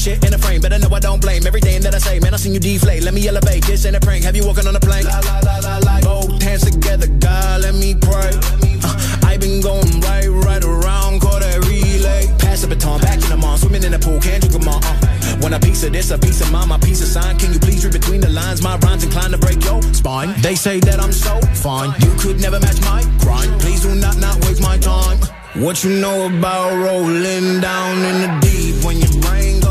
shit in a frame. Better know I don't blame everything that I say. Man, I seen you deflate. Let me elevate. This ain't a prank. Have you walking on a plane? La la la la la. Both hands together, God, let me pray. Uh, I been going right, right around, call that relay. Pass the baton, back in the mom, swimming in the pool, can't drink them all. Uh, want a piece of this, a piece of mine, my piece of sign. Can you please read between the lines? My rhymes inclined to break your spine. They say that I'm so fine, you could never match my grind. Please do not not waste my time. What you know about rolling down in the deep when your brain goes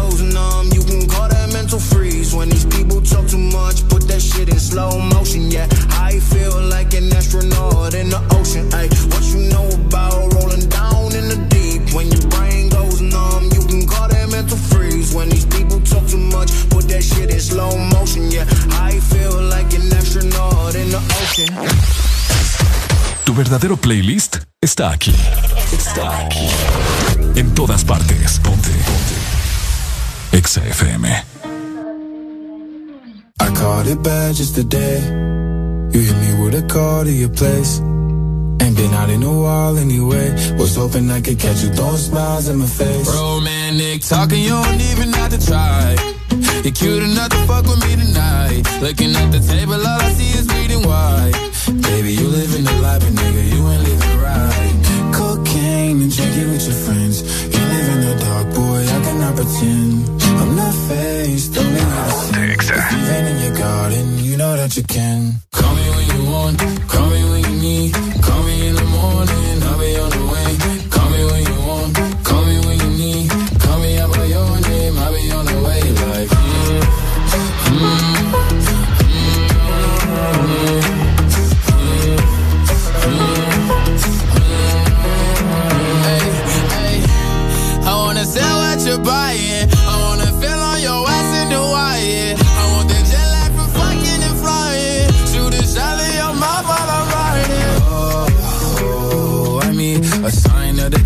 freeze when these people talk too much. Put that shit in slow motion. Yeah, I feel like an astronaut in the ocean. Ay, what you know about rolling down in the deep when your brain goes numb? You can call that mental freeze when these people talk too much. Put that shit in slow motion. Yeah, I feel like an astronaut in the ocean. Tu verdadero playlist está aquí. Está aquí. En todas partes. Ponte. Ponte. Exa FM. I caught it bad just today. You hit me with a call to your place. Ain't been out in a while anyway. Was hoping I could catch you throwing smiles in my face. Romantic talking, you don't even have to try. You're cute enough to fuck with me tonight. Looking at the table, all I see is bleeding white. Baby, you living the life, but nigga, you ain't living right. Cocaine and drinking with your friends. I pretend. I'm not faced, only innocent. Been in your garden, you know that you can. Call me when you want, call me when you need. Call me in the morning,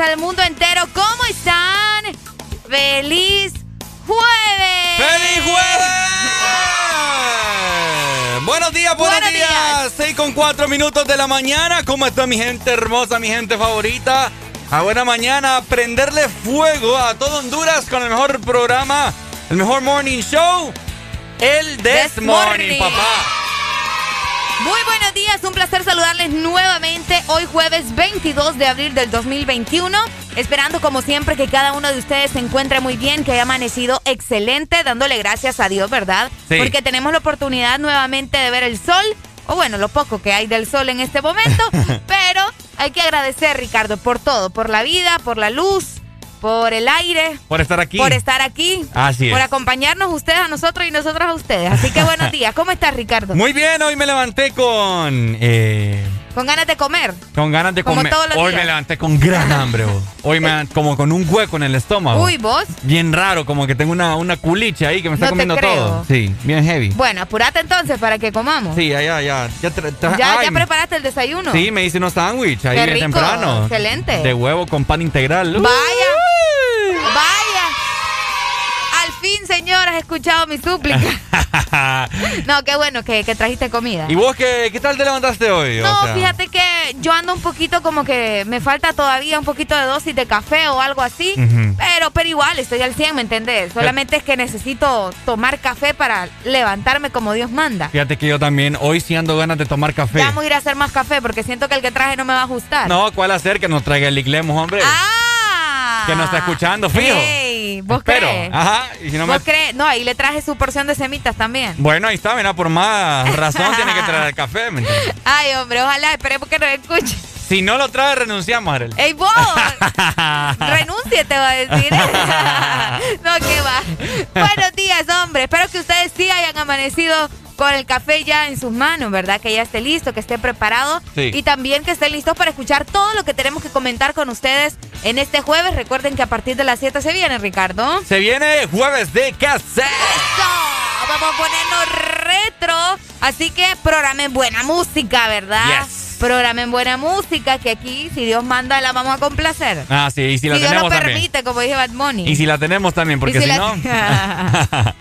Al mundo entero. ¿Cómo están? ¡Feliz jueves! ¡Feliz jueves! Buenos días, buenos, Buenos días. días. 6 con 4 minutos de la mañana. ¿Cómo está mi gente hermosa, mi gente favorita? A buena mañana, prenderle fuego a todo Honduras con el mejor programa, el mejor morning show, el This, This morning, Morning. papá. Muy buenos días, un placer saludarles nuevamente hoy jueves 22 de abril del 2021. Esperando como siempre que cada uno de ustedes se encuentre muy bien, que haya amanecido excelente, dándole gracias a Dios, ¿verdad? Sí. Porque tenemos la oportunidad nuevamente de ver el sol, o bueno, lo poco que hay del sol en este momento, pero hay que agradecer, Ricardo, por todo, por la vida, por la luz, por el aire, Por estar aquí. por estar aquí, Así es. por acompañarnos ustedes a nosotros y nosotros a ustedes. Así que buenos días, ¿cómo estás, Ricardo? Muy bien, hoy me levanté con... eh, Con ganas de comer. con ganas de Como comer. todos los Hoy días. me levanté con gran hambre. vos. Hoy me como con un hueco en el estómago. Uy, vos. Bien raro, como que tengo una, una culicha ahí que me está No te comiendo creo. todo. Sí, bien heavy. Bueno, apurate entonces para que comamos. Sí, ya, ya, ya. Ya, tra- tra- ¿Ya, ay, ya preparaste el desayuno? Sí, me hice unos sándwich ahí Qué bien rico, temprano. excelente. De huevo con pan integral. Vaya. Vaya. Fin, señor, has escuchado mi súplica. No, qué bueno que, que trajiste comida. ¿Y vos qué, qué tal te levantaste hoy? O No, sea, fíjate que yo ando un poquito como que me falta todavía un poquito de dosis de café o algo así. Pero, pero igual, estoy al 100, ¿me entendés? Solamente es que necesito tomar café para levantarme como Dios manda. Fíjate que yo también hoy sí ando ganas de tomar café. Ya vamos a ir a hacer más café porque siento que el que traje no me va a ajustar. No, ¿cuál hacer? Que nos traiga el Iglemos, hombre. ¡Ah! Que nos está escuchando, fijo. Ey, ¿Vos Espero. crees? Ajá. Y si no me... ¿Vos crees? No, ahí le traje su porción de semitas también. Bueno, ahí está, mira, por más razón tiene que traer el café, ¿me? Ay, hombre, ojalá, esperemos que nos escuche. Si no lo trae, renunciamos, Arel. ¡Ey, vos! Renuncie, te va a decir. no, qué va. Buenos días, hombre. Espero que ustedes sí hayan amanecido con el café ya en sus manos, ¿verdad? Que ya esté listo, que esté preparado. Sí. Y también que estén listos para escuchar todo lo que tenemos que comentar con ustedes en este jueves. Recuerden que a partir de las 7 se viene, Ricardo. Se viene jueves de. ¡Eso! Vamos a ponernos retro. Así que programen buena música, ¿verdad? Yes. Programen buena música, que aquí, si Dios manda, la vamos a complacer. Ah, sí, y si la si Dios lo tenemos también. permite, como dije Bad Bunny. Y si la tenemos también, porque si si, la- no.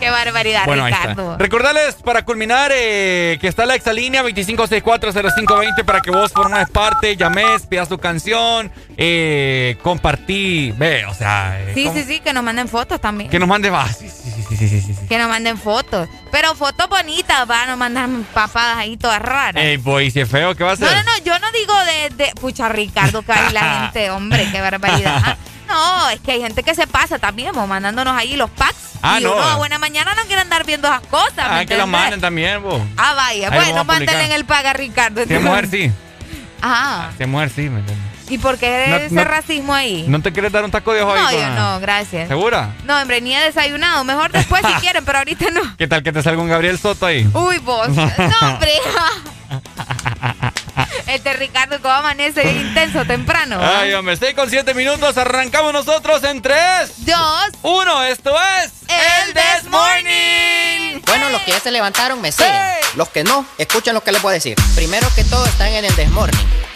Qué barbaridad, bueno, ahí Ricardo. está. Recordarles para culminar eh, que está la exalínea 25640520 para que vos formes parte, llames, pidas tu canción, eh, compartí, ve, o sea. Eh, sí, sí, sí, que nos manden fotos también. Que nos manden, ah, sí, sí, sí, sí, sí, Que nos manden fotos. Pero fotos bonitas, van a mandar papadas ahí todas raras. Ey, boy, si es feo, ¿qué va a hacer? No, no, no, yo no digo de, pucha, Ricardo, que hay la gente, hombre, qué barbaridad. Ah, no, es que hay gente que se pasa también, vos, mandándonos ahí los packs. Ah, y no. Uno, ah, buena mañana no quieren andar viendo esas cosas. Ah, que los manden también, vos. Ah, vaya, bueno, manden en el pack a Ricardo. Se mujer sí. Ajá. Se mujer sí, me entiendes. ¿Y por qué No- ese no- racismo ahí? ¿No te quieres dar un taco de ojo ahí? No, yo no, gracias. ¿Segura? No, hombre, ni he desayunado. Mejor después si quieren, pero ahorita no. ¿Qué tal que te salga un Gabriel Soto ahí? Uy, vos. No, hombre. Este Ricardo como amanece intenso temprano. ¿ah? Ay, hombre, 6 con 7 minutos. Arrancamos nosotros en 3, Dos. 1. Esto es. El This Morning. Bueno, los que ya se levantaron me siguen. ¡Hey! Los que no, escuchen lo que les voy a decir. Primero que todo están en el desmorning. Y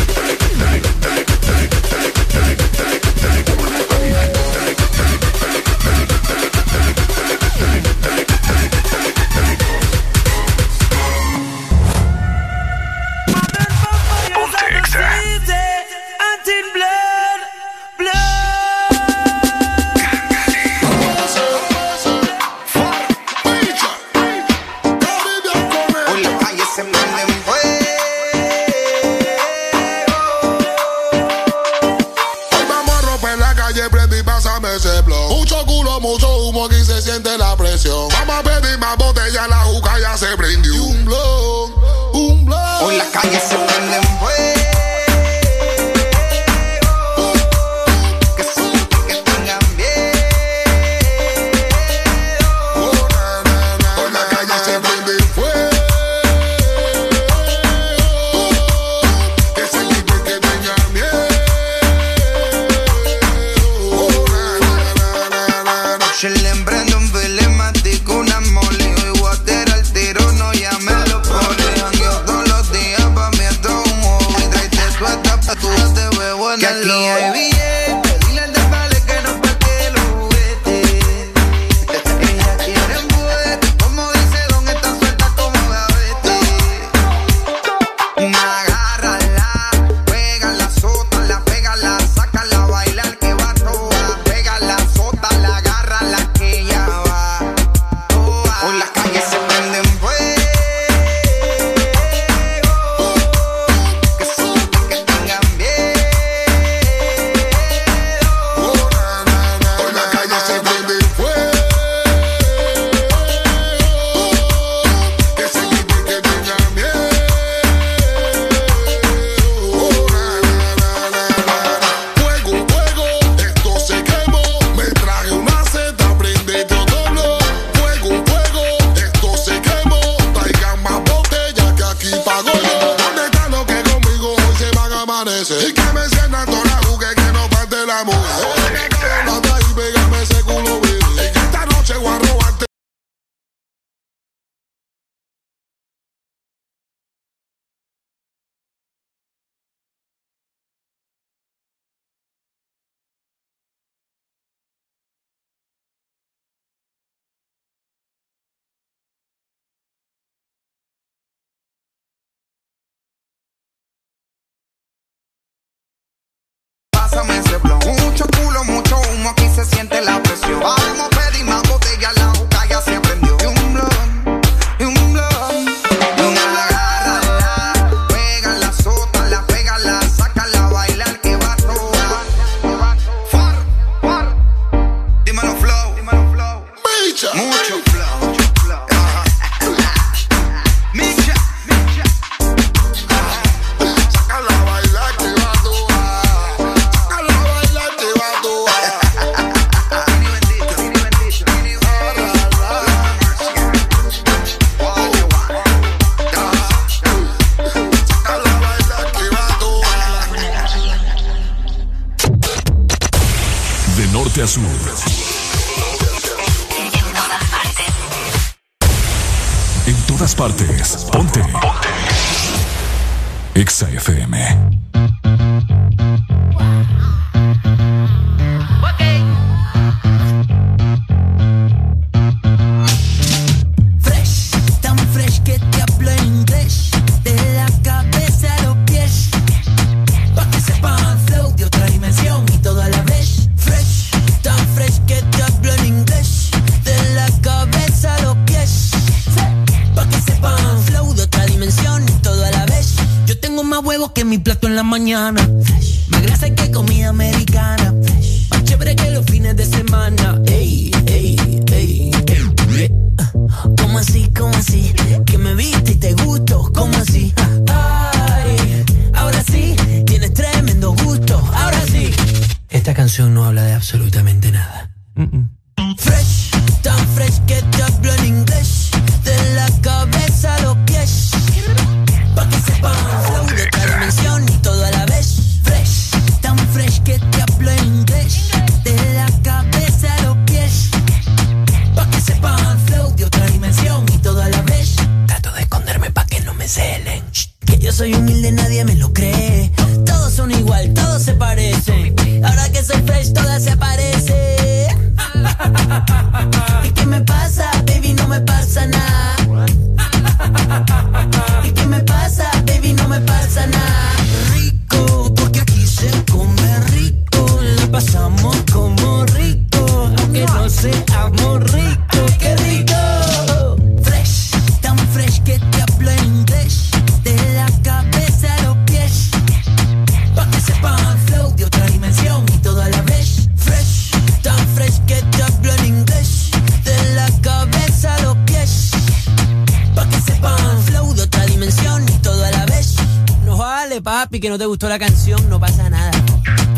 gustó la canción, no pasa nada.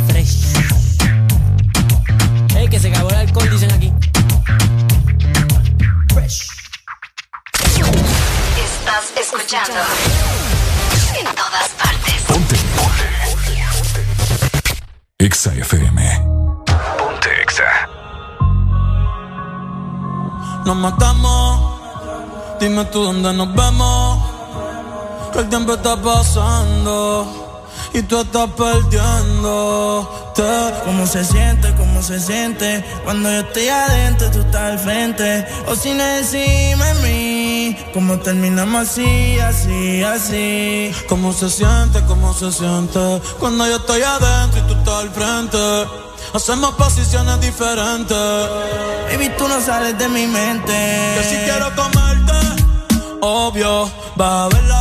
Fresh. Hey, que se acabó el alcohol, dicen aquí. Fresh. Estás escuchando en todas partes. Ponte. Ponte. Exa FM. Ponte Exa. Nos matamos. Dime tú dónde nos vemos. El tiempo está pasando tú estás perdiendo. ¿Cómo se siente? ¿Cómo se siente? Cuando yo estoy adentro, tú estás al frente. O si no encima de mí. ¿Cómo terminamos así, así, así? ¿Cómo se siente? ¿Cómo se siente? Cuando yo estoy adentro y tú estás al frente. Hacemos posiciones diferentes. Baby, tú no sales de mi mente. Que si quiero comerte, obvio. Va a ver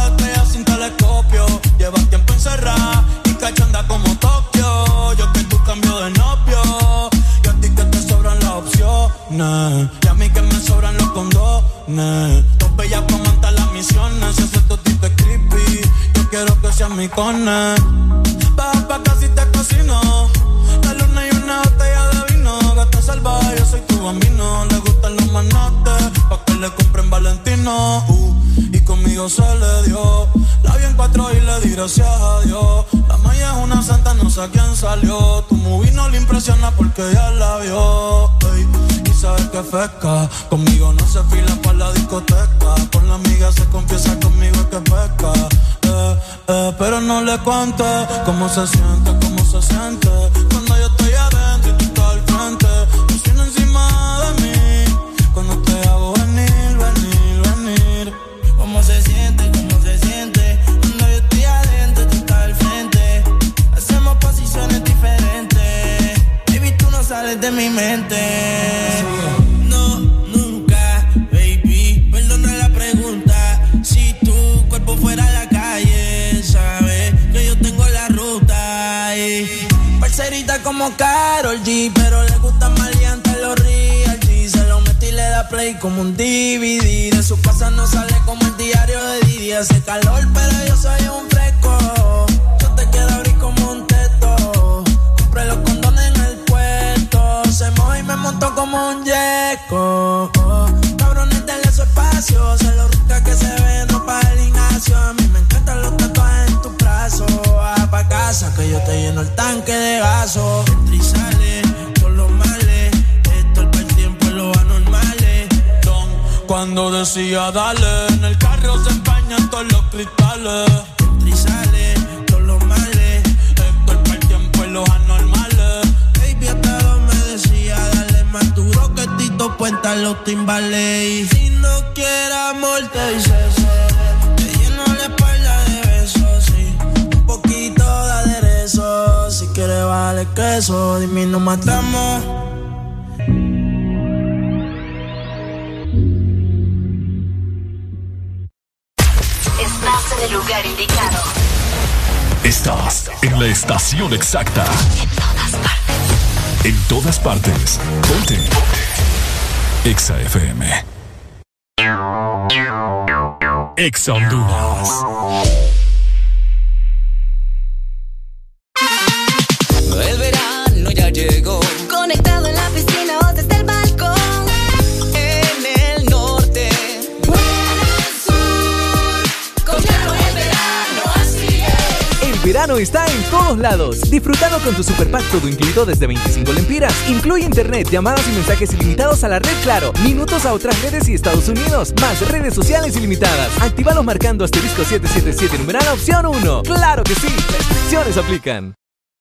está en todos lados. Disfrutando con tu super pack todo incluido desde 25 lempiras. Incluye internet, llamadas y mensajes ilimitados a la red Claro, minutos a otras redes y Estados Unidos, más redes sociales ilimitadas. Actívalos marcando asterisco 777 numeral opción 1. ¡Claro que sí! Restricciones aplican.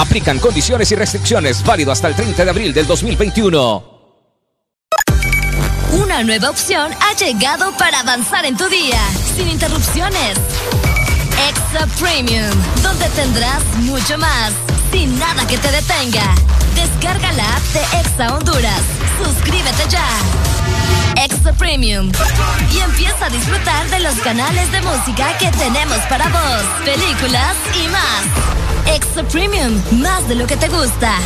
Aplican condiciones y restricciones válido hasta el 30 de abril del 2021. Una nueva opción ha llegado para avanzar en tu día, sin interrupciones. Extra Premium, donde tendrás mucho más, sin nada que te detenga. Descarga la app de Exa Honduras. Suscríbete ya. Extra Premium. Y empieza a disfrutar de los canales de música que tenemos para vos, películas y más. Extra Premium, más de lo que te gusta.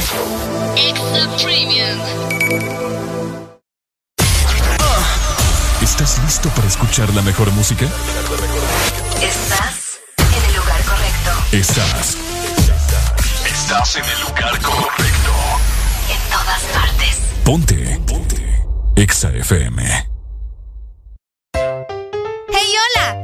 Extra Premium. ¿Estás listo para escuchar la mejor música? Estás en el lugar correcto. Estás. Estás en el lugar correcto. En todas partes. Ponte. Ponte. Exa FM. Hey, hola,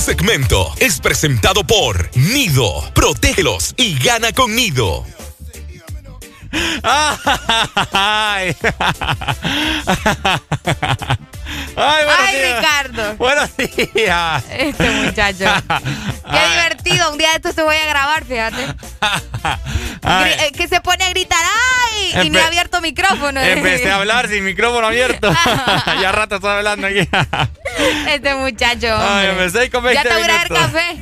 Segmento es presentado por Nido. Protégelos y gana con Nido. Ay. Ay, días. Ricardo. Buenos días. Este muchacho. Qué divertido. Un día de esto se voy a grabar, fíjate. Ay. Eh, que se pone a gritar ¡ay! y no he abierto micrófono. Empecé a hablar sin micrófono abierto. ya rato estoy hablando aquí. Este muchacho. Ay, empecé con 20 Ya te voy a café.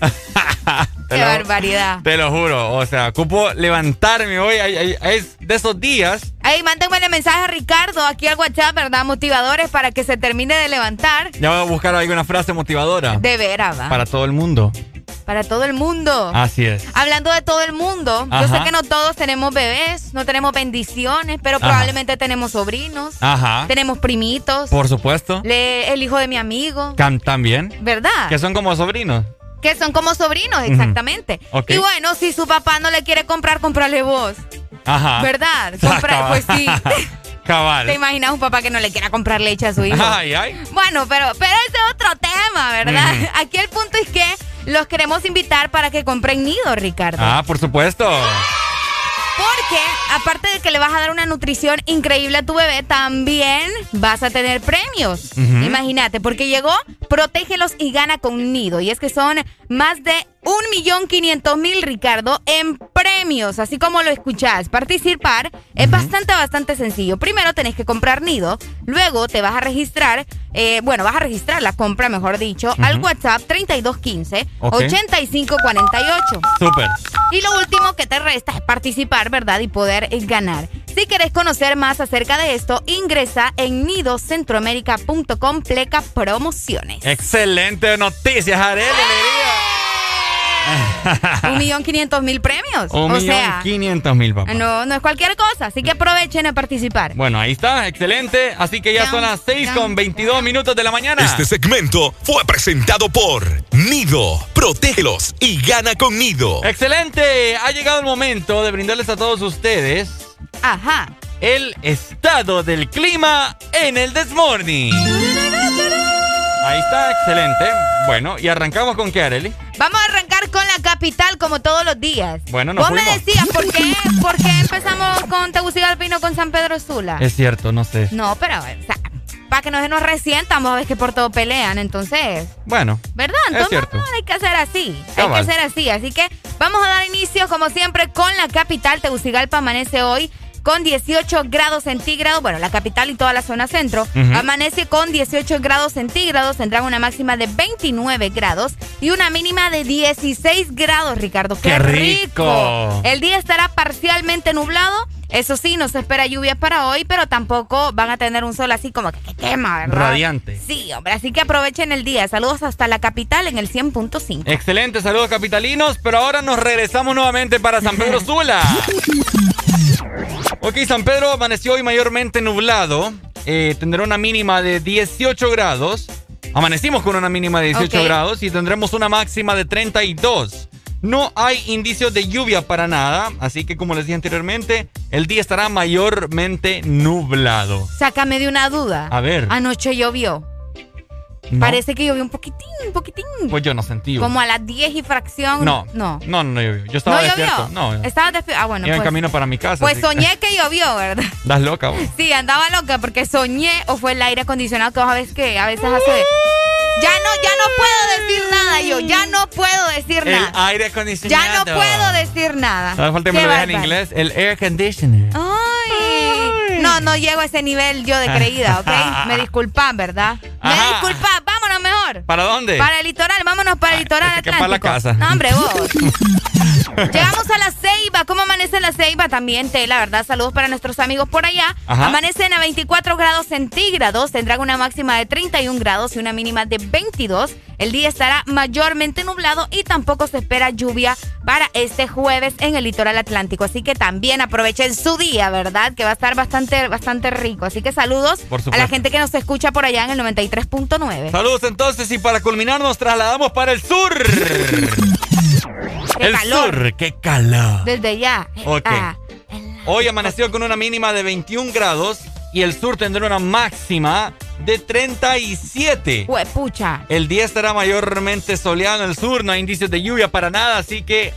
Qué lo- barbaridad. Te lo juro. O sea, ocupo levantarme hoy. Es de esos días. Ahí, mándenme mensaje a Ricardo aquí al WhatsApp, ¿verdad? Motivadores para que se termine de levantar. Ya voy a buscar alguna frase motivadora. De veras, va. Para todo el mundo. Para todo el mundo. Así es. Hablando de todo el mundo, yo sé que no todos tenemos bebés, no tenemos bendiciones, pero Ajá. probablemente tenemos sobrinos, Ajá. tenemos primitos, Por supuesto. le- el hijo de mi amigo, Cam también. ¿verdad? Que son como sobrinos. Que son como sobrinos, exactamente. Y bueno, si su papá no le quiere comprar, comprarle vos, Ajá. ¿verdad? Ah, pues sí. Cabal. ¿Te imaginas un papá que no le quiera comprar leche a su hijo? Ay, ay. Bueno, pero, pero ese es otro tema, ¿verdad? Aquí el punto es que los queremos invitar para que compren nido, Ricardo. Ah, por supuesto. Porque aparte de que le vas a dar una nutrición increíble a tu bebé, también vas a tener premios. Imagínate, porque llegó Protégelos y gana con Nido. Y es que son más de 1.500.000, Ricardo, en premios. Así como lo escuchás. Participar es bastante, bastante sencillo. Primero tenés que comprar Nido. Luego te vas a registrar, eh, bueno, vas a registrar la compra, mejor dicho, al. WhatsApp 3215 Ok. 8548. Súper. Y lo último que te resta es participar, ¿verdad? Y poder eh, ganar. Si querés conocer más acerca de esto, ingresa en nidocentroamérica.com pleca promociones. Excelente noticias, Arely. Un millón quinientos mil premios. Un o millón sea, quinientos mil, papá. no, no es cualquier cosa. Así que aprovechen a participar. Bueno, ahí está, excelente. Así que ya son las 6 con 22 minutos de la mañana. Este segmento fue presentado por Nido. Protégelos y gana con Nido. Excelente. Ha llegado el momento de brindarles a todos ustedes Ajá. el estado del clima en el Desmorning. Ahí está, excelente. Bueno, y arrancamos con qué, Arely? Vamos a arrancar con la capital como todos los días. Bueno, nos Vos me decías, ¿por qué, ¿por qué empezamos con Tegucigalpa y no con San Pedro Sula? Es cierto, no sé. No, pero, o sea, para que no se nos resientan, vos ves que por todo pelean, entonces, Bueno, ¿verdad? Es Entonces, cierto. no, hay que hacer así, hay que hacer así. Así que vamos a dar inicio, como siempre, con la capital. Tegucigalpa amanece hoy con 18 grados centígrados, bueno, la capital y toda la zona centro, amanece con 18 grados centígrados, tendrán una máxima de 29 grados y una mínima de 16 grados, Ricardo. ¡Qué, ¡Qué rico! El día estará parcialmente nublado. Eso sí, no se espera lluvia para hoy, pero tampoco van a tener un sol así como que, que quema, ¿verdad? Radiante. Sí, hombre, así que aprovechen el día. Saludos hasta la capital en el 100.5. Excelente, saludos capitalinos, pero ahora nos regresamos nuevamente para San Pedro Sula. Ok, San Pedro amaneció hoy mayormente nublado, eh, tendrá una mínima de 18 grados. Amanecimos con una mínima de 18 Ok. grados y tendremos una máxima de 32. No hay indicios de lluvia para nada, así que como les dije anteriormente, el día estará mayormente nublado. Sácame de una duda. A ver. Anoche llovió. ¿No? Parece que llovió un poquitín, un poquitín. Pues yo no sentí. Como a las 10 y fracción. No, No. no, no, no llovió. Yo estaba ¿No despierto. llovió? No, Estaba despierto. Ah, bueno. iba en pues, camino para mi casa. pues que- soñé que llovió, ¿verdad? Das loca, vos. Sí, andaba loca porque soñé o fue el aire acondicionado que vos sabés que a veces hace. Ya no, ya no puedo decir nada yo, ya no puedo decir El nada. aire acondicionado. Ya no puedo decir nada. No falta que me lo en inglés. El air conditioner. Ay. No, no llego a ese nivel yo de creída, ¿ok? Me disculpan, ¿verdad? Me Ajá. disculpan, vámonos mejor. ¿Para dónde? Para el litoral, vámonos para el litoral Atlántico. para la casa. No, hombre, vos. Llegamos a la Ceiba. ¿Cómo amanece la Ceiba? También la verdad. Saludos para nuestros amigos por allá. Amanecen a 24 grados centígrados. Tendrán una máxima de 31 grados y una mínima de 22. El día estará mayormente nublado y tampoco se espera lluvia para este jueves en el litoral atlántico. Así que también aprovechen su día, ¿verdad? Que va a estar bastante, bastante rico. Así que saludos a la gente que nos escucha por allá en el 93.9. Saludos entonces y para culminar nos trasladamos para el sur. el sur, qué calor. Desde ya. Ok. Ah, Hoy amaneció con una mínima de 21 grados y el sur tendrá una máxima de 37. pucha. El día estará mayormente soleado en el sur, no hay indicios de lluvia para nada, así que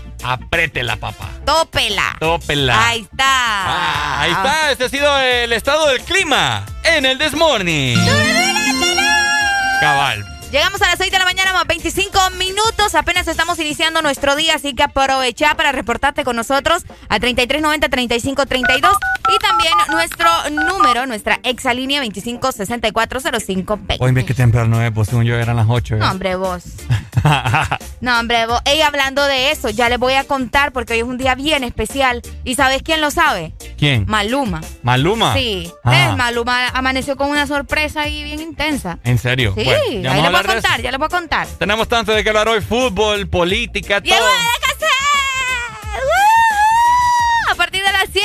la papá. Tópela. Tópela. Ahí está. Ah, ahí está, este ha sido el estado del clima en el Desmorning. Cabal. Llegamos a las 6 de la mañana, más 25 minutos. Apenas estamos iniciando nuestro día, así que aprovecha para reportarte con nosotros a 3390-3532 y también nuestro número, nuestra exalínea 25640520. Oye, qué temprano es, pues según yo eran las 8. No, hombre, vos. no, hombre, vos. Ey, hablando de eso, ya les voy a contar porque hoy es un día bien especial. ¿Y sabes quién lo sabe? ¿Quién? Maluma. ¿Maluma? Sí. Ah. Maluma amaneció con una sorpresa ahí bien intensa. ¿En serio? Sí, ahí les voy a contar, ya les voy a contar. Tenemos tanto de que hablar hoy, fútbol, política, todo. A partir de las 7.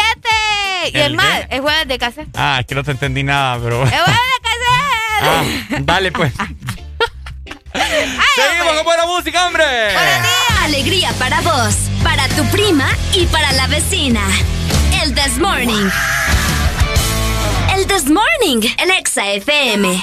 Y es más, es jueves de casa. Ah, es que no te entendí nada, pero. ¡Es jueves de casa! Ah, dale, pues. Seguimos con buena música, hombre. Alegría para vos, para tu prima y para la vecina. El This Morning. El This Morning, el Exa FM.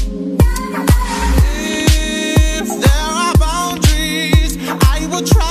try.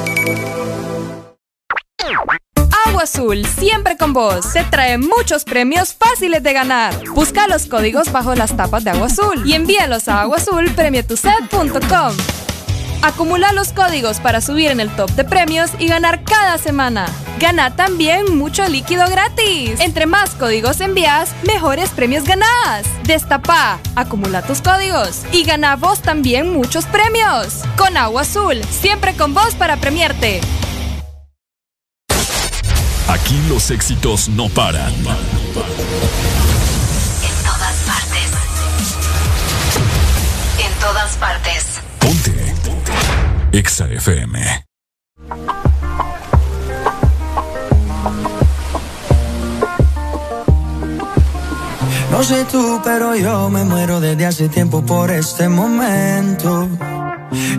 Siempre con vos. Se trae muchos premios fáciles de ganar. Busca los códigos bajo las tapas de Agua Azul y envíalos a aguazulpremiotuset.com. Acumula los códigos para subir en el top de premios y ganar cada semana. Gana también mucho líquido gratis. Entre más códigos envías, mejores premios ganás. Destapa, acumula tus códigos y gana vos también muchos premios. Con Agua Azul, siempre con vos para premiarte los éxitos no paran. En todas partes. En todas partes. Ponte. Exa FM. No sé tú, pero yo me muero desde hace tiempo por este momento.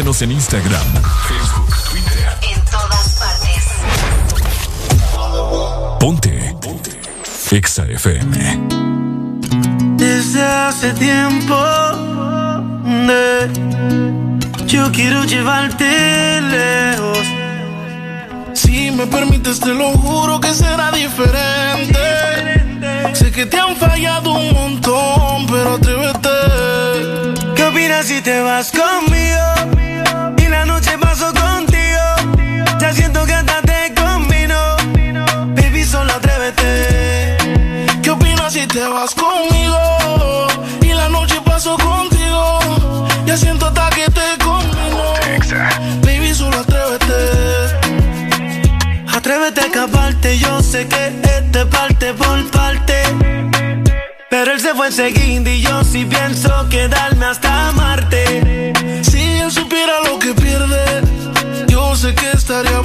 Síguenos en Instagram, Facebook, Twitter. En todas partes. Ponte. Ponte. Exa FM. Desde hace tiempo de- yo quiero llevarte lejos. Si me permites, te lo juro que será diferente. Sé que te han fallado un montón, pero atrévete. ¿Qué opinas si te vas conmigo? Pero él se fue enseguida y yo sí pienso quedarme hasta Marte. Si él supiera lo que pierde, yo sé que estaría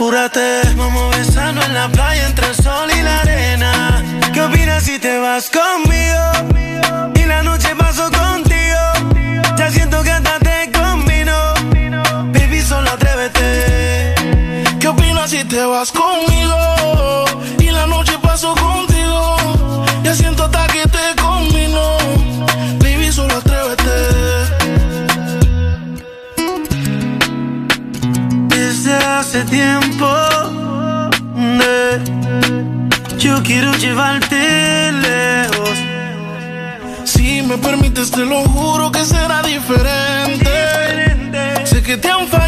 Apúrate, vamos besando en la playa entre el sol y la arena. ¿Qué opinas si te vas conmigo? Y la noche paso contigo. Ya siento que hasta te combino. Baby, solo atrévete. ¿Qué opinas si te vas conmigo? Quiero llevarte lejos. Si me permites, te lo juro que será diferente. Sé que te han fallado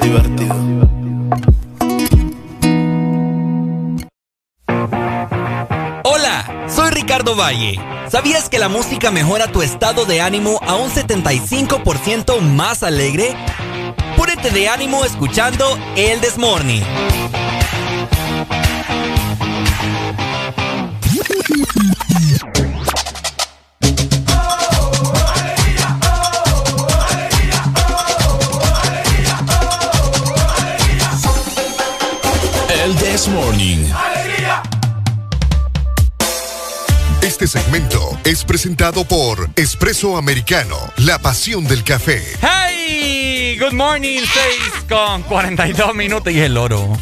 divertido? Hola, soy Ricardo Valle. ¿Sabías que la música mejora tu estado de ánimo a un 75% más alegre? Púrete de ánimo escuchando El Desmorning. Es presentado por Espresso Americano, la pasión del café. ¡Hey! Good morning, 6 con 42 minutos y el oro.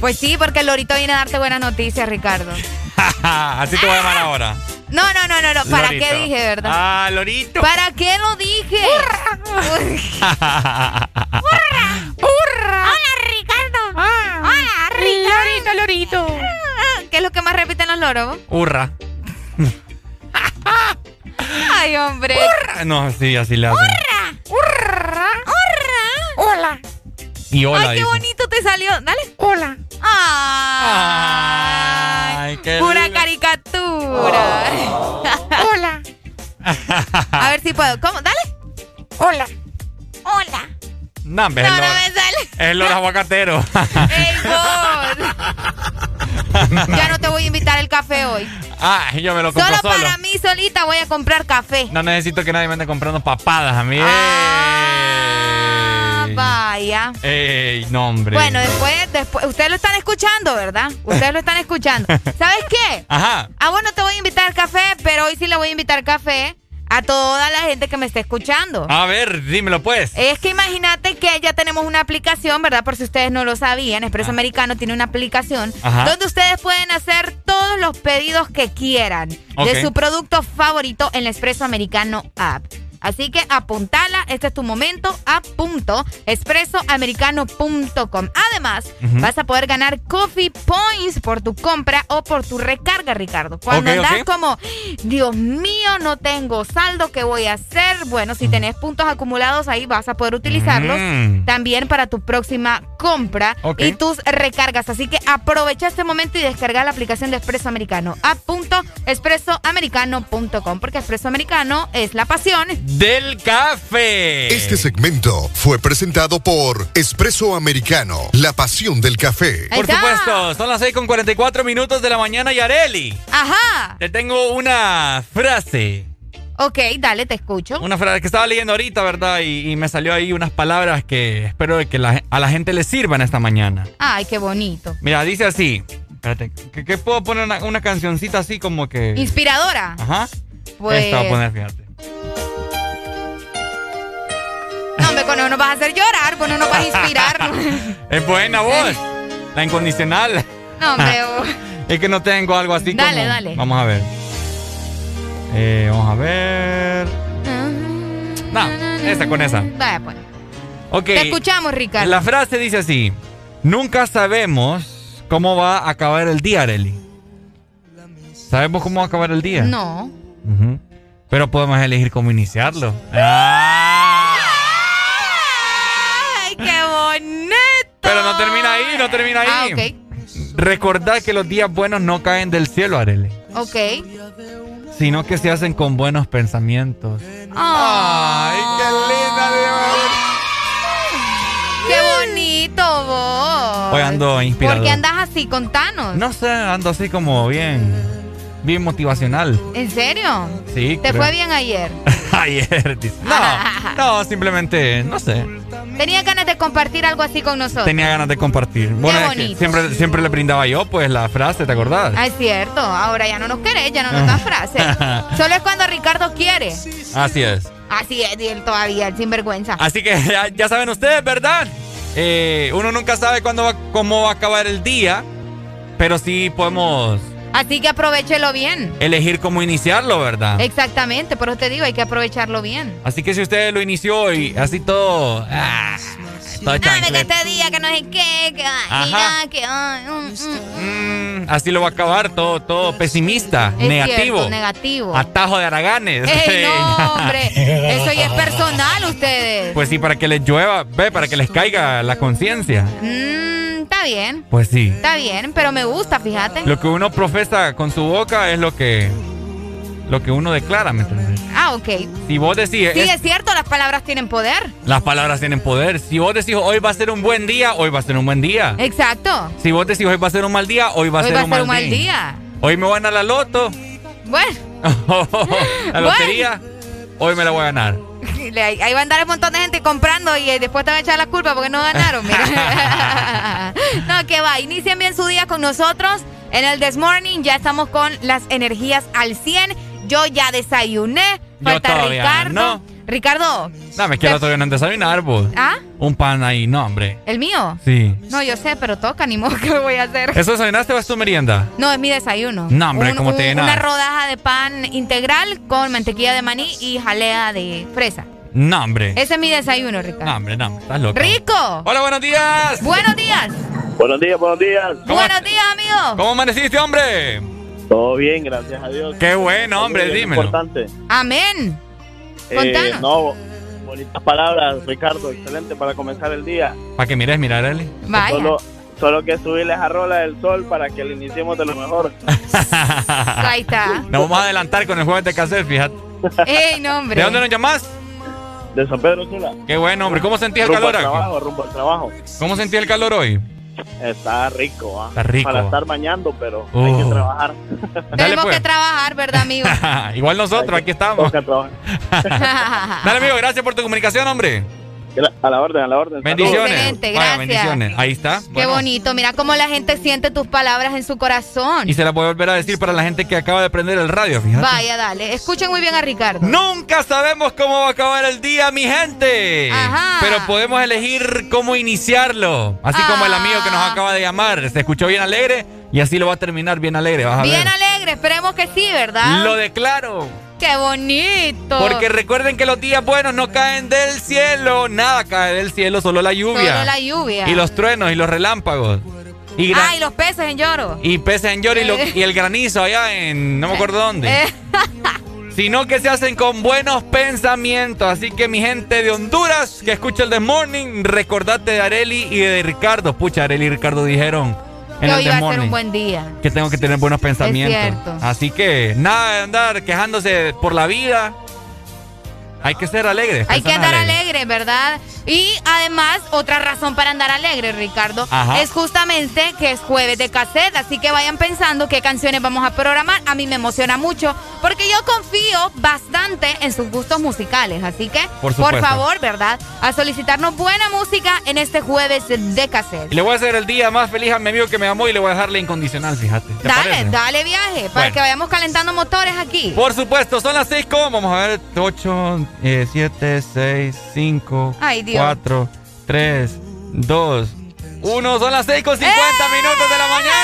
Pues sí, porque el lorito viene a darte buenas noticias, Ricardo. Así te voy a llamar ahora. No, no, no, no, no. ¿Para Lorito. qué dije, verdad? Ah, Lorito. ¿Para qué lo dije? Hola, Ricardo. Hola, Ricardo. Lorito, Lorito. ¿Qué es lo que más repiten los loros? Hurra. Ay, hombre. No, sí, así le hacen. ¡Hurra! ¡Hurra! ¡Hola! Y hola, Ay, qué dice. bonito te salió. Dale. Hola. Ay. Ay, qué Pura lindo. caricatura. Hola. A ver si puedo. ¿Cómo? Dale. Hola. Hola. No, hombre, No, el no me sale. es el loro aguacatero. ¡Ey, vos! Ya no te voy a invitar el café hoy. ah, yo me lo compro Solo solo. para mí solita voy a comprar café. No necesito que nadie me ande comprando papadas a mí. Ah, vaya. Ey, no, hombre. Bueno, después, después, ustedes lo están escuchando, ¿verdad? Ustedes lo están escuchando. ¿Sabes qué? Ajá. Ah, bueno, te voy a invitar café, pero hoy sí le voy a invitar café a toda la gente que me esté escuchando. A ver, dímelo pues. Es que imagínate que ya tenemos una aplicación, ¿verdad? Por si ustedes no lo sabían, Expreso Americano tiene una aplicación Ajá. donde ustedes pueden hacer todos los pedidos que quieran de su producto favorito en la Expreso Americano app. Así que apuntala, este es tu momento, a punto, expresoamericano.com. Además, Ujú. vas a poder ganar coffee points por tu compra o por tu recarga, Ricardo. Cuando andas como, Dios mío, no tengo saldo, ¿qué voy a hacer? Bueno, si tenés puntos acumulados ahí vas a poder utilizarlos Mm. también para tu próxima compra y tus recargas. Así que aprovecha este momento y descarga la aplicación de Expreso Americano. A punto expresoamericano.com porque Expreso Americano es la pasión. Del café. Este segmento fue presentado por Espresso Americano, la pasión del café. Ahí Por está. supuesto, son las 6 con 44 minutos de la mañana y Areli. Ajá. Te tengo una frase. Ok, dale, te escucho. Una frase que estaba leyendo ahorita, ¿verdad? Y, y me salió ahí unas palabras que espero que la- a la gente le sirvan esta mañana. Ay, qué bonito. Mira, dice así. Espérate, ¿qué, qué puedo poner una, una cancioncita así como que. Inspiradora. Ajá. Pues. Esta voy a poner, fíjate. No, hombre, con eso nos vas a hacer llorar, con eso nos vas a inspirar. Es buena voz. La incondicional. No, hombre. oh. Es que no tengo algo así Dale, como- dale. Vamos a ver. Eh, vamos a ver. No, esa con esa. Vaya, pues. Ok. Te escuchamos, Ricardo. La frase dice así. Nunca sabemos cómo va a acabar el día, Areli. ¿Sabemos cómo va a acabar el día? No. Pero podemos elegir cómo iniciarlo. Ah. No termina ahí. Ah, recordad que los días buenos no caen del cielo, Arele. Ok. Sino que se hacen con buenos pensamientos. Ay, qué linda, Qué bonito vos. Hoy ando inspirado. ¿Por qué andas así? Contanos. No sé, ando así como bien. Bien motivacional. ¿En serio? Sí. ¿Te fue bien ayer? ayer, dice. No, no, simplemente, no sé. Tenía ganas de compartir algo así con nosotros. Tenía ganas de compartir. Bueno, es que siempre, siempre le brindaba yo, pues, la frase, ¿te acordás? Ah, es cierto. Ahora ya no nos querés, ya no nos da frase. Solo es cuando Ricardo quiere. Así es. Así es, y él todavía, el sinvergüenza. Así que ya, saben ustedes, ¿verdad? Eh, uno nunca sabe cuándo va, cómo va a acabar el día, pero sí podemos Así que aprovechelo bien. Elegir cómo iniciarlo, ¿verdad? Exactamente, por eso te digo, hay que aprovecharlo bien. Así que si usted lo inició y así todo... Ah, todo que este día, que no sé qué, que... Ajá. que mm, mm. Mm, así lo va a acabar, todo, todo pesimista, negativo. negativo. Atajo de araganes. Ey, no, hombre, eso ya es personal ustedes. Pues sí, para que les llueva, ve, para que les caiga la conciencia. Mmm está bien. Pues sí. Está bien, pero me gusta, fíjate. Lo que uno profesa con su boca es lo que lo que uno declara, ¿me entiendes? Ah, ok. Si vos decís... Sí, es, cierto, las palabras tienen poder. Las palabras tienen poder. Si vos decís hoy va a ser un buen día, hoy va a ser un buen día. Exacto. Si vos decís hoy va a ser un mal día, hoy va a, ser, un, mal mal día. Hoy me van a la loto. Bueno. la lotería, hoy me la voy a ganar. Ahí va a andar un montón de gente comprando y eh, después te va a echar la culpa porque no ganaron. no, que va. Inicien bien su día con nosotros. En el This Morning ya estamos con las energías al 100. Yo ya desayuné. Falta Ricardo. No. Ricardo. No, me quiero todavía no desayunar, pues. ¿Ah? Un pan ahí, no, hombre. ¿El mío? Sí. No, yo sé, pero toca, ni modo que voy a hacer. ¿Eso desayunaste o es tu merienda? No, es mi desayuno. No, hombre, ¿cómo te llenas? Una rodaja de pan integral con mantequilla de maní y jalea de fresa. No, hombre. Ese es mi desayuno, Ricardo. No, hombre, no, estás loco. ¡Rico! Hola, buenos días. Buenos días. Buenos días, buenos días. Buenos días, amigo. ¿Cómo amaneciste, hombre? Todo bien, gracias a Dios. Qué bueno, hombre, dímelo. Importante. Amén. Eh, no, bonitas palabras, Ricardo. Excelente para comenzar el día. Para que mires, mirar, Eli. Vaya. Solo, solo que subirles a rola del sol para que le iniciemos de lo mejor. Ahí está. Nos vamos a adelantar con el jueves de cassette, fíjate. ¡Ey, no, hombre! ¿De dónde nos llamás? De San Pedro Sula. Qué bueno, hombre. ¿Cómo sentís el calor aquí? Trabajo, rumbo al trabajo. ¿Cómo sentís el calor hoy? Está rico, ¿ah? Está rico. Para estar bañando, pero hay que uh. trabajar. Tenemos pues. que trabajar, ¿verdad, amigo? Igual nosotros, aquí estamos. Dale, amigo, gracias por tu comunicación, hombre. A la orden, a la orden. Bendiciones. Excelente, gracias. bendiciones. Ahí está. Qué bonito. Mira cómo la gente siente tus palabras en su corazón. Y se la puedo volver a decir para la gente que acaba de prender el radio, fíjate. Vaya, dale. Escuchen muy bien a Ricardo. Nunca sabemos cómo va a acabar el día, mi gente. Ajá. Pero podemos elegir cómo iniciarlo. Así como el amigo que nos acaba de llamar. Se escuchó bien alegre y así lo va a terminar bien alegre. Vas a bien alegre. Esperemos que sí, ¿verdad? Lo declaro. ¡Qué bonito! Porque recuerden que los días buenos no caen del cielo. Nada cae del cielo, solo la lluvia. Solo la lluvia. Y los truenos y los relámpagos. Y ah, y los peces en lloro. Y peces en lloro y, el granizo allá en no me acuerdo dónde. Eh. Sino que se hacen con buenos pensamientos. Así que mi gente de Honduras que escucha el The Morning, recordate de Areli y de Ricardo. Pucha, Areli y Ricardo dijeron que hoy va a ser un buen día. Que tengo que tener buenos pensamientos. Así que nada de andar quejándose por la vida. Hay que ser alegre. Hay que andar alegre, ¿verdad? Y además, otra razón para andar alegre, Ricardo, es justamente que es jueves de cassette, así que vayan pensando qué canciones vamos a programar. A mí me emociona mucho porque yo confío bastante en sus gustos musicales, así que, por, favor, ¿verdad? A solicitarnos buena música en este jueves de cassette. le voy a hacer el día más feliz a mi amigo que me amó y le voy a dejarle incondicional, fíjate. Dale, dale viaje, para que vayamos calentando motores aquí. Por supuesto, son las 6 como, vamos a ver, 8, 7, 6, 5. Ay, Dios. 4, 3, 2, 1. Son las 6 con 50 ¡Eh! minutos de la mañana.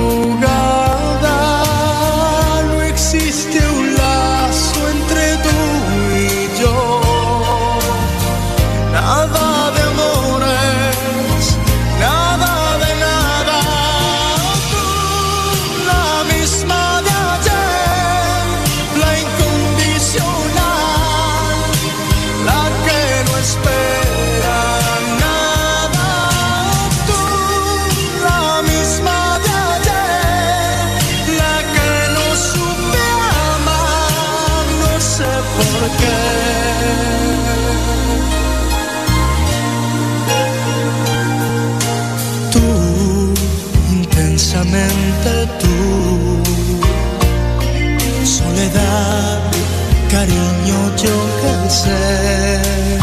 ser.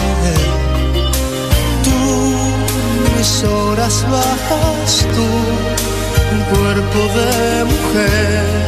Tú, mis horas bajas, tú, un cuerpo de mujer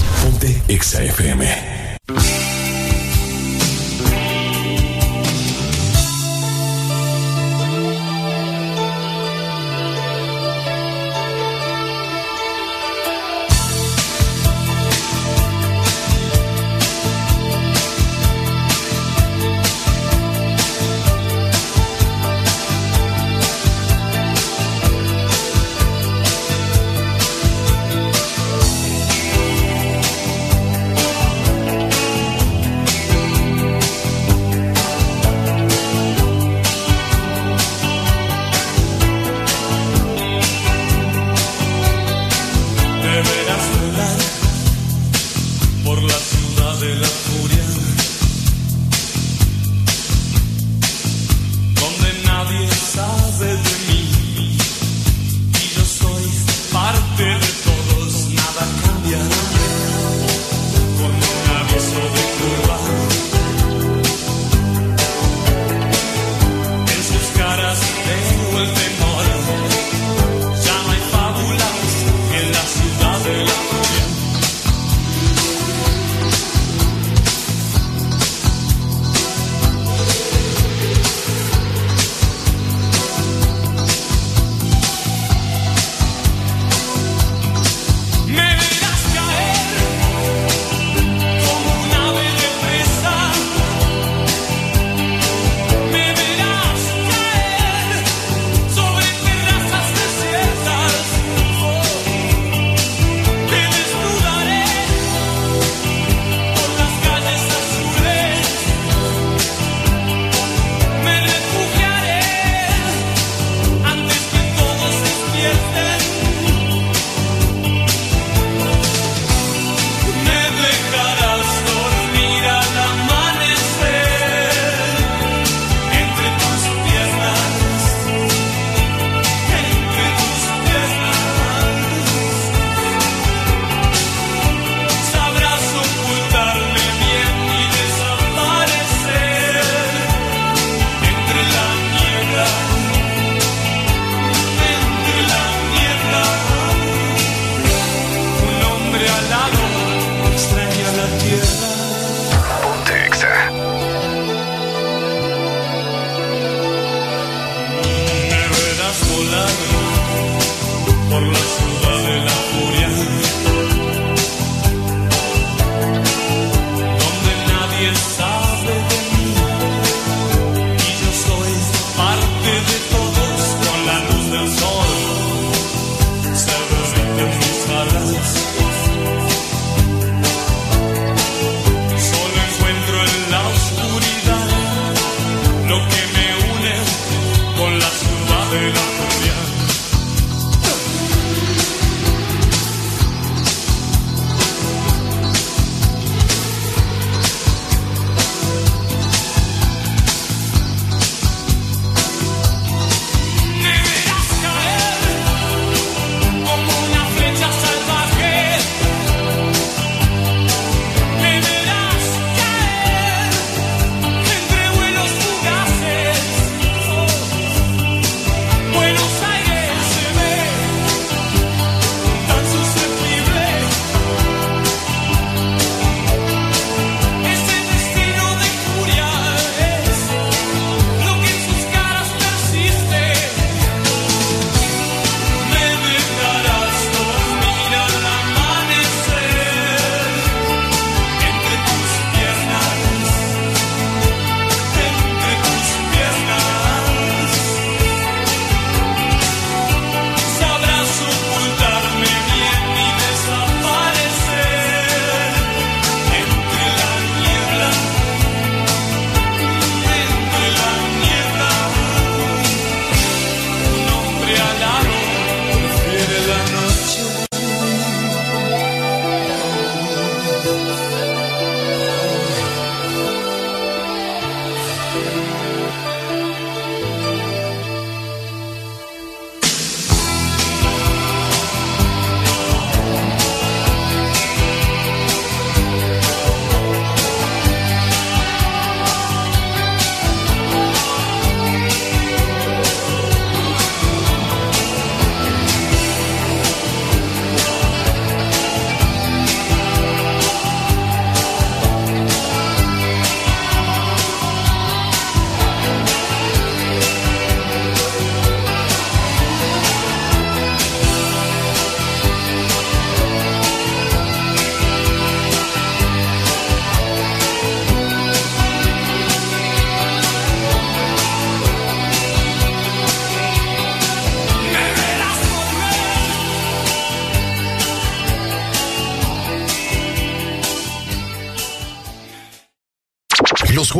Ponte Exa FM.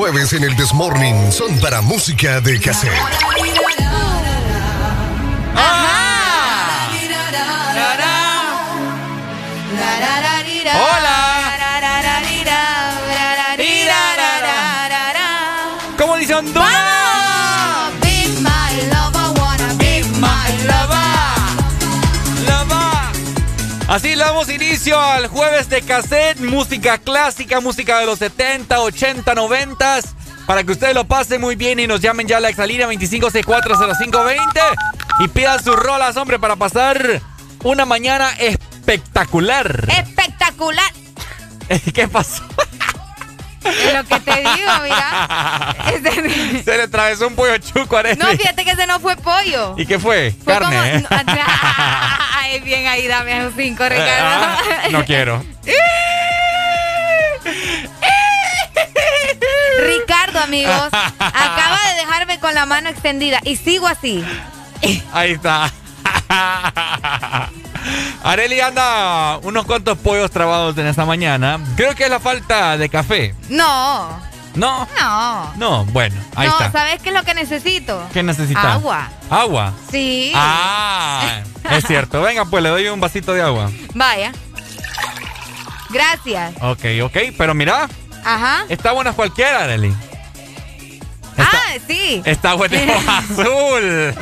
Jueves en el Desmorning son para música de cassette. ¿Cómo dice Honduras? Así damos inicio al jueves de cassette, música clásica, música de los 70, 80, 90 para que ustedes lo pasen muy bien y nos llamen ya a la exalina 25640520 y pidan sus rolas, hombre, para pasar una mañana espectacular. Espectacular. ¿Qué pasó? Es lo que te digo, mira. Ese- Se le atravesó un pollo chuco a No, fíjate que ese no fue pollo. ¿Y qué fue? Fue Carne. como- Ay, bien ahí, dame un cinco, Ricardo. Ah, no quiero. Ricardo, amigos, acaba de dejarme con la mano extendida y sigo así. Ahí está. Areli anda unos cuantos pollos trabados en esta mañana. Creo que es la falta de café. No, No. no. No, bueno, ahí no, está. ¿sabes qué es lo que necesito? ¿Qué necesitas? Agua. Agua. Sí. Ah, es cierto. Venga, pues le doy un vasito de agua. Vaya. Gracias. Ok, ok. Pero mira, Ajá. está buena cualquiera, Areli. ah, sí. Está buena azul.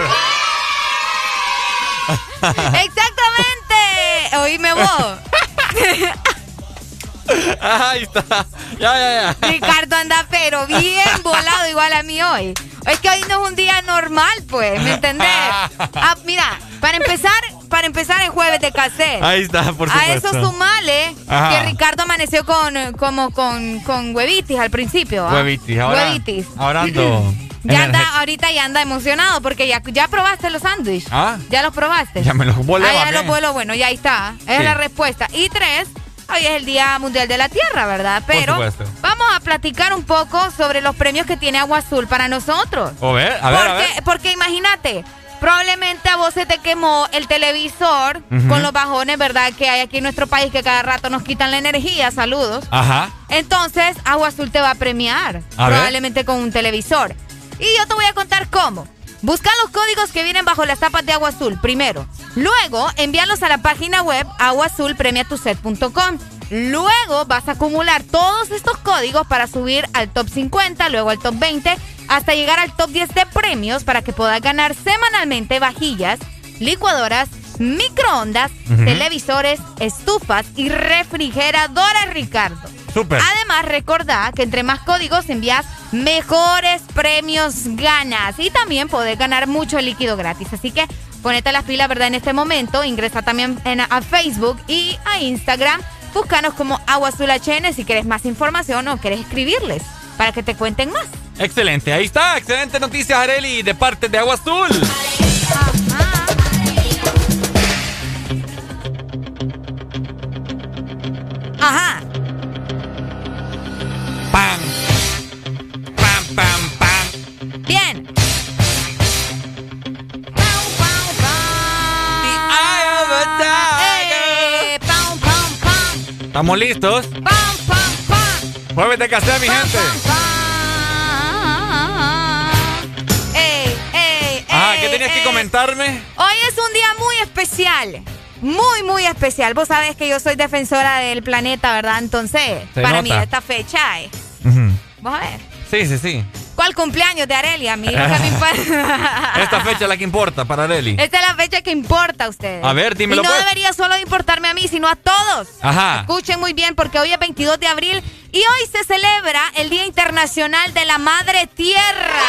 Exactamente. Oíme vos. Ahí está. Ya, ya, ya. Ricardo anda pero bien volado igual a mí hoy. Es que hoy no es un día normal, pues, ¿me entendés? Ah, mira, para empezar, para empezar el jueves de cassette. Ahí está, por A supuesto. eso sumale Ajá. que Ricardo amaneció con como con, con huevitis al principio. ¿ah? Huevitis. Ahora, Huevitis. ahora ando. Ya anda, ahorita ya anda emocionado porque ya, ya probaste los sándwiches. Ah. ¿Ya los probaste? Ya me los volé, Ah, ya ¿va los vuelo, bueno, ya ahí está. Sí. es la respuesta. Y tres, hoy es el Día Mundial de la Tierra, ¿verdad? Pero vamos a platicar un poco sobre los premios que tiene Agua Azul para nosotros. A ver, a ver, a porque, ver. porque imagínate, probablemente a vos se te quemó el televisor con los bajones, ¿verdad? Que hay aquí en nuestro país que cada rato nos quitan la energía. Saludos. Ajá. Entonces, Agua Azul te va a premiar, A ver. probablemente con un televisor. Y yo te voy a contar cómo. Busca los códigos que vienen bajo las tapas de Agua Azul primero. Luego, envíalos a la página web aguaazulpremiatuset.com. Luego vas a acumular todos estos códigos para subir al top 50, luego al top 20, hasta llegar al top 10 de premios para que puedas ganar semanalmente vajillas, licuadoras, microondas, televisores, estufas y refrigeradoras, Ricardo. Súper. Además, recordá que entre más códigos envías, mejores premios ganas. Y también podés ganar mucho líquido gratis. Así que ponete las pilas, ¿verdad? En este momento. Ingresa también en- a Facebook y a Instagram. Búscanos como Agua Azul HN si quieres más información o quieres escribirles para que te cuenten más. Excelente, ahí está. Excelente noticia, Areli, de parte de Agua Azul. Ajá. Pam. Pam, pam, pam. Bien. Eh, pam, pam, pam. ¿Estamos listos? Jueves de cassette, mi gente. Ey, ey, Ajá, ey, ¿qué tenías que ey. comentarme? Hoy es un día muy especial. Muy, muy especial. Vos sabés que yo soy defensora del planeta, ¿verdad? Entonces, Se para mí nota. esta fecha es... Vamos a ver. Sí, sí, sí. ¿Cuál cumpleaños de Arelia? A mí lo que me importa. Esta fecha es la que importa para Areli. Esta es la fecha que importa a ustedes. A ver, dímelo, Y no pues. debería solo importarme a mí, sino a todos. Ajá. Escuchen muy bien porque hoy es 22 de abril y hoy se celebra el Día Internacional de la Madre Tierra.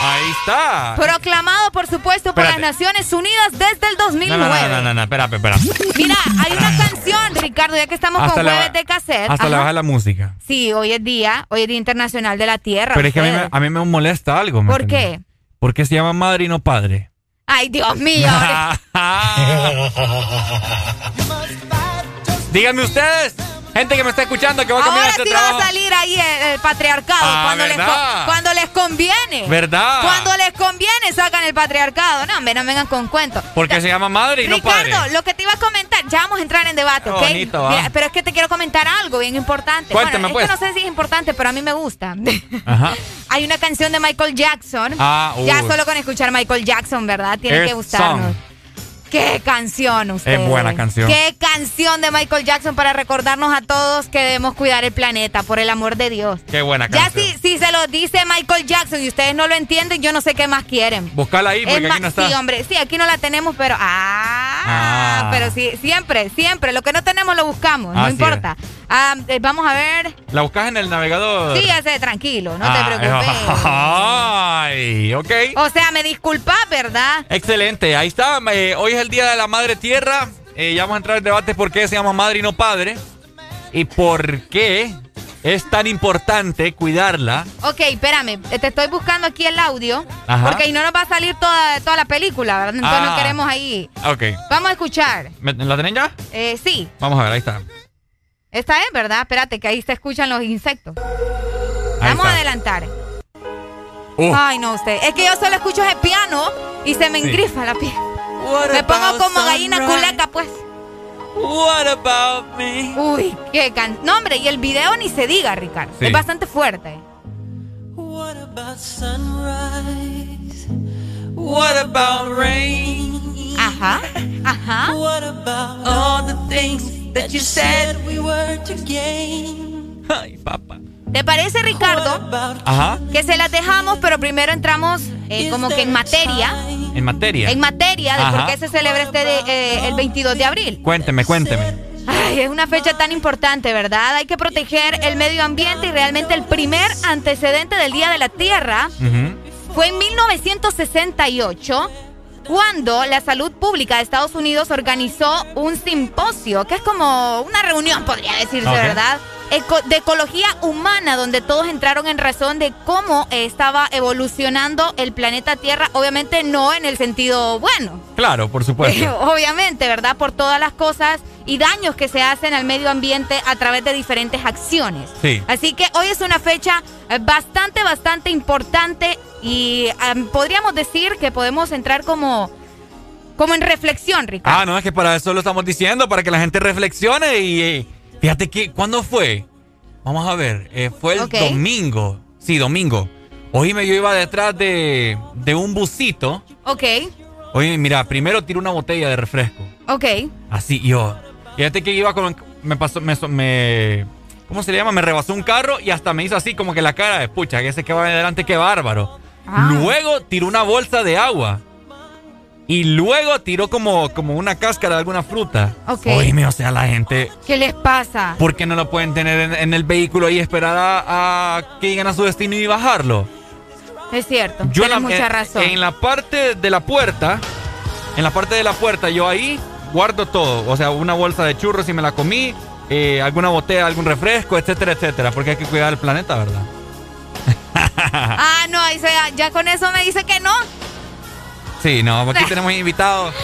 Ahí está. Proclamado, por supuesto, por las Naciones Unidas desde el No, 2009. no, no, no, no, no, espérate, espérate. Mira, hay una canción, Ricardo, ya que estamos Hasta con jueves de cassette. Hasta Ajá. baja la música. Sí, hoy es día, hoy es Día Internacional de la Tierra. Pero es que a mí, me, a mí me molesta algo. ¿me ¿Por entendés? qué? ¿Por qué se llama madre y no padre? Ay, Dios mío. Díganme ustedes. Gente que me está escuchando que va a Ahora cambiar este sí trabajo. va a salir ahí el, el patriarcado Ah, cuando, les, cuando les conviene. ¿Verdad? Cuando les conviene sacan el patriarcado. No, hombre, no vengan con cuentos. Porque se llama madre y no padre. Ricardo, lo que te iba a comentar, ya vamos a entrar en debate, ¿ok? bonito, va. Mira, pero es que te quiero comentar algo bien importante. Cuéntame, bueno, es pues. que no sé si es importante, pero a mí me gusta. Ajá. Hay una canción de Michael Jackson. Ah, uy. Ya solo con escuchar Michael Jackson, ¿verdad? Tiene Earth que gustarnos. Song. Qué canción usted. Es buena canción. Qué canción de Michael Jackson para recordarnos a todos que debemos cuidar el planeta, por el amor de Dios. Qué buena Ya canción. si, si se lo dice Michael Jackson y ustedes no lo entienden, yo no sé qué más quieren. Buscala ahí porque Es aquí no está. Sí, hombre, sí, aquí no la tenemos, pero ah, Ah. pero sí, siempre, siempre, lo que no tenemos lo buscamos, no importa. Ah, eh, vamos a ver. La buscas en el navegador. Sí, ese tranquilo, no Ah, te preocupes. Ay, ok. O sea, me disculpas, ¿verdad? Excelente, ahí está. eh, hoy es el Día de la Madre Tierra. Eh, ya vamos a entrar en debate por qué se llama madre y no padre. Y por qué es tan importante cuidarla. Ok, espérame, eh, te estoy buscando aquí el audio, Ajá. porque ahí no nos va a salir toda, toda la película, ¿verdad? Entonces no Ah. queremos ahí. Ok. Vamos a escuchar. ¿Me- ¿La tienen ya? Eh, sí, Vamos a ver, ahí está. esta es, ¿verdad? Espérate, que ahí se escuchan los insectos. Ahí Vamos a adelantar. Uh. Ay, no, usted. Es que yo solo escucho ese piano y se me Sí. engrifa la piel. Me pongo about como gallina sunrise? culeca, pues. What about me? Uy, qué can... No, hombre, y el video ni se diga, Ricardo. Sí. Es bastante fuerte. What about sunrise? What about rain? Ajá, ajá. What about all the things that you said we were to gain? Ay, papá. ¿Te parece, Ricardo, Ajá. que se las dejamos, pero primero entramos eh, como que en materia, En materia. en materia de por Ajá. qué se celebra este de- eh, el 22 de abril? Cuénteme, cuénteme. Ay, es una fecha tan importante, ¿verdad? Hay que proteger el medio ambiente y realmente el primer antecedente del Día de la Tierra Ujú. fue en 1968 cuando la salud pública de Estados Unidos organizó un simposio, que es como una reunión, podría decirse, Ok. ¿verdad? Eco- de ecología humana, donde todos entraron en razón de cómo eh, estaba evolucionando el planeta Tierra, obviamente no en el sentido bueno, Claro, por supuesto. obviamente, ¿verdad? Por todas las cosas y daños que se hacen al medio ambiente a través de diferentes acciones. Sí. Así que hoy es una fecha eh, bastante, bastante importante y am, podríamos decir que podemos entrar como, como en reflexión, Ricardo. Ah, no, es que para eso lo estamos diciendo, para que la gente reflexione y eh, fíjate que, ¿cuándo fue? Vamos a ver, eh, fue el domingo. Sí, domingo. Oíme, yo iba detrás de, de un busito. Ok, Oye, mira, primero tiró una botella de refresco. ok. Así, yo. Fíjate que iba con. Me pasó. Me, me- ¿Cómo se le llama? Me rebasó un carro y hasta me hizo así como que la cara de pucha, que ese que va adelante, qué bárbaro. Ah. Luego tiró una bolsa de agua. Y luego tiró como, como una cáscara de alguna fruta. Ok. Oíme, o sea, la gente. ¿Qué les pasa? ¿Por qué no lo pueden tener en, en el vehículo y esperar a, a que lleguen a su destino y bajarlo? Es cierto, Yo tienes la- mucha en- razón. En la parte de la puerta, en la parte de la puerta, yo ahí guardo todo. O sea, una bolsa de churros si me la comí, eh, alguna botella, algún refresco, etcétera, etcétera. Porque hay que cuidar el planeta, ¿verdad? Ah, no, ahí se- ya con eso me dice que no. Sí, no, aquí tenemos invitados.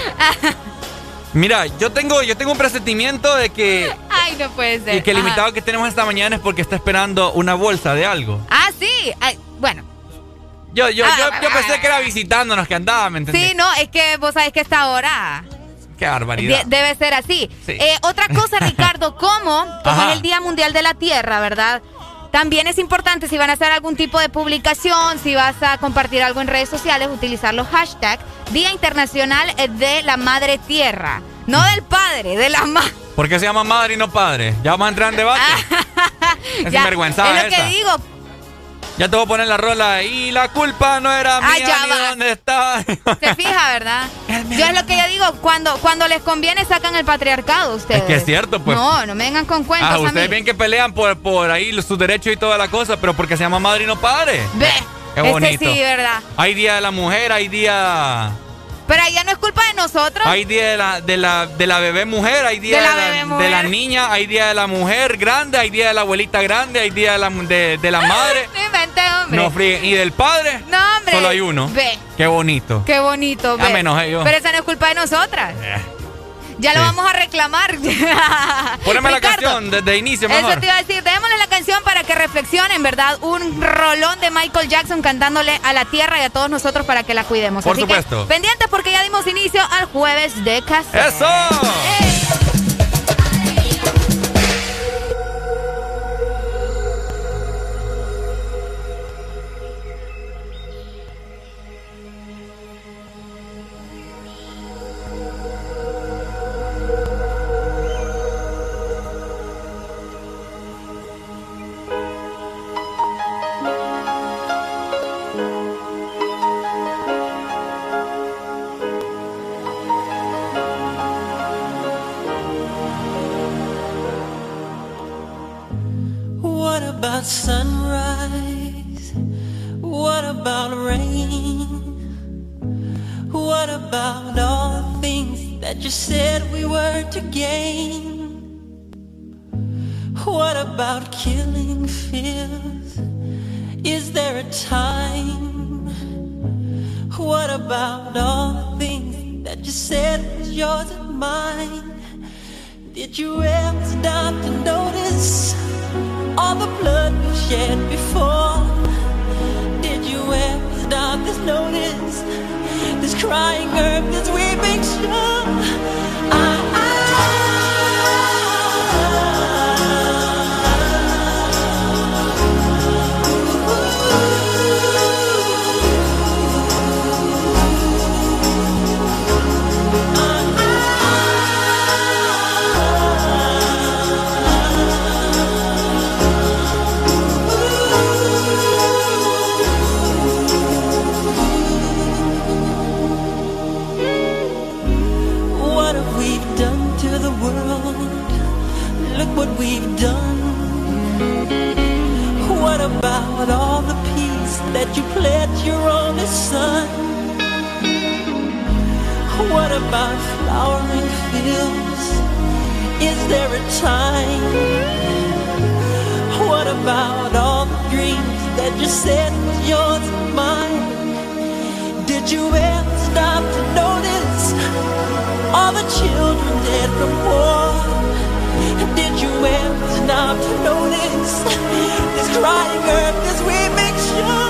Mira, yo tengo, yo tengo un presentimiento de que, Ay, no puede ser. y que el Ajá. invitado que tenemos esta mañana es porque está esperando una bolsa de algo. Ah, sí. Ay, bueno, Yo, yo, Ah, yo, yo ah, pensé que era visitándonos que andaba, ¿me entendés? sí, no, es que vos sabés que esta hora Qué barbaridad. de- debe ser así. Sí. Eh, otra cosa, Ricardo, como, como Ajá. es el Día Mundial de la Tierra, ¿verdad? También es importante si van a hacer algún tipo de publicación, si vas a compartir algo en redes sociales, utilizar los hashtags Día Internacional de la Madre Tierra. No del padre, de la madre. ¿Por qué se llama madre y no padre? Ya vamos a entrar en debate. es sinvergüenza es lo esa. que digo. Ya te voy a poner la rola y la culpa no era Ah, mía ya ni va. dónde estaba. Se fija, ¿verdad? Yo es lo que yo digo, cuando, cuando les conviene sacan el patriarcado ustedes. Es que es cierto, pues. No, no me vengan con cuentos Ah, ustedes bien que pelean por, por ahí sus derechos y toda la cosa, pero porque se llama madre y no padre. Ve, Qué bonito. sí, ¿verdad? Hay día de la mujer, hay día. Pero ahí ya no es culpa de nosotros. Hay día de la, de la, de la bebé mujer, hay día De de la de niña, hay día de la mujer grande, hay día de la abuelita grande, hay día de la, de, de la madre. No invente, hombre. No. Y del padre, No, hombre. solo hay uno. Ve, Qué bonito. qué bonito, A ve. menos ellos. Pero esa no es culpa de nosotras. Eh. Ya lo vamos a reclamar. Poneme la canción desde inicio, mejor. Eso te iba a decir. Démosle la canción para que reflexionen, ¿verdad? Un rolón de Michael Jackson cantándole a la tierra y a todos nosotros para que la cuidemos. Por Así supuesto. Que, pendientes porque ya dimos inicio al jueves de casa. ¡Eso! What time? What about all the dreams that you said was yours and mine? Did you ever stop to notice all the children dead from war? Did you ever stop to notice this crying earth, this weeping shore?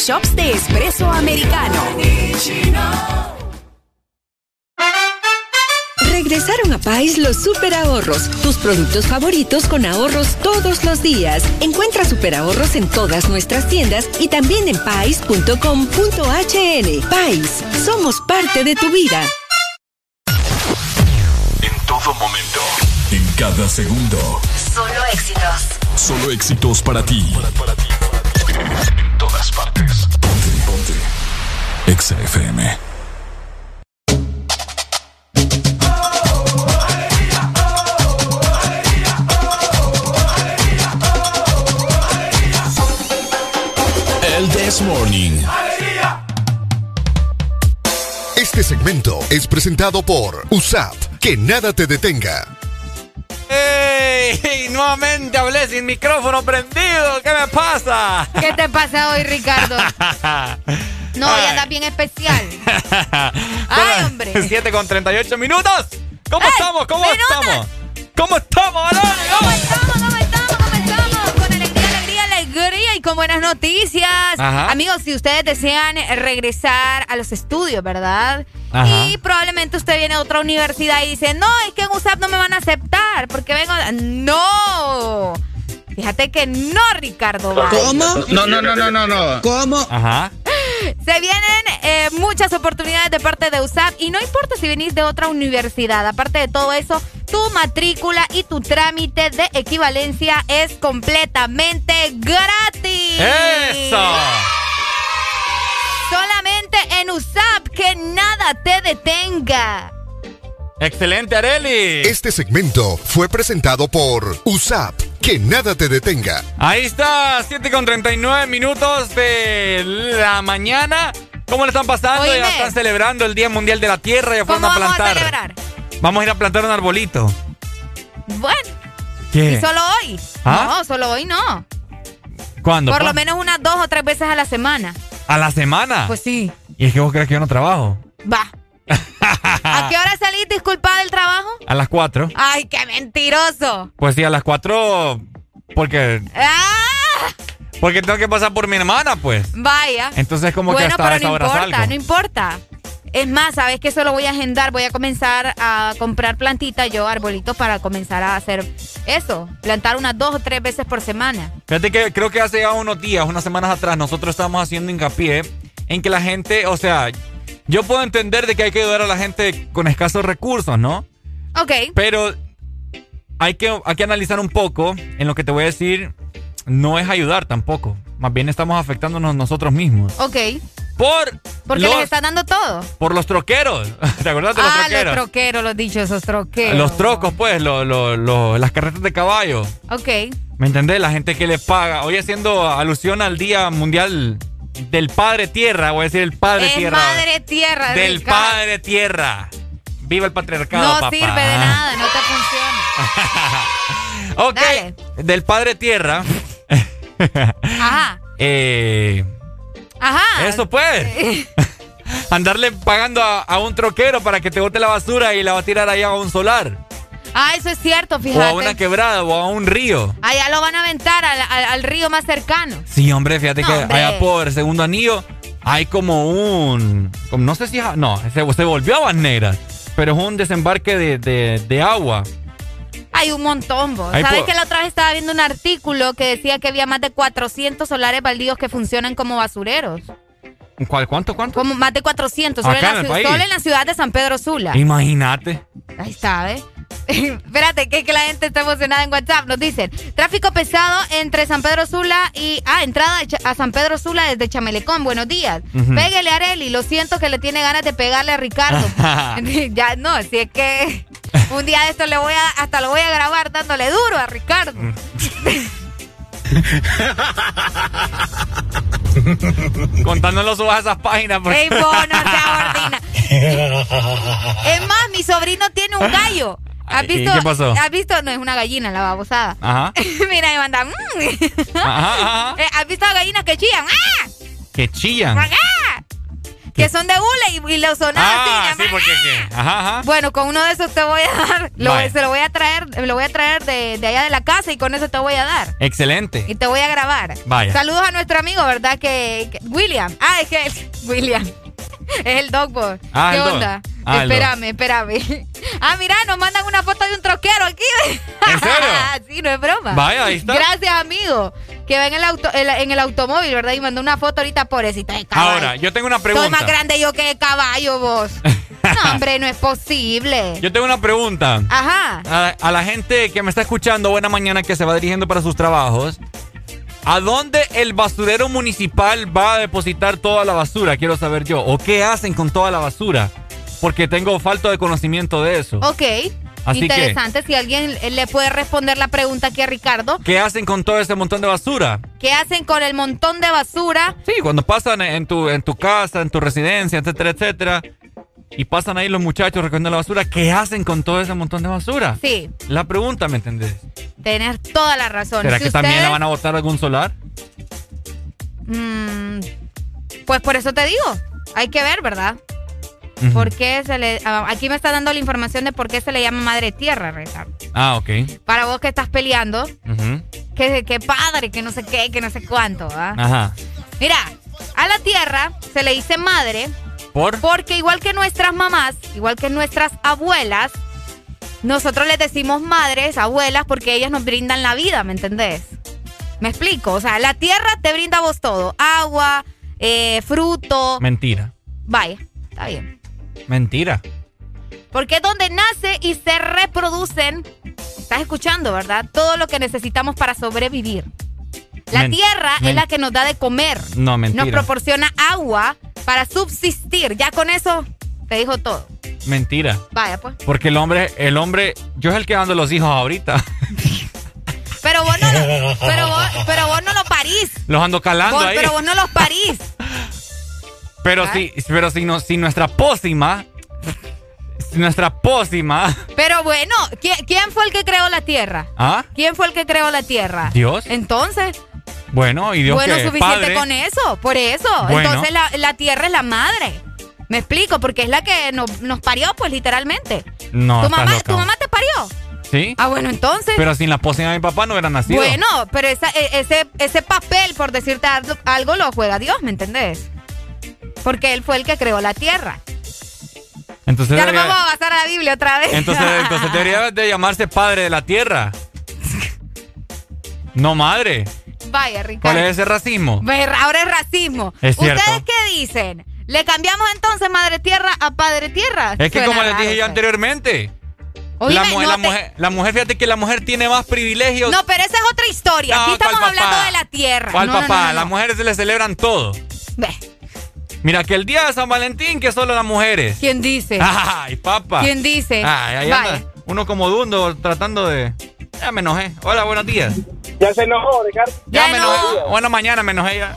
shops de espresso americano. Regresaron a Pais los super ahorros, tus productos favoritos con ahorros todos los días. Encuentra super ahorros en todas nuestras tiendas y también en pais.com.hn. Pais, somos parte de tu vida. En todo momento, en cada segundo. Solo éxitos. Solo éxitos para ti. Para, para Exa FM. Morning. Este segmento es presentado por USAP. Que nada te detenga. ¡Ey! Nuevamente hablé sin micrófono prendido. ¿Qué me pasa? ¿Qué te pasa hoy, Ricardo? No, ya está bien especial. Ay, hombre. 7 con 38 minutos. ¿Cómo ¡Ey! estamos? ¿Cómo ¡Minutos! estamos? ¿Cómo estamos, Valeria? ¿Cómo estamos? ¿Cómo estamos? ¿Cómo estamos? Con alegría, alegría, alegría y con buenas noticias. Ajá. Amigos, si ustedes desean regresar a los estudios, ¿verdad? Ajá. Y probablemente usted viene a otra universidad y dice, no, es que en USAP no me van a aceptar porque vengo... ¡No! Fíjate que no, Ricardo. Valle. No, no, no, no, no, no. ¿Cómo? Ajá. Muchas oportunidades de parte de USAP y no importa si venís de otra universidad. Aparte de todo eso, tu matrícula y tu trámite de equivalencia es completamente gratis. ¡Eso! Solamente en USAP, que nada te detenga. Excelente, Areli. Este segmento fue presentado por USAP. Que nada te detenga. Ahí está, 7 con 39 minutos de la mañana. ¿Cómo le están pasando? Oíme. Ya están celebrando el Día Mundial de la Tierra. Ya fueron ¿Cómo a vamos a plantar. celebrar? Vamos a ir a plantar un arbolito. Bueno, ¿Qué? ¿y solo hoy? ¿Ah? No, solo hoy no. ¿Cuándo? Por lo menos unas dos o tres veces a la semana. ¿A la semana? Pues sí. ¿Y es que vos crees que yo no trabajo? Va. ¿A qué hora salís disculpa del trabajo? A las 4. Ay, qué mentiroso. Pues sí, a las 4 porque ¡Ah! Porque tengo que pasar por mi hermana, pues. Vaya. Entonces como que bueno, hasta pero esa no hora importa, salgo. no importa. Es más, ¿sabes que Eso lo voy a agendar. Voy a comenzar a comprar plantitas, yo, arbolitos, para comenzar a hacer eso. Plantar unas dos o tres veces por semana. Fíjate que creo que hace ya unos días, unas semanas atrás, nosotros estábamos haciendo hincapié en que la gente, o sea, yo puedo entender de que hay que ayudar a la gente con escasos recursos, ¿no? Ok. Pero hay que, hay que analizar un poco en lo que te voy a decir. No es ayudar tampoco. Más bien estamos afectándonos nosotros mismos. Ok. Por Porque los, les están dando todo. por los troqueros. ¿Te acuerdas de los ah, troqueros? los troqueros, los dichosos troqueros. Los trocos, pues, lo- lo- lo- las carretas de caballo. Ok. ¿Me entendés? La gente que les paga. Hoy haciendo alusión al Día Mundial del Padre Tierra, voy a decir el Padre es Tierra. madre tierra. del Ricardo. Padre Tierra. Viva el patriarcado, No papá. sirve de nada, no te funciona. Ok. Dale. Del Padre Tierra. Ajá. eh, Ajá. eso pues. Andarle pagando a, a un troquero para que te bote la basura y la va a tirar allá a un solar. Ah, eso es cierto, O a fíjate. una quebrada o a un río. Allá lo van a aventar al, al- al río más cercano. Sí, hombre, fíjate No, que hombre. allá por segundo anillo hay como un. como- no sé si. es- No, se, se volvió aguas negras. Pero es un desembarque de, de- de agua. Hay un montón, vos. ¿Sabes que la otra vez estaba viendo un artículo que decía que había más de 400 solares baldíos que funcionan como basureros? ¿Cuál, ¿Cuánto, cuánto? Como más de 400. Solo, en la, en ciudad de San Pedro Sula. Imagínate. Ahí está, ¿ves? Espérate, que, que la gente está emocionada en WhatsApp. Nos dicen, tráfico pesado entre San Pedro Sula y... Ah, entrada a San Pedro Sula desde Chamelecón. Buenos días. Ujú. Pégale a Areli. Lo siento que le tiene ganas de pegarle a Ricardo. ya, no, si es que un día de esto le voy a... Hasta lo voy a grabar dándole duro a Ricardo. Contando los subas a esas páginas. porque- Ey, vos, no seas ordina. Es más, mi sobrino tiene un gallo. ¿Has visto? ¿qué pasó? ¿Has visto? No, es una gallina, la babosada. Ajá. Mira, y manda. mm. Ajá, ajá. Eh, ¿Has visto gallinas que chillan? ¡Ah! Que chillan. ¡Ah! Que son de hule y, y lo sonan Ah, así. sí, porque qué. Ajá, ajá. Bueno, con uno de esos te voy a dar. Lo- se lo voy a traer, lo voy a traer de, de allá de la casa y con eso te voy a dar. Excelente. Y te voy a grabar. Vaya. Saludos a nuestro amigo, ¿verdad? Que, que- William. Ah, es que William. Es el dogboy. Ah, ¿Qué el dog. Ah, espérame, espérame. Ah, mira, nos mandan una foto de un troquero aquí. ¿En serio? sí, no es broma. Vaya, ahí está. Gracias, amigo. Que va en el, auto, en, el automóvil, ¿verdad? Y mandó una foto ahorita, pobrecita de caballo. Ahora, yo tengo una pregunta. más grande yo que caballo, vos. no, hombre, no es posible. Yo tengo una pregunta. Ajá. A, a la gente que me está escuchando, buena mañana, que se va dirigiendo para sus trabajos. ¿A dónde el basurero municipal va a depositar toda la basura? Quiero saber yo. ¿O qué hacen con toda la basura? Porque tengo falta de conocimiento de eso. Ok. Así que, Interesante, si alguien le puede responder la pregunta aquí a Ricardo. ¿qué hacen con todo ese montón de basura? ¿Qué hacen con el montón de basura? Sí, cuando pasan en tu, en tu casa, en tu residencia, etcétera, etcétera, y pasan ahí los muchachos recogiendo la basura, ¿qué hacen con todo ese montón de basura? Sí, La pregunta, ¿me entendés? tener toda la razón. ¿Será Si que también la van a botar algún solar? Mm, pues por eso te digo, hay que ver, ¿verdad? Ujú. ¿Por qué se le... ah, Aquí me está dando la información de por qué se le llama madre tierra, Ricardo. Ah, ok. Para vos que estás peleando, que, que padre, que no sé qué, que no sé cuánto, ¿ah? Ajá. Mira, a la tierra se le dice madre ¿Por? porque igual que nuestras mamás, igual que nuestras abuelas, nosotros les decimos madres, abuelas, porque ellas nos brindan la vida, ¿me entendés? Me explico, o sea, la tierra te brinda a vos todo, agua, eh, fruto, Mentira. vaya, está bien. Mentira. Porque es donde nace y se reproducen, estás escuchando, ¿verdad? Todo lo que necesitamos para sobrevivir. La Men- tierra es la que nos da de comer. No, mentira. Nos proporciona agua para subsistir. Ya con eso te dijo todo. Mentira. Vaya, pues. Porque el hombre, el hombre, yo es el que ando los hijos ahorita. Pero vos no pero vos, pero vos no lo parís. Los ando calando Vos- ahí. pero vos no los parís. Pero ¿Ah? si, pero si no, si nuestra pócima, si nuestra pócima, Pero bueno, ¿quién, quién fue el que creó la tierra? ¿ah? ¿Quién fue el que creó la tierra? Dios. Entonces, Bueno, y Dios bueno, que suficiente padre. con eso, por eso. Bueno. Entonces la, la tierra es la madre. Me explico, porque es la que nos, nos parió, pues literalmente. No, ¿Tu, mamá. ¿Tu mamá te parió? ¿Sí? Ah, bueno, entonces. Pero sin la pócima de mi papá no hubiera nacido. Bueno, pero esa- e- ese, ese papel, por decirte algo, algo, lo juega Dios, ¿me entendés? Porque Él fue el que creó la tierra. Entonces ya debería, vamos a basar a la Biblia otra vez. entonces, entonces debería de llamarse padre de la tierra. No madre. Vaya, Ricardo. ¿Cuál es ese racismo? Ahora es racismo. Es cierto. ¿Ustedes qué dicen? ¿Le cambiamos entonces Madre Tierra a Padre Tierra? Es que Suena como les dije yo pues. anteriormente, Oíme, la, mujer, no la, te- mujer, la mujer, fíjate que la mujer tiene más privilegios. No, pero esa es otra historia. No, Aquí estamos ¿cuál hablando papá? de la Tierra. ¿Cuál No, no, papá? no, no, no. Las mujeres se le celebran todo. Ve, Mira, que el día de San Valentín, que solo las mujeres. ¿Quién dice? Ay, papá. ¿Quién dice? Ay, ahí anda. Uno como dundo tratando de. Ya me enojé. Hola, buenos días. Ya se enojó, Ricardo. Ya, Ya me no. enojé. Bueno, mañana me enojé ya.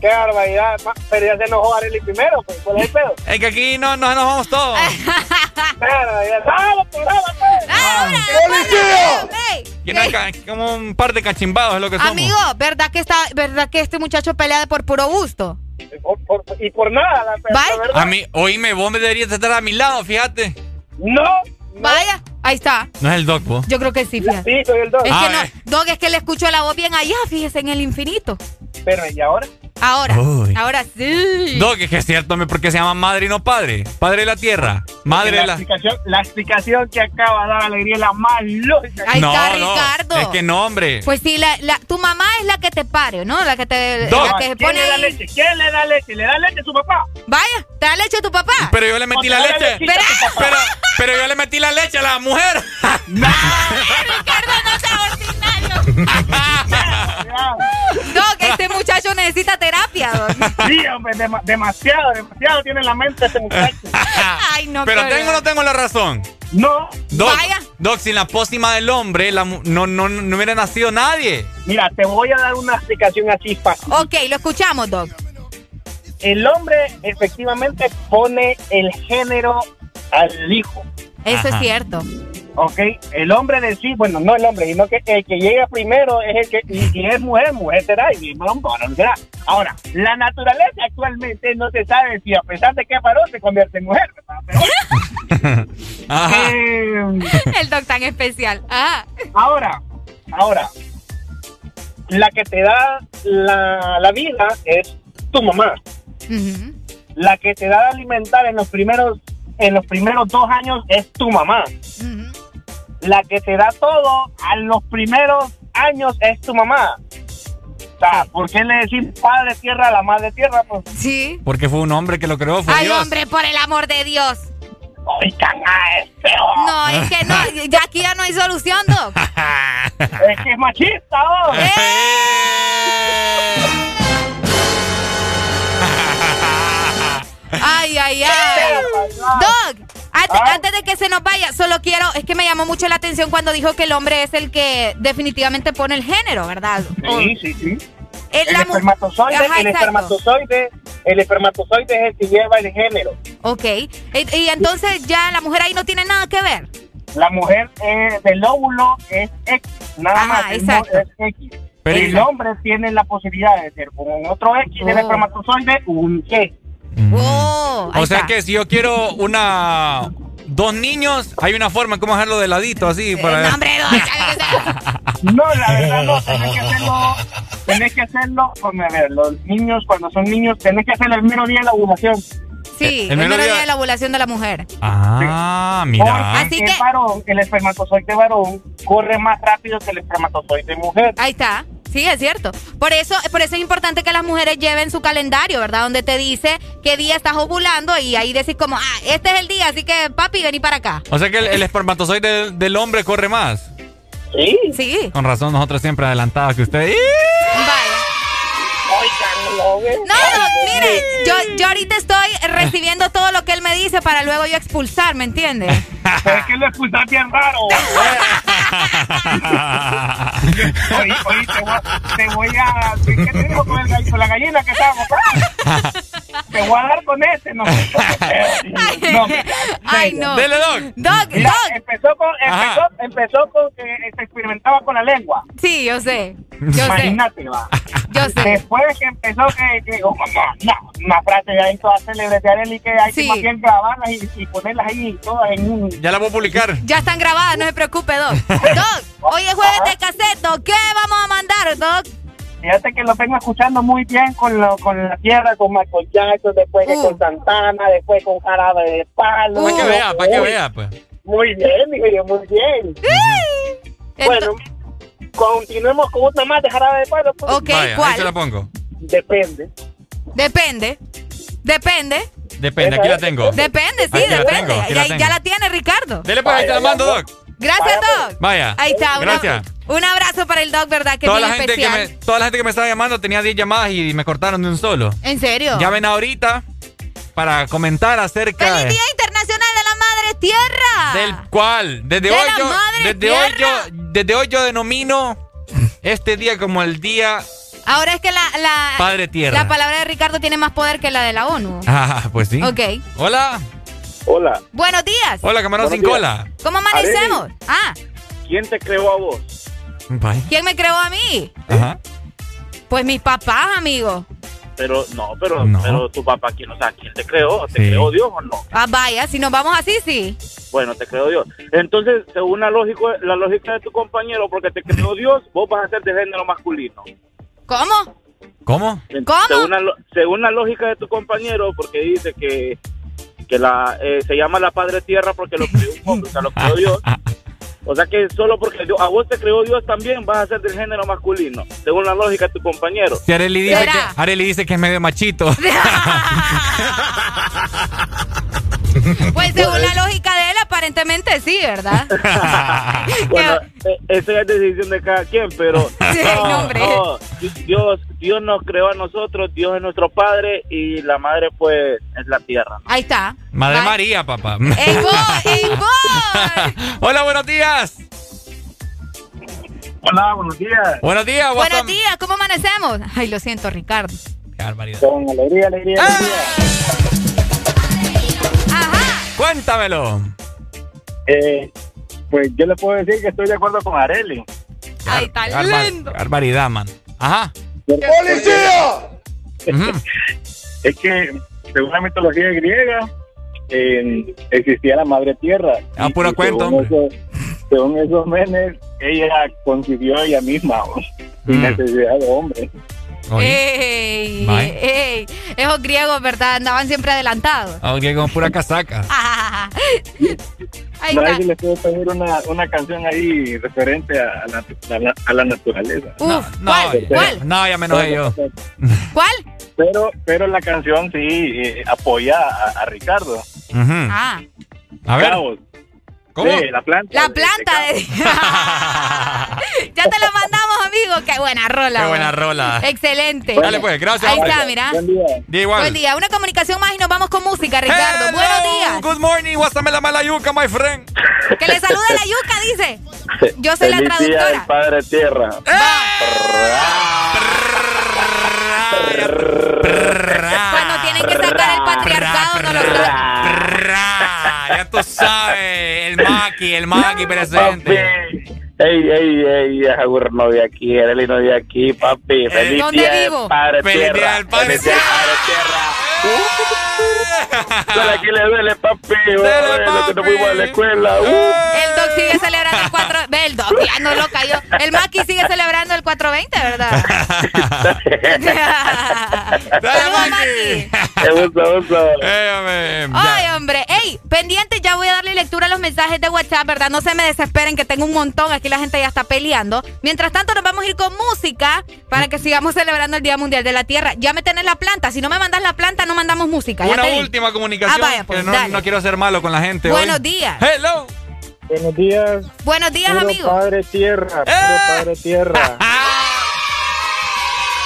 Qué barbaridad. Pero ya se enojó Arely primero, pues. ¿Cuál es el pedo? Es que aquí no, no nos vamos todos. Como un par de cachimbados es lo que somos. Amigo, ¿verdad que está, verdad que este muchacho pelea de por puro gusto? Por- por- y por nada, la, verdad. A mí, oíme, vos me deberías estar a mi lado, fíjate. No. Vaya, ahí está. No es el doc, vos. Yo creo que sí, fíjate. Sí, soy el dos. Es Ah, que no, eh. Dog, es que le escucho la voz bien allá, fíjese, en el infinito. Pero, ¿y ahora? Ahora, Uy. ahora sí. Doc, es que es cierto, porque se llama madre y no padre. Padre de la tierra. Madre la, de la. explicación, la explicación que acaba de dar Alegría es la más lógica. Ahí no, está, no. Ricardo. Es que no, hombre. Pues sí, la, la- tu mamá es la que te pare, ¿no? La que te, Dog. la que ¿Quién pone le da ahí. leche? ¿Quién le da leche? ¿Le da leche a su papá? Vaya, te da leche a tu papá. Pero yo le metí la leche. tu. Pero, pero yo le metí la leche a la mujer. Ricardo, no seas ordinario. Dog, este muchacho necesita terapia, Dog. Sí, hombre, dema- demasiado, demasiado tiene en la mente ese muchacho. Ay, no Pero creo. tengo o no tengo la razón. No, Doc, Vaya. Doc, sin la pócima del hombre, la no, no, no hubiera nacido nadie. mira, te voy a dar una explicación así fácil. Ok, lo escuchamos, Dog. El hombre efectivamente pone el género al hijo. Eso Ajá. es cierto. ¿Ok? El hombre de sí, bueno, no el hombre, sino que el que llega primero es el que, y si es mujer, mujer será, y varón será. Ahora, la naturaleza actualmente no se sabe si a pesar de que es varón se convierte en mujer, ¿verdad? Pero, Ajá. eh, El Dog tan especial. Ah. ahora, ahora, la que te da la, la vida es tu mamá. La que te da de alimentar en los primeros, en los primeros dos años es tu mamá. La que te da todo a los primeros años es tu mamá. O sea, ¿por qué le decís padre tierra a la madre tierra? Pues, Sí. Porque fue un hombre que lo creó, fue Ay, Dios. hombre, por el amor de Dios. oigan a este, oh, No, es que no, ya aquí ya no hay solución, Doc. es que es machista, oh. Eh. Ay, ay, ay. Doc, ante- Ah. antes de que se nos vaya, solo quiero, es que me llamó mucho la atención cuando dijo que el hombre es el que definitivamente pone el género, ¿verdad? O- Sí, sí, sí. El, espermatozoide, Ajá, el espermatozoide, el espermatozoide es el que lleva el género. Ok. Y, y entonces ya la mujer ahí no tiene nada que ver. La mujer eh, del óvulo es X, nada Ajá, más, el no- exacto. es X. Pero el hombre tiene la posibilidad de ser con otro X del Oh. espermatozoide un Y. Oh, ahí O sea está. que si yo quiero una dos niños, hay una forma en cómo hacerlo de ladito así para No, hombre, no, No, la verdad no, tenés que hacerlo, tenés que hacerlo, a ver, los niños cuando son niños, tenés que hacerlo el mero día de la ovulación. Sí, El el mero día- día de la ovulación de la mujer. Ah, mira. Así el que- varón, el espermatozoide varón corre más rápido que el espermatozoide mujer. Ahí está. Sí, es cierto. Por eso, por eso es importante que las mujeres lleven su calendario, ¿verdad? Donde te dice qué día estás ovulando y ahí decís como, ah, este es el día, así que papi, vení para acá. O sea que el, el espermatozoide del, del hombre corre más. Sí. Sí. Con razón, nosotros siempre adelantados que ustedes. No, no, mire, yo, yo ahorita estoy recibiendo todo lo que él me dice para luego yo expulsar, ¿me entiendes? Es que lo expulsas bien raro. Oye, oye, te voy, te voy a... ¿Qué te digo con, el con la gallina que estábamos? Ah, Te voy a dar con este, no. no Ay, no. Dele, Doc. Doc, Mira, Doc. empezó con, empezó, empezó con que se experimentaba con la lengua. Sí, yo sé. Yo sé. Imagínate, va. Yo sé. Después que empezó que, que oh, no, no, una frase de ahí toda célebre de Arely que hay Sí. que más bien grabarlas y, y ponerlas ahí todas en un... Ya la voy a publicar. Ya están grabadas, no se preocupe, Doc. Doc, hoy es jueves de cassette, Doc. ¿Qué vamos a mandar, Doc? Fíjate que lo vengo escuchando muy bien con, lo, con la tierra, con Michael Jackson, después que Uh. con Santana, después con Jarabe de Palo. Para que Uh. vea, para que Muy- vea, pues. Muy bien, digo yo, muy bien. Bueno, continuemos con otra más de Jarabe de Palo. pues. Ok, Vaya, ahí ¿cuál? se la pongo. Depende. Depende. Depende. Depende, aquí la tengo. Depende, sí, Aquí la depende. tengo, aquí ya, la tengo. ya la tiene Ricardo. Dele pues, ahí te la mando, Doc. Gracias, Doc. Vaya. Ahí está. una- Gracias. un abrazo para el Doc, ¿verdad? Que Toda la, gente que me, toda la gente que me estaba llamando tenía 10 llamadas y me cortaron de un solo. ¿En serio? Llamen ahorita para comentar acerca ¡Feliz Día Internacional Madre Tierra! del cual. Desde De hoy la yo, madre desde hoy yo, desde hoy yo denomino este día como el día Ahora es que la, la, Padre Tierra. la palabra de Ricardo tiene más poder que la de la ONU. Ah, pues sí. Ok. Hola. Hola. Buenos días. Hola, camarón Buenos sin días. cola. ¿Cómo amanecemos? Ah, ¿Quién te creó a vos? Bye. ¿quién me creó a mí? Ajá. Pues mis papás, amigo. Pero no, pero, No. pero tu papá, ¿quién, o sea, ¿quién te creó? ¿Te Sí. creó Dios o no? Ah, vaya, si nos vamos así, sí. Bueno, te creó Dios. Entonces, según la lógica, la lógica de tu compañero, porque te creó Dios, vos vas a ser de género masculino. ¿Cómo? ¿Cómo? ¿Cómo? Según la, según la lógica de tu compañero, porque dice que, que la, eh, se llama la Padre Tierra porque lo creó un hombre, o sea, lo creó Dios. O sea que solo porque Dios- a vos te creó Dios también vas a ser del género masculino, según la lógica de tu compañero. Si Areli dice, que, Areli dice que es medio machito. Pues según la lógica de él, aparentemente sí, ¿verdad? Bueno, eh, esa es decisión de cada quien, pero Sí, no, no, hombre. no, Dios, Dios nos creó a nosotros, Dios es nuestro padre y la madre pues es la tierra. Ahí está. Madre Bye. María, papá. ¡Ey, boy! ¡Ey, boy! Hola, buenos días. Hola, buenos días. Buenos días, Buenos días, ¿cómo amanecemos? Ay, lo siento, Ricardo. Qué barbaridad. Con alegría, alegría, alegría. Ajá. Cuéntamelo. Eh, pues yo le puedo decir que estoy de acuerdo con Areli. Ay, está Barbar- lindo. barbaridad, man. Ajá. ¡Policía! Es que, según la mitología griega, eh, existía la madre tierra. Ah, Y- puro y cuento, según según esos menes, ella concibió ella misma, ¿no? sin Mm. necesidad de hombre. ¡Ey! ¡Ey! Esos griegos, ¿verdad? Andaban siempre adelantados. Oye, con pura casaca. Ahí No está. si les puedo pedir una, una canción ahí referente a la, a la, a la naturaleza. Uf, No, ¿cuál? ya- ¿Cuál? no, ya me enojé yo. ¿Cuál? Pero, pero la canción sí eh, apoya a, a Ricardo. Ujú. Ah. A ver, Cabos. ¿Cómo? Sí, la planta. La planta de... ya te la mandamos, amigo. Qué buena rola. Qué buena rola. Excelente. Dale, pues, gracias, Ahí está, mira. Buen día. Día igual. Buen día. Una comunicación más y nos vamos con música, Ricardo. Hello, Buenos días. Good morning, Guásame la malayuca, my friend. Que le saluda la yuca, dice. Yo soy la Feliz día del traductora. Padre Tierra. Cuando tienen que sacar el patriarcado, no lo Ya tú sabes, el maqui, el maqui presente. Ey, ey, ey, Jagur no de aquí, Ereli no de aquí, papi. Feliz ¿dónde día vivo? Padre Feliz Tierra. día del Padre Feliz día del Padre Tierra. Pero aquí le duele, papi. Que no fuimos a la escuela. Uh. El Doc sigue celebrando el 4... Ve, el Doc ya no lo cayó. El Maki sigue celebrando el 420, ¿verdad? Saludos, Maki. Eh, Ay, hombre. Ey, pendiente, ya voy a darle lectura a los mensajes de WhatsApp, ¿verdad? No se me desesperen que tengo un montón. Aquí la gente ya está peleando. Mientras tanto, nos vamos a ir con música para que sigamos celebrando el Día Mundial de la Tierra. Ya me tenés la planta. Si no me mandas la planta, no mandamos música. Una te última comunicación. Ah, vaya, pues, que no, quiero ser malo con la gente. Buenos hoy. días. Hello. Buenos días. Buenos días, Puro amigo. Padre Tierra, puro ¡Eh! Padre Tierra.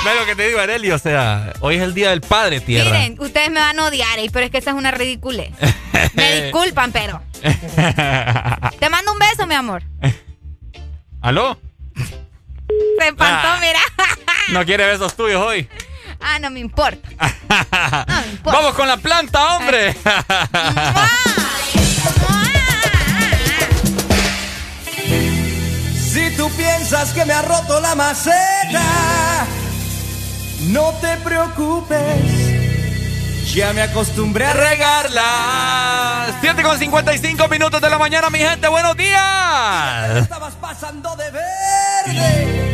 Ve lo que te digo, Areli. O sea, hoy es el día del Padre Tierra. Miren, ustedes me van a odiar, pero es que esa es una ridiculez. Me disculpan, pero. Te mando un beso, mi amor. ¿Aló? Se espantó, Ah. mira. No quiere besos tuyos hoy. Ah, no me importa. Vamos con la planta, hombre. Si tú piensas que me ha roto la maceta, no te preocupes. Ya me acostumbré a regarla. 7 con 55 minutos de la mañana, mi gente. Buenos días. Estabas pasando de verde.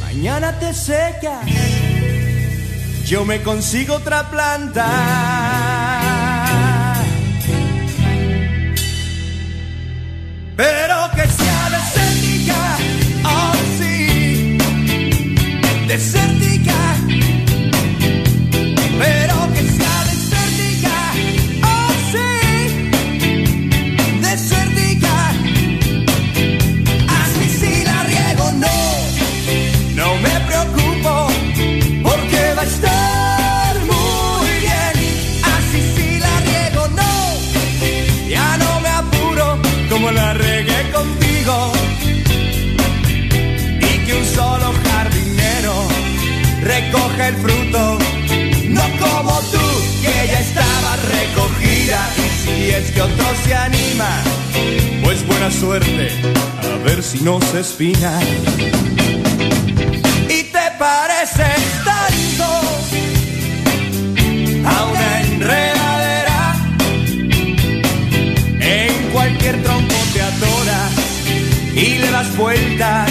Mañana te secas. Yo me consigo otra planta. Pero que sea desértica. Oh, sí. Desértica. El fruto. No como tú, que ya estaba recogida. Y si es que otro se anima, pues buena suerte. A ver si no se espina. Y te pareces tanto a una enredadera. En cualquier tronco te atoras y le das vueltas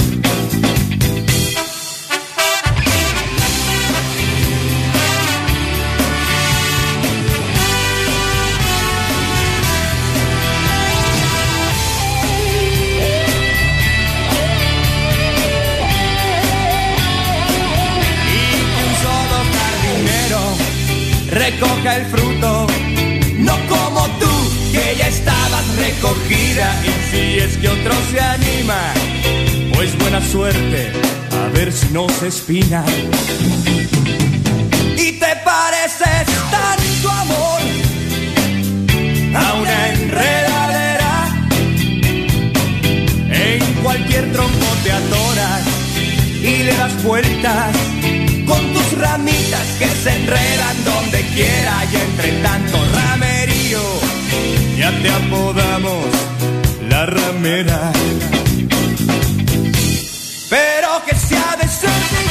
Recoja el fruto, no como tú, que ya estabas recogida. Y si es que otro se anima, pues buena suerte, a ver si no se espina. Y te pareces tanto amor a una enredadera. En cualquier tronco te atoras y le das vueltas ramitas que se enredan donde quiera y entre tanto ramerío ya te apodamos la ramera. Pero que sea desértica, oh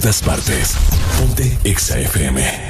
todas partes. Ponte Exa FM.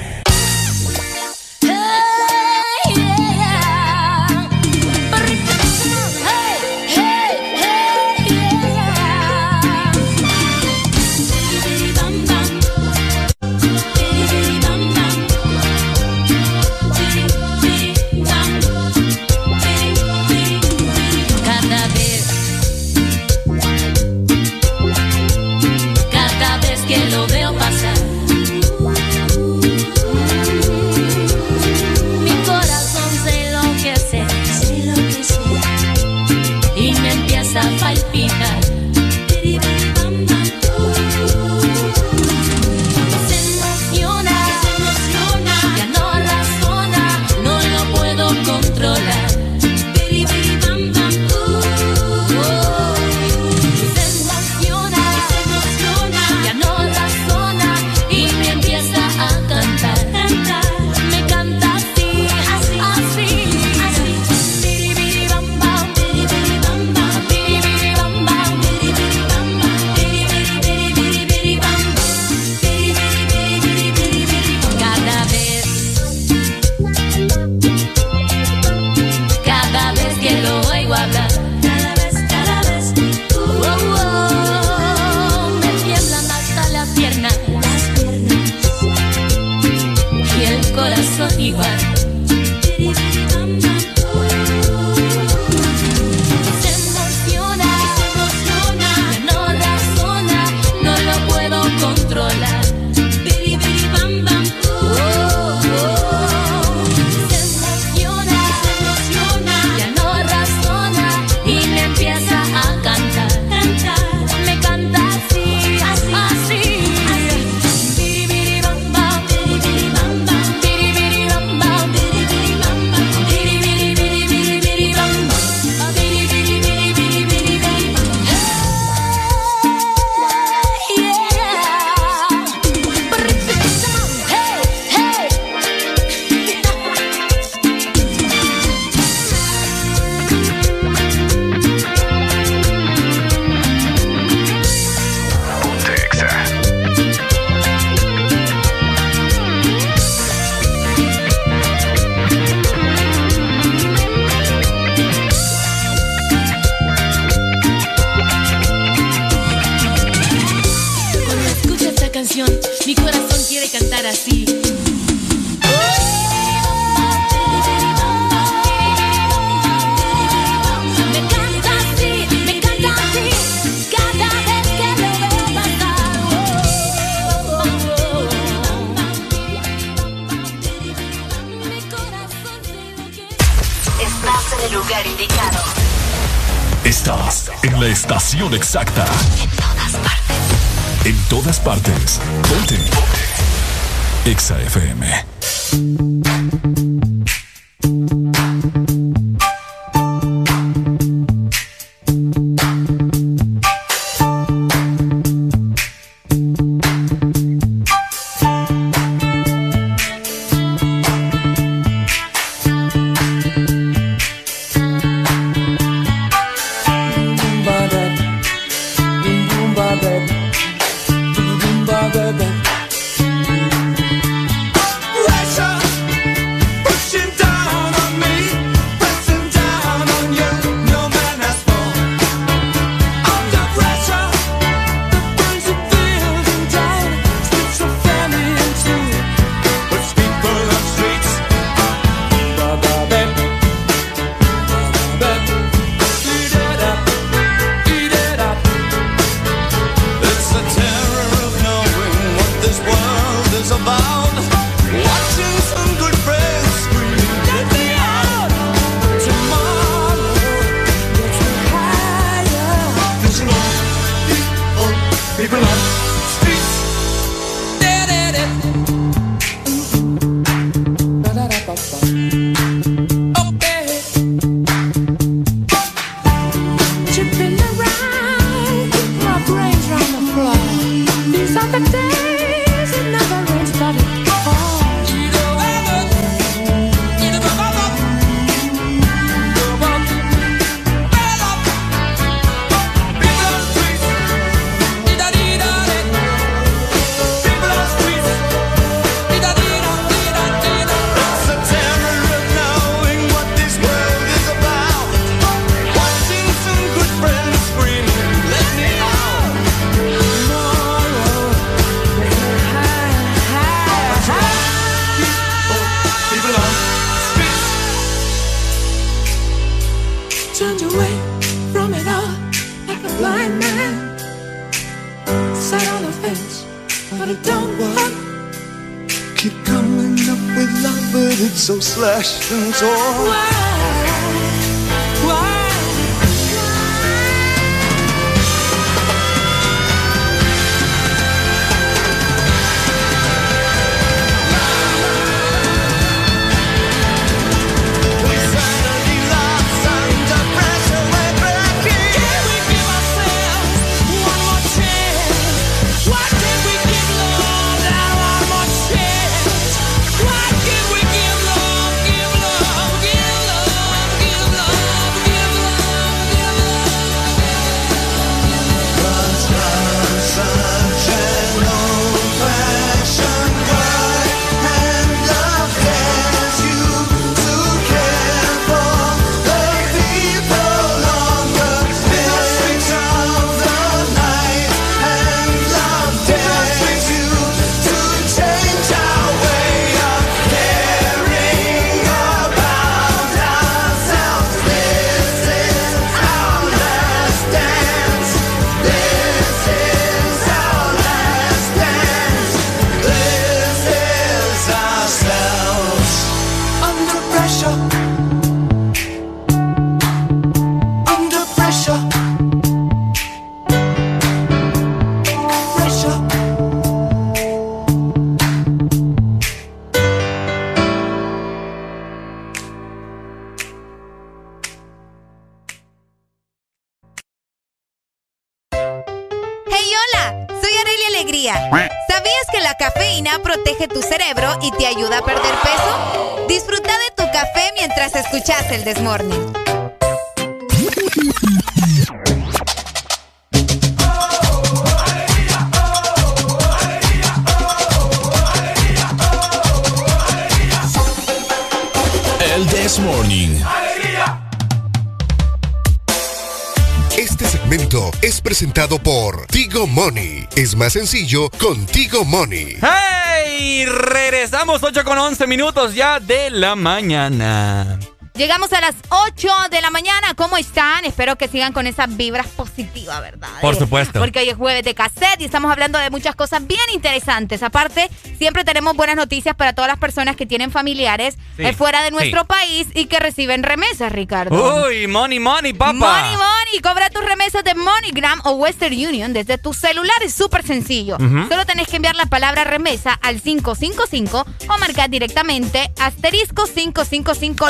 Es presentado por Tigo Money. Es más sencillo con Tigo Money. ¡Hey! Regresamos 8 con 11 minutos ya de la mañana. Llegamos a las 8 de la mañana. ¿Cómo están? Espero que sigan con esas vibras positivas, ¿verdad? Por supuesto. Porque hoy es jueves de cassette y estamos hablando de muchas cosas bien interesantes. Aparte, siempre tenemos buenas noticias para todas las personas que tienen familiares Sí, eh, fuera de nuestro sí. país y que reciben remesas, Ricardo. Uy, money, money, papá. Money Money, cobra tus remesas de MoneyGram o Western Union desde tu celular, es súper sencillo. Solo tenés que enviar la palabra remesa al 555 o marcar directamente asterisco 555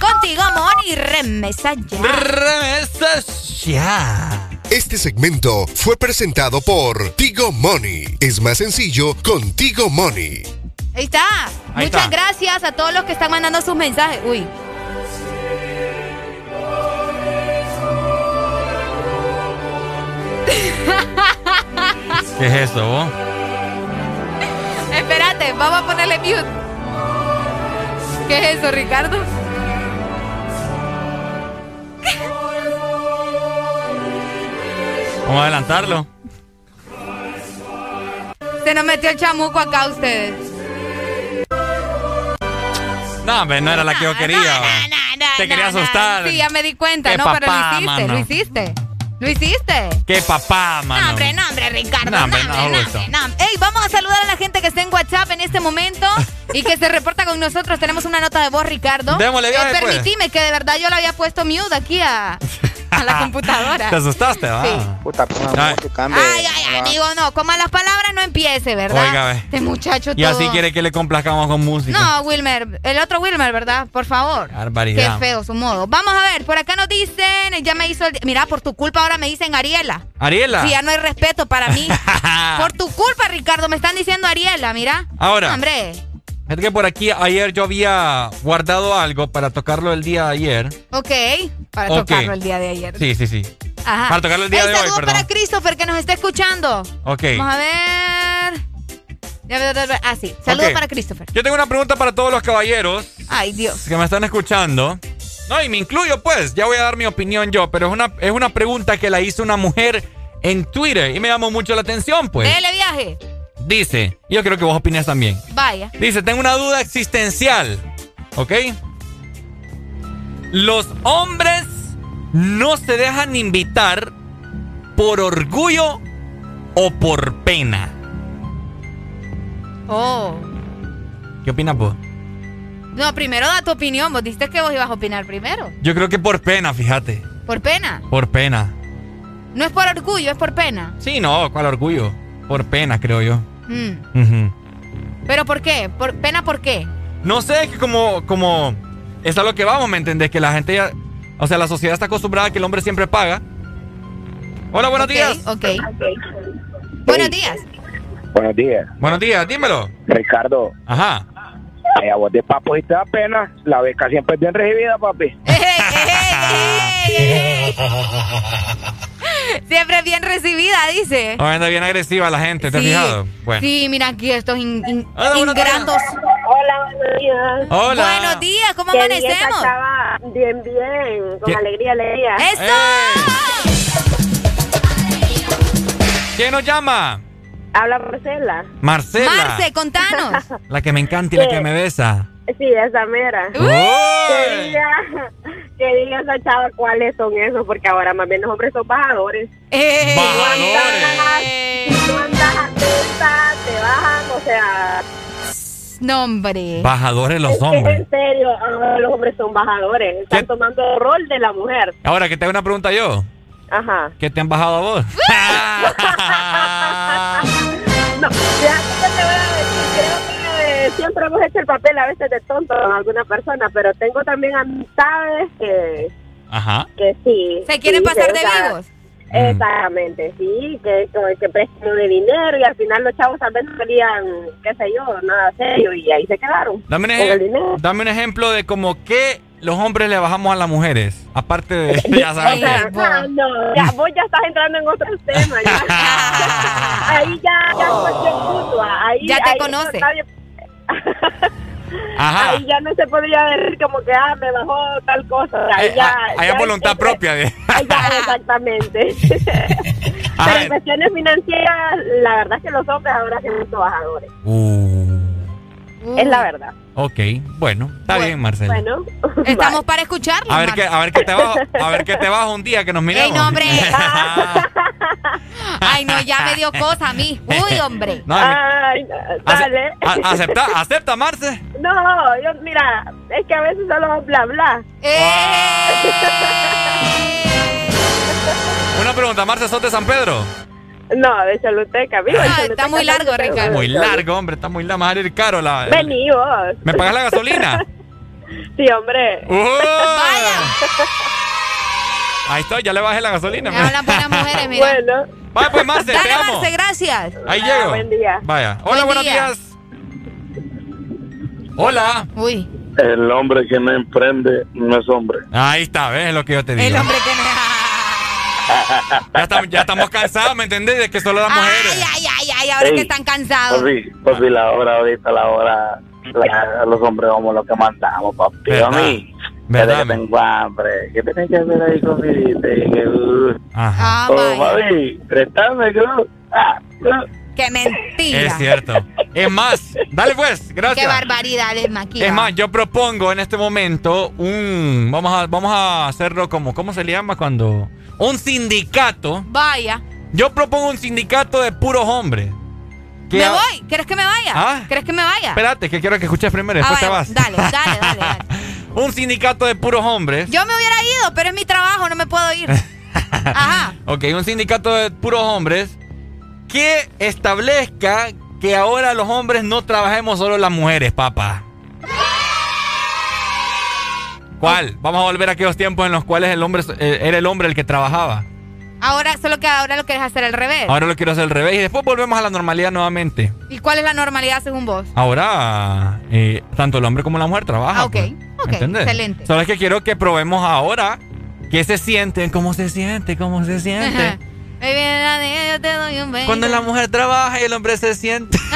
Contigo Money, remesa ya. Remesas ya. Este segmento fue presentado por Tigo Money. Es más sencillo con Tigo Money. Ahí está. Ahí Muchas está. gracias a todos los que están mandando sus mensajes. Uy. ¿Qué es eso, vos? Espérate, vamos a ponerle mute. ¿Qué es eso, Ricardo? Vamos a adelantarlo. Se nos metió el chamuco acá a ustedes. No, hombre, no era la que yo quería. va. Te quería asustar. Sí, ya me di cuenta, ¿no? Pero lo hiciste, mano. lo hiciste. Lo hiciste. Qué papá, mano. No, hombre, no, hombre, Ricardo. No, No, hombre, hombre, no, no, gusto. hombre, no. Ey, vamos a saludar a la gente que está en WhatsApp en este momento y que se reporta con nosotros. Tenemos una nota de voz, Ricardo. Démosle viaje, Eh, pues. permitime que de verdad yo le había puesto mute aquí a, a la computadora. ¿Te asustaste, va? Sí. Puta, Ay. Ay, ay, amigo, no. Con malas palabras no empiece, ¿verdad? Oiga, ve. Este muchacho Y así quiere que le complazcamos con música. No, Wilmer. El otro Wilmer, ¿verdad? Por favor. Barbaridad. Qué feo su modo. Vamos a ver, por acá nos dicen, ya me hizo el... Mira, por tu culpa ahora me dicen Ariela. Ariela. Sí, ya no hay respeto para mí. por tu culpa, Ricardo, me están diciendo Ariela, mira. Ahora. No, hombre. Es que por aquí ayer yo había guardado algo para tocarlo el día de ayer. Ok, para tocarlo el día de ayer. Sí, sí, sí. Ajá. Para tocarlo el día Ey, de hoy, saludo perdón. para Christopher que nos está escuchando. Ok. Vamos a ver. Ah, sí. Saludos para Christopher. Yo tengo una pregunta para todos los caballeros Ay, Dios. que me están escuchando. No, y me incluyo pues, ya voy a dar mi opinión yo, pero es una, es una pregunta que la hizo una mujer en Twitter y me llamó mucho la atención pues. Dele viaje. Dice, yo creo que vos opines también. Vaya. Dice, tengo una duda existencial, ¿ok? Los hombres no se dejan invitar por orgullo o por pena. Oh. ¿Qué opinas vos? No, primero da tu opinión. Vos dijiste que vos ibas a opinar primero. Yo creo que por pena, fíjate. Por pena. Por pena. No es por orgullo, es por pena. Sí, no, ¿cuál orgullo? Por pena, creo yo. Mm. ¿Pero por qué? ¿Por pena por qué? No sé, que como, como, es a lo que vamos, ¿me entendés? Que la gente ya, o sea, la sociedad está acostumbrada a que el hombre siempre paga. Hola, buenos días. Ok. Buenos días. Buenos días. Buenos días, dímelo. Ricardo. Ajá. Ay, a vos de papo y te da pena. La beca siempre es bien recibida, papi. Siempre bien recibida, dice. Oh, anda bien agresiva la gente, ¿te has fijado? Bueno. Sí, mira aquí estos in- in- Hola, buenos ingrandos. Hola, buenos días. Hola. Buenos días, ¿cómo Qué amanecemos? Bien, bien. Con ¿Qué? alegría, alegría. ¡Eso! ¿Quién nos llama? Habla Marcela. Marcela. Marce, contanos. La que me encanta y la que me besa. Sí, esa mera. ¡Uy! Que diga, que diga esa chava cuáles son esos, porque ahora más bien los hombres son bajadores. Eh, Bajadores. Tú andas atenta, te bajan, o sea... Nombre. Bajadores los hombres. En serio, ah, los hombres son bajadores. Están tomando el rol de la mujer. Ahora que te hago una pregunta yo. Ajá. ¿Qué te han bajado a vos? no, ya te voy a decir, creo que siempre hemos hecho el papel a veces de tonto con alguna persona, pero tengo también amistades que, Ajá. que sí. ¿Se quieren sí, pasar de vivos? Exactamente, sí, que, que, que prestan de dinero y al final los chavos tal vez no querían, qué sé yo, nada serio y ahí se quedaron. Dame un, con el ejem- dinero. dame un ejemplo de como que los hombres le bajamos a las mujeres. Aparte de, ya O saben. sea, que- ah, no, ya, vos ya estás entrando en otros temas. Ya. ahí ya, ya mutua. Ahí, Ya te ahí conoce. no- nadie- Ajá. Ahí ya no se podría decir como que, ah, me bajó tal cosa. Ahí Eh, ya, ah, es voluntad propia. de- ya, exactamente. Pero en cuestiones financieras, la verdad es que los hombres ahora son bajadores. Uh, Es la verdad. ok, bueno, está bien, Marcela. Bueno, Estamos para escucharlo. A ver qué, a ver qué te bajo, a ver qué te bajo un día que nos miremos. Ey, no, hombre. Ay, no, ya me dio cosa a mí. Uy, hombre. No, Ay, dale. Acepta, acepta, Marce. No, yo, mira, es que a veces solo bla bla. Una pregunta, Marce, ¿sos de San Pedro? No, de Choluteca, vivo en Ah, Choluteca, está muy largo. Ricardo. Muy largo, hombre, está muy largo. Me va a salir caro la. Vení vos. ¿Me pagas la gasolina? Sí, hombre. Uh. Ahí estoy, ya le bajé la gasolina. Me hablan buenas mujeres, mira. Bueno. Vaya pues, Marce, Dale, te amo. Marce, gracias. Ahí Ah, llego. buen día. Vaya. Hola, Buen buenos día. días. Hola. Uy. El hombre que no emprende no es hombre. Ahí está, ¿ves lo que yo te digo? El hombre que no. Ya, estamos, ya estamos cansados, ¿me entendés? De que solo las mujeres. Ay, ay, ay, ay, ahora Ey, que están cansados. Papi, papi, la hora ahorita, la hora, la- los hombres somos los que mandamos, papi. ¿Verdad? A mí, ¿Verdad, que tengo hambre, ¿qué tenés que hacer ahí uh, Ajá. Oh, préstame, creo. Ah, ah. Qué mentira. Es cierto. Es más, dale pues, Qué gracias. barbaridad, es maquilla. Es más, yo propongo en este momento un. Vamos a, vamos a hacerlo como. ¿Cómo se le llama cuando.? Un sindicato. Vaya. Yo propongo un sindicato de puros hombres. Que ¿Me voy? ¿Quieres que me vaya? ¿Ah? ¿Quieres que me vaya? Espérate, que quiero que escuches primero, Ah, después te vaya, vas. Dale, dale, dale, dale. un sindicato de puros hombres. Yo me hubiera ido, pero es mi trabajo, no me puedo ir. Ajá. Ok, un sindicato de puros hombres que establezca que ahora los hombres no trabajemos solo las mujeres, papá. ¿Cuál? Vamos a volver a aquellos tiempos en los cuales el hombre eh, era el hombre el que trabajaba. Ahora, solo que ahora lo quieres hacer al revés. Ahora lo quiero hacer al revés y después volvemos a la normalidad nuevamente. ¿Y cuál es la normalidad según vos? Ahora, eh, tanto el hombre como la mujer trabajan. Ah, ok. pues. Ok, ¿Entendés? excelente. Solo es que quiero que probemos ahora qué se siente, cómo se siente, cómo se siente. Yo te doy un beso. Cuando la mujer trabaja y el hombre se siente.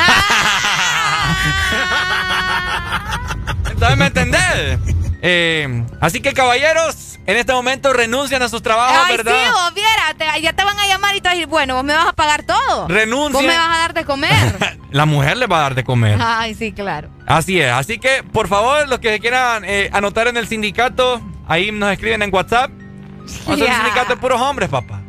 Entonces, ¿me entendés? Eh, así que, caballeros, en este momento renuncian a sus trabajos, Ay, ¿verdad? sí, vos, viera, te- ya te van a llamar y te vas a decir, bueno, vos me vas a pagar todo. Renuncien. Vos me vas a dar de comer. La mujer le va a dar de comer. Ay, sí, claro. Así es. Así que, por favor, los que quieran eh, anotar en el sindicato, ahí nos escriben en WhatsApp. Hacer Ya. un sindicato de puros hombres, papá.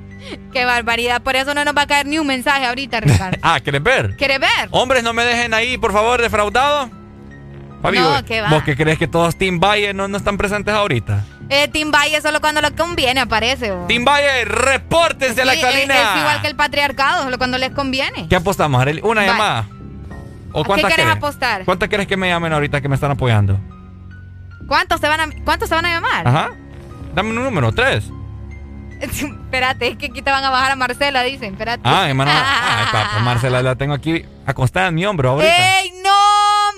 Qué barbaridad. Por eso no nos va a caer ni un mensaje ahorita, Ricardo. Ah, ¿quieres ver? ¿Quieres ver? Hombres, no me dejen ahí, por favor, defraudados. Fabi, No, vos- ¿qué va? ¿vos qué crees que todos Team Valle no, no están presentes ahorita? Eh, Team Valle solo cuando le conviene aparece. vos. Team Valle, repórtense a la cabina. Es, es igual que el patriarcado, solo cuando les conviene. ¿Qué apostamos, Arely? ¿Una llamada? ¿O ¿A qué querés? apostar? ¿Cuántas quieres que me llamen ahorita que me están apoyando? ¿Cuántos se van a, cuántos se van a llamar? Ajá. Dame un número, tres. Espérate, es que aquí te van a bajar a Marcela, dicen. Espérate. Ah, hermano. Papá, Marcela, la tengo aquí acostada en mi hombro ahorita. ¡Ey, no,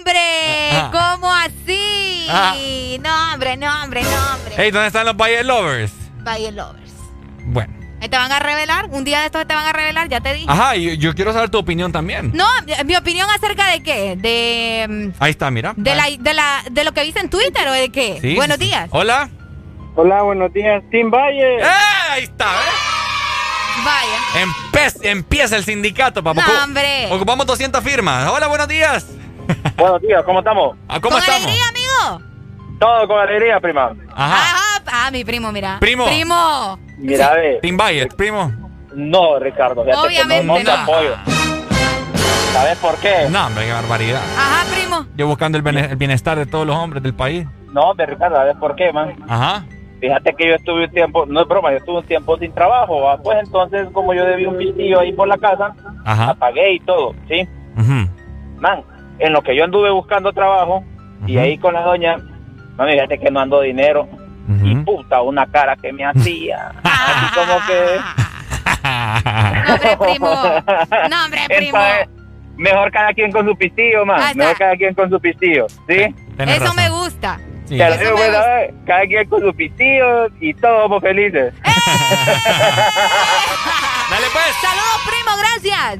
hombre! Ah. ¿Cómo así? Ah. No, hombre, no, hombre, no, hombre. Hey, ¿dónde están los Valle Lovers? Valle Lovers. Bueno. ¿Te van a revelar? Un día de estos te van a revelar, ya te dije. Ajá, y yo quiero saber tu opinión también. No, mi opinión acerca de qué? De, mm, Ahí está, mira. de, la, de, la, de lo que viste en Twitter o de qué? Sí, Buenos sí, sí. días. Hola. Hola, buenos días, Team Valle. ¡Eh! Ahí está, ¿eh? Vaya. Empe- empieza el sindicato, papá. No, hombre. Ocupamos 200 firmas. Hola, buenos días. Buenos días, ¿cómo estamos? Ah, ¿Cómo ¿Con estamos? alegría, amigo? Todo con alegría, prima. Ajá. Ajá. Ah, mi primo, mira. Primo. Primo. Mira, a ver. Team primo. No, Ricardo, fíjate que Obviamente no, no te no. apoyo. ¿Sabes por qué? No, hombre, qué barbaridad. Ajá, primo. Yo buscando el, bene- el bienestar de todos los hombres del país. No, hombre, Ricardo, ¿sabes por qué, man? Ajá. Fíjate que yo estuve un tiempo, no es broma, yo estuve un tiempo sin trabajo, ¿va? pues entonces como yo debía un pistillo ahí por la casa, Ajá. pagué y todo, ¿sí? Ujú. Man, en lo que yo anduve buscando trabajo y ahí con la doña, no fíjate que no ando dinero. Y puta, una cara que me hacía. Así como que. No, hombre, primo. No, hombre, primo. Entonces, mejor cada quien con su pistillo, está. Mejor cada quien con su pistillo, ¿sí? Eso me gusta. Sí. Te lo Eso digo, me pues, gusta. Cada quien con su pistillo y todos somos felices. Dale pues. Saludos, primo, gracias.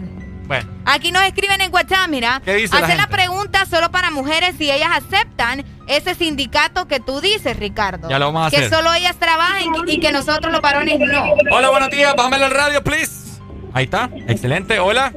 Bueno, Aquí nos escriben en WhatsApp, mira. ¿Qué dice la Hace la, gente? pregunta solo para mujeres si ellas aceptan ese sindicato que tú dices, Ricardo. Ya lo vamos a que hacer. solo ellas trabajen y que nosotros los varones no. Hola, buenos días. Bájame la radio, please. Ahí está. Excelente. Hola.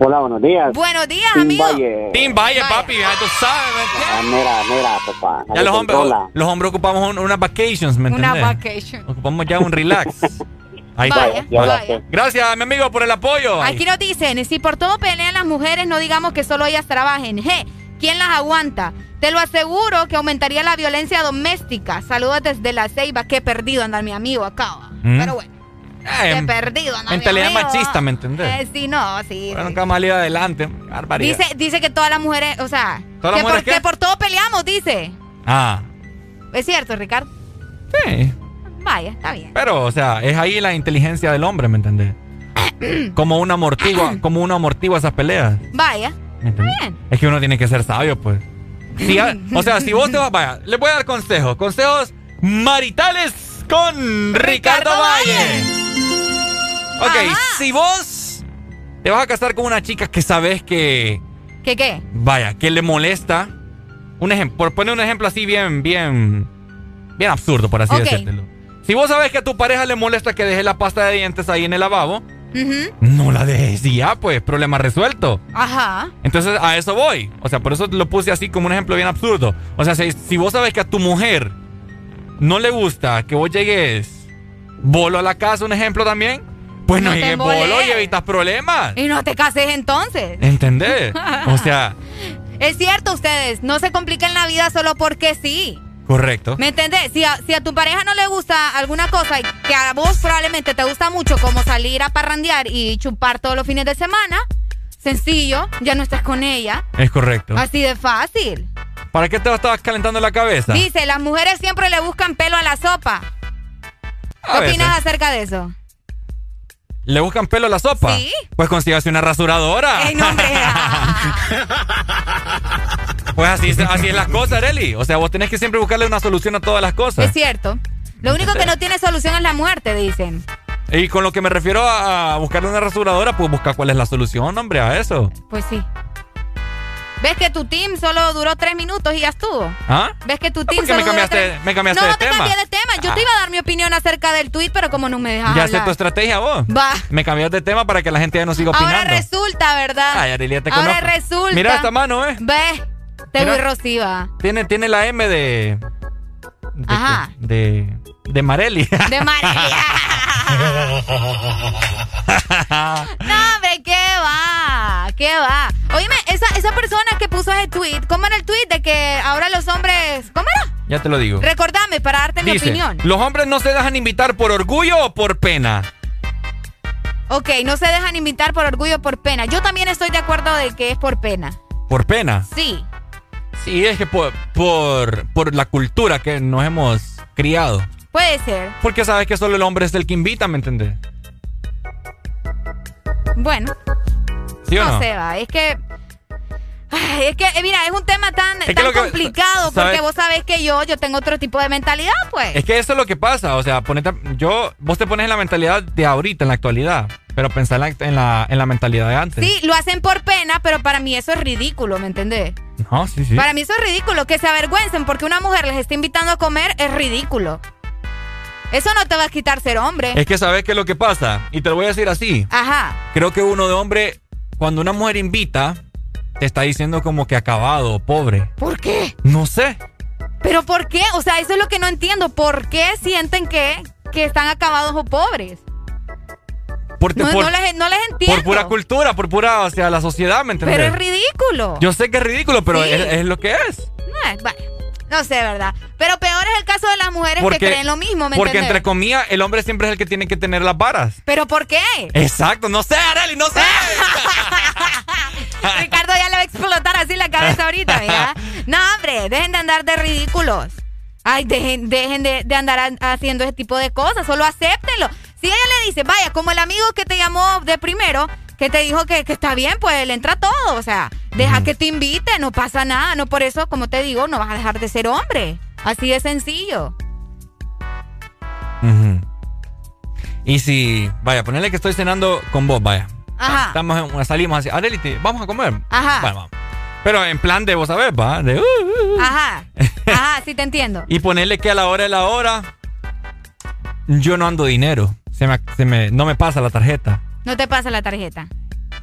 Hola, buenos días. Buenos días, Team amigo. Valle. Team Valle, papi. Ya tú sabes. ¿me Ah, mira, mira, papá. Ya los hombres, los hombres ocupamos un- unas vacations, ¿me Una entendés? vacation. Ocupamos ya un relax. Ahí Vaya, está. vaya. Gracias, mi amigo, por el apoyo. Aquí nos dicen, si por todo pelean las mujeres, no digamos que solo ellas trabajen. Je, ¿quién las aguanta? Te lo aseguro que aumentaría la violencia doméstica. Saludos desde la ceiba. Qué perdido anda mi amigo acá. Mm. Pero bueno, Eh, qué perdido anda mentalidad machista. ¿me entendés? Eh, sí, no, sí. Bueno, sí. nunca más ir adelante. Barbaridad. Dice, dice que todas las mujeres, o sea, ¿Todas las que, por, mujeres qué? que por todo peleamos, dice. Ah, ¿Es cierto, Ricardo? sí. Vaya, está bien. Pero, o sea, es ahí la inteligencia del hombre, ¿me entendés? Como una amortigua, como uno amortigua esas peleas. Vaya. ¿Me bien. Es que uno tiene que ser sabio, pues. Si o sea, si vos te vas, vaya, les voy a dar consejos. Consejos maritales con Ricardo, Valle. Ok, si vos te vas a casar con una chica que sabes que, ¿Qué qué? vaya, que le molesta. Un ejemplo, por poner un ejemplo así bien, bien, bien absurdo, por así Ok. decírtelo. Si vos sabes que a tu pareja le molesta que deje la pasta de dientes ahí en el lavabo, Ujú. no la dejes y ya, pues, problema resuelto. Ajá. Entonces a eso voy. O sea, por eso lo puse así como un ejemplo bien absurdo. O sea, si, si vos sabes que a tu mujer no le gusta que vos llegues bolo a la casa, un ejemplo también, pues no, No llegues bolo y evitas problemas. Y no te cases entonces. ¿Entendés? O sea, Es cierto, ustedes, no se compliquen la vida solo porque sí. Correcto. ¿Me entendés? Si a, si a tu pareja no le gusta alguna cosa y que a vos probablemente te gusta mucho, como salir a parrandear y chupar todos los fines de semana, sencillo, ya no estás con ella. Es correcto. Así de fácil. ¿Para qué te estabas calentando la cabeza? Dice, las mujeres siempre le buscan pelo a la sopa. ¿Qué veces. opinas acerca de eso? ¿Le buscan pelo a la sopa? Sí. Pues consígase una rasuradora. Ey, no, hombre. Pues así, es- así es las cosas, Areli. O sea, vos tenés que siempre buscarle una solución a todas las cosas. es cierto. Lo único que no tiene solución es la muerte, dicen. Y con lo que me refiero a, buscarle una rasuradora, pues busca cuál es la solución, hombre, a eso. Pues sí. ¿Ves que tu team solo duró tres minutos y ya estuvo? ¿Ah? ¿Ves que tu Ah, team solo me duró cambiaste- tres- me cambiaste no, de no te tema. cambié de tema. Yo te iba a dar mi opinión acerca del tweet, pero como no me dejas ya sé tu estrategia vos. Va. Me cambias de tema para que la gente ya no siga opinando. Ahora resulta, ¿verdad? Ay, Arely, ya te Ahora conozco. resulta. Mira esta mano, ¿eh? Ve, te Mira. voy rosiva. Tiene, tiene la M de... de Ajá. De... De Mareli. De María. no, hombre, ¿qué va? ¿Qué va? Oíme, esa, esa persona que puso ese tweet, ¿cómo era el tweet de que ahora los hombres... ¿Cómo era? ya te lo digo. Recordame para darte mi opinión. ¿los hombres no se dejan invitar por orgullo o por pena? Ok, no se dejan invitar por orgullo o por pena. Yo también estoy de acuerdo de que es por pena. Por pena. Sí. Sí, es que por, por, por la cultura que nos hemos criado. Puede ser. Porque sabes que solo el hombre es el que invita, ¿me entendés? Bueno, ¿Sí o no? no sé, va. Es que. Ay, es que, eh, mira, es un tema tan, tan que- complicado porque vos sabés que yo, yo tengo otro tipo de mentalidad, pues. Es que eso es lo que pasa, o sea, ponete, yo, vos te pones en la mentalidad de ahorita, en la actualidad, pero pensá en la, en la, en la mentalidad de antes. Sí, lo hacen por pena, pero para mí eso es ridículo, ¿me entendés? No, sí, sí. Para mí eso es ridículo. Que se avergüencen porque una mujer les está invitando a comer es ridículo. Eso no te va a quitar ser hombre. Es que sabes qué es lo que pasa, y te lo voy a decir así. Ajá. Creo que uno de hombre, cuando una mujer invita, te está diciendo como que acabado, pobre. ¿Por qué? No sé. ¿Pero por qué? O sea, eso es lo que no entiendo. ¿Por qué sienten que, que están acabados o pobres? Por, no, por, no les, no les entiendo. Por pura cultura, por pura, o sea, la sociedad, ¿me entiendes? Pero es ridículo. Yo sé que es ridículo, pero es, es, lo que es. No, vaya. No sé, ¿verdad? Pero peor es el caso de las mujeres porque, que creen lo mismo, ¿me Porque entendés? entre comillas, el hombre siempre es el que tiene que tener las varas. ¿Pero por qué? Exacto, no sé, Arely, no sé. Ricardo ya le va a explotar así la cabeza ahorita, ¿verdad? No, hombre, dejen de andar de ridículos. Ay, dejen, dejen de, de andar haciendo ese tipo de cosas, solo acéptenlo. Si ella le dice, vaya, como el amigo que te llamó de primero, que te dijo que, que está bien, pues le entra todo. O sea, deja que te invite, no pasa nada. No por eso, como te digo, no vas a dejar de ser hombre. Así de sencillo. Uh -huh. Y si, vaya, ponerle que estoy cenando con vos, vaya. Ajá. Estamos en, salimos así, Arely, vamos a comer. Ajá. Bueno, vamos. Pero en plan de, vos sabés, va, de... Uh, uh, uh. Ajá. Ajá, sí te entiendo. y ponerle que a la hora de la hora yo no ando dinero. Se me, se me, no me pasa la tarjeta. No te pasa la tarjeta.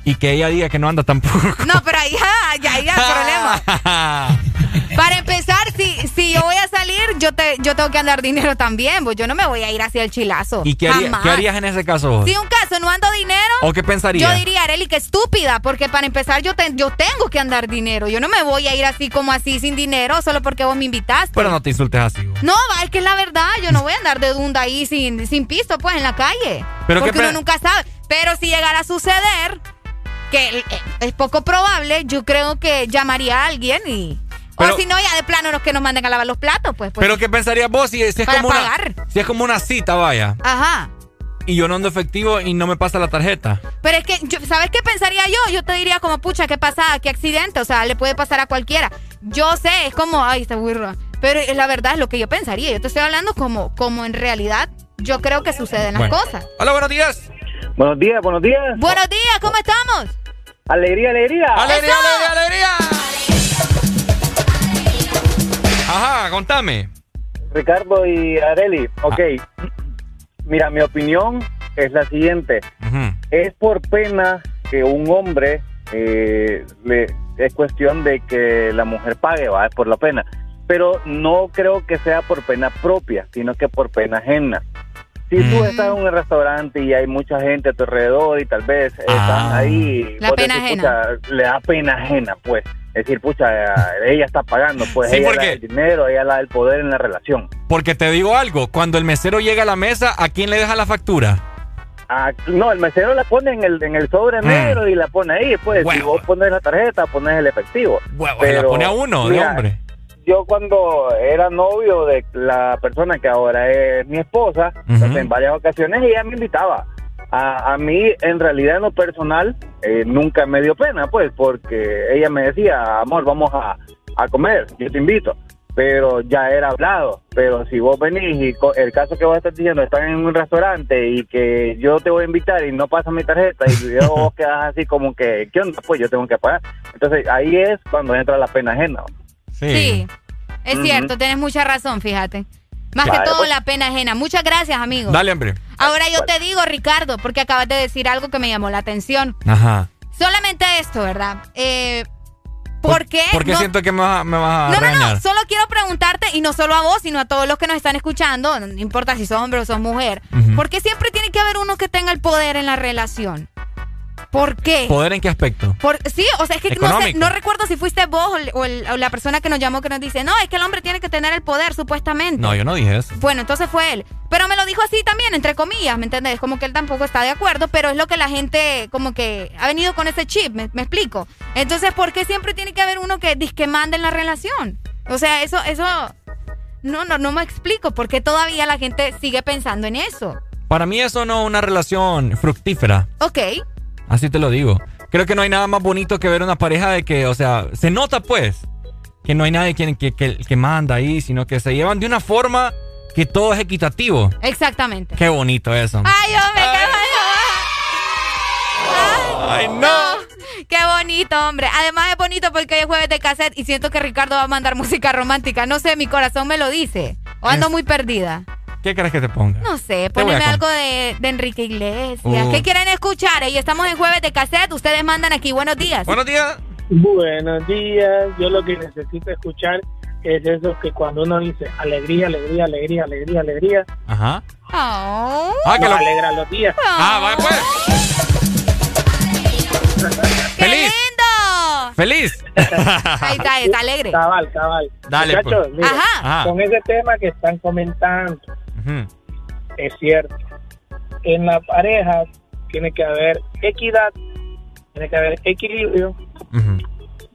Y que ella diga que no anda tampoco. No, pero ahí ya, ya, ya, problema. Para empezar, si yo voy a salir, yo te, yo tengo que andar dinero también, pues yo no me voy a ir hacia el chilazo. ¿Y qué, haría, ¿qué harías en ese caso? Si un caso no ando dinero. ¿O qué pensarías? Yo diría, Areli, que estúpida, porque para empezar yo, te, yo tengo que andar dinero. Yo no me voy a ir así como así sin dinero solo porque vos me invitaste. Pero no te insultes así. Vos. No, es que es la verdad. Yo no voy a andar de dunda ahí sin, sin pisto, pues, en la calle. Pero porque uno nunca sabe. Pero si llegara a suceder, que es poco probable, yo creo que llamaría a alguien y... Pero, o si no, ya de plano los que nos manden a lavar los platos, pues. pues pero ¿qué pensarías vos si, si es como pagar. una si es como una cita, vaya? Ajá. Y yo no ando efectivo y no me pasa la tarjeta. Pero es que, yo, ¿sabes qué pensaría yo? Yo te diría como, pucha, ¿qué pasa? ¿Qué accidente? O sea, le puede pasar a cualquiera. Yo sé, es como, ay, está burra. Pero la verdad es lo que yo pensaría. Yo te estoy hablando como, como en realidad yo creo que suceden las bueno. cosas. Hola, buenos días. Buenos días, buenos días. Buenos días, ¿cómo estamos? Alegría, alegría. Alegría, alegría, alegría. Ajá, contame. Ricardo y Areli, ok. Ah. Mira, mi opinión es la siguiente. Uh -huh. Es por pena que un hombre eh, le, es cuestión de que la mujer pague, va, es por la pena. Pero no creo que sea por pena propia, sino que por pena ajena. Si mm. tú estás en un restaurante y hay mucha gente a tu alrededor y tal vez ah. están ahí, la pena decís, ajena. Pucha, le da pena ajena, pues. Es decir, pucha, ella está pagando, pues sí, ella porque... da el dinero, ella da el poder en la relación. Porque te digo algo, cuando el mesero llega a la mesa, ¿a quién le deja la factura? Ah, no, el mesero la pone en el, en el sobre mm. negro y la pone ahí, pues. Huevo. Si vos pones la tarjeta, pones el efectivo. Huevo, Pero, la pone a uno, mira, de hombre. Yo cuando era novio de la persona que ahora es mi esposa, uh -huh. pues en varias ocasiones ella me invitaba. A, a, mí, en realidad, en lo personal, eh, nunca me dio pena, pues, porque ella me decía, amor, vamos a, a comer, yo te invito. Pero ya era hablado. Pero si vos venís y el caso que vos estás diciendo, están en un restaurante y que yo te voy a invitar y no pasa mi tarjeta y yo vos quedas así como que, ¿qué onda? Pues yo tengo que pagar. Entonces ahí es cuando entra la pena ajena. Sí. sí. Es uh -huh. cierto, tienes mucha razón, fíjate. Más que todo pues. la pena ajena. Muchas gracias, amigo. Dale, hombre. Ahora yo te digo, Ricardo, porque acabas de decir algo que me llamó la atención. Ajá. Solamente esto, ¿verdad? Eh, ¿Por qué? Porque no, siento que me vas, me vas a No, regañar. no, no. Solo quiero preguntarte, y no solo a vos, sino a todos los que nos están escuchando, no importa si sos hombre o sos mujer, uh -huh. ¿por qué siempre tiene que haber uno que tenga el poder en la relación? ¿Por qué? ¿Poder en qué aspecto? Por, sí, o sea, es que no, sé, no, recuerdo si fuiste vos o, el, o, el, o, la persona que nos llamó que nos dice, no, es que el hombre tiene que tener el poder, supuestamente. No, yo no dije eso. Bueno, entonces fue él. Pero me lo dijo así también, entre comillas, ¿me entiendes? Como que él tampoco está de acuerdo, pero es lo que la gente como que ha venido con ese chip, ¿me, me explico? Entonces, ¿por qué siempre tiene que haber uno que que mande en la relación? O sea, eso, eso, no, no, no me explico, por qué todavía la gente sigue pensando en eso. Para mí eso no es una relación fructífera. Ok. Así te lo digo. Creo que no hay nada más bonito que ver una pareja de que, o sea, se nota pues que no hay nadie que, que, que, que manda ahí, sino que se llevan de una forma que todo es equitativo. Exactamente. Qué bonito eso. Ay, hombre, qué Ay, Ay, no. Qué bonito, hombre. Además es bonito porque hoy es jueves de cassette y siento que Ricardo va a mandar música romántica. No sé, mi corazón me lo dice. O ando es... muy perdida. ¿Qué crees que te ponga? No sé, poneme algo de, de, Enrique Iglesias. Uh. ¿Qué quieren escuchar? Y estamos en jueves de cassette. Ustedes mandan aquí. Buenos días. Buenos días. Buenos días. Yo lo que necesito escuchar es eso que cuando uno dice alegría, alegría, alegría, alegría, alegría, Ajá. Oh. Ah, que lo- alegra los días. Ah, vaya pues. ¡Feliz! ¡Lindo! ¡Feliz! Ahí está, está alegre. Cabal, cabal. Dale, Muchachos, pues. mira, Ajá. Ajá. con ese tema que están comentando, Es cierto. En la pareja tiene que haber equidad, tiene que haber equilibrio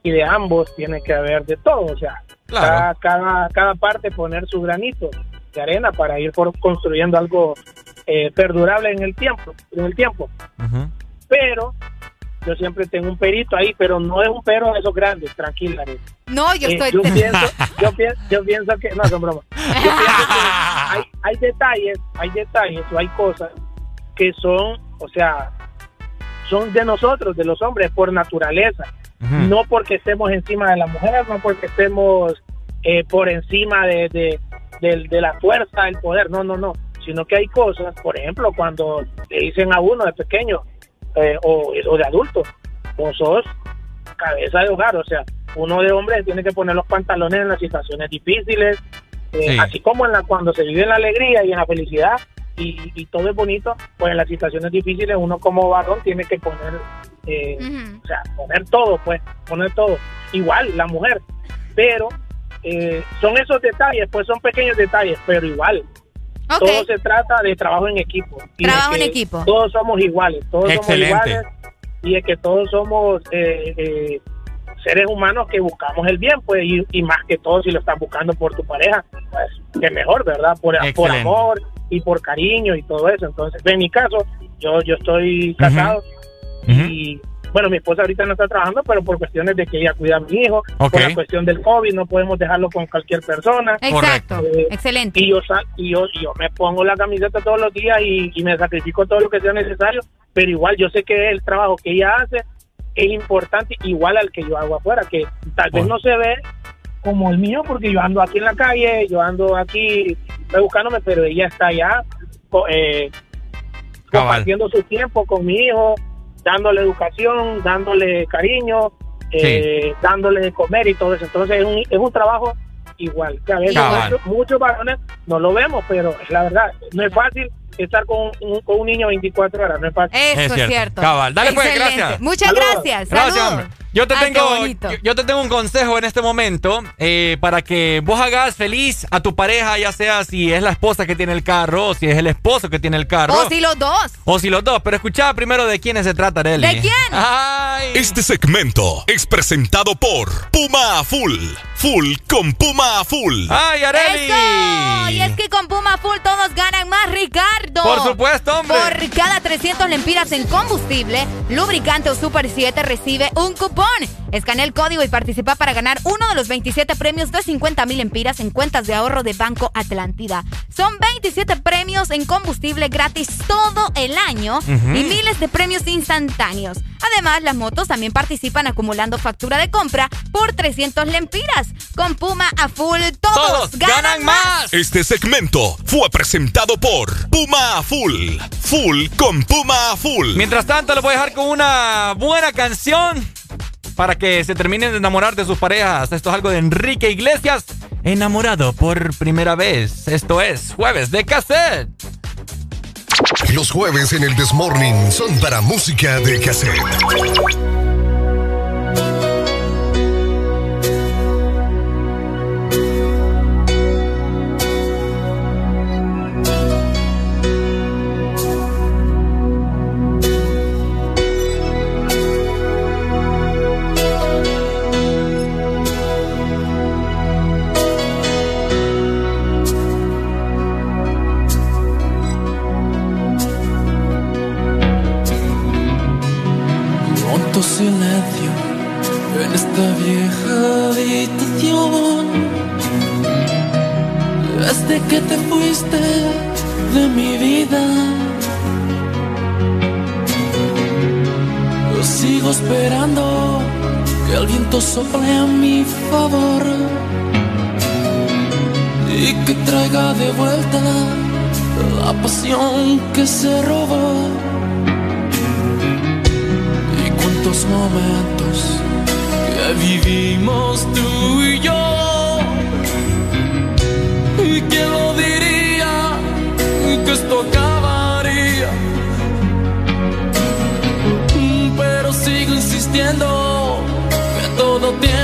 y de ambos tiene que haber de todo. O sea, Claro. cada, cada, cada parte poner su granito de arena para ir por- construyendo algo eh, perdurable en el tiempo. En el tiempo. Pero yo siempre tengo un perito ahí, pero no es un pero de esos grandes, tranquila. No, yo Eh, estoy. yo, pienso, yo, pienso, yo pienso que, no, son bromas. Yo pienso que hay, hay detalles, hay detalles o hay cosas que son, o sea, son de nosotros, de los hombres, por naturaleza. No porque estemos encima de las mujeres, no porque estemos eh, por encima de, de, de la fuerza, del poder, no, no, no. Sino que hay cosas, por ejemplo, cuando le dicen a uno de pequeño eh, o, o de adulto, vos sos cabeza de hogar, o sea, uno de hombre tiene que poner los pantalones en las situaciones difíciles, eh, Sí. así como en la cuando se vive en la alegría y en la felicidad y, y todo es bonito, pues en las situaciones difíciles uno como varón tiene que poner, eh, o sea, poner todo, pues, poner todo. Igual la mujer, pero eh, son esos detalles, pues son pequeños detalles, pero igual. Todo se trata de trabajo en equipo. y Trabajo en equipo. Todos somos iguales, todos Excelente. somos iguales y es que todos somos eh, eh, seres humanos que buscamos el bien, pues, y, y más que todo si lo estás buscando por tu pareja, pues, que mejor, ¿verdad? Por, amor y por cariño y todo eso. Entonces, en mi caso, yo, yo estoy casado y, bueno, mi esposa ahorita no está trabajando, pero por cuestiones de que ella cuida a mi hijo, por la cuestión del COVID, no podemos dejarlo con cualquier persona. Exacto. Eh, Excelente. y yo, y yo y yo me pongo la camiseta todos los días y, y me sacrifico todo lo que sea necesario, pero igual yo sé que el trabajo que ella hace es importante igual al que yo hago afuera, que tal vez no se ve como el mío porque yo ando aquí en la calle, yo ando aquí buscándome, pero ella está allá eh, compartiendo su tiempo con mi hijo, dándole educación, dándole cariño, eh, dándole de comer y todo eso. Entonces es un, es un trabajo igual. Que a veces muchos, muchos varones no lo vemos, pero la verdad, no es fácil estar con un, con un niño 24 horas, no es fácil. Eso Es cierto. cierto. Cabal. Dale, pues, Excelente. gracias. Muchas Saludos. gracias. Gracias, Saludos. hombre. Yo te, Ay, tengo, yo, yo te tengo un consejo en este momento eh, para que vos hagas feliz a tu pareja, ya sea si es la esposa que tiene el carro o si es el esposo que tiene el carro. O si los dos. O si los dos. Pero escucha primero de quiénes se trata, Arely. ¿De quién? Ay. Este segmento es presentado por Puma a Full. Full con Puma a Full. ¡Ay, Arely! ¡Eso! Y es que con Puma Full todos ganan más, Ricardo. Por supuesto, hombre. Por cada 300 lempiras en combustible, lubricante o Super 7 recibe un cupón. Escanea el código y participa para ganar uno de los 27 premios de 50 mil lempiras en cuentas de ahorro de Banco Atlántida. Son 27 premios en combustible gratis todo el año y miles de premios instantáneos. Además, las motos también participan acumulando factura de compra por 300 lempiras. Con Puma a full, todos, Todos ganan más. Este segmento fue presentado por Puma a Full. Full con Puma a Full. Mientras tanto, les voy a dejar con una buena canción para que se terminen de enamorar de sus parejas. Esto es algo de Enrique Iglesias. Enamorado por primera vez. Esto es Jueves de Cassette. Los jueves en el Desmorning son para música de cassette. Silencio en esta vieja habitación. Desde que te fuiste de mi vida, yo sigo esperando que el viento sople a mi favor y que traiga de vuelta la pasión que se robó tantos momentos que vivimos tú y yo. ¿Y quién lo diría que esto acabaría? Pero sigo insistiendo que todo tiene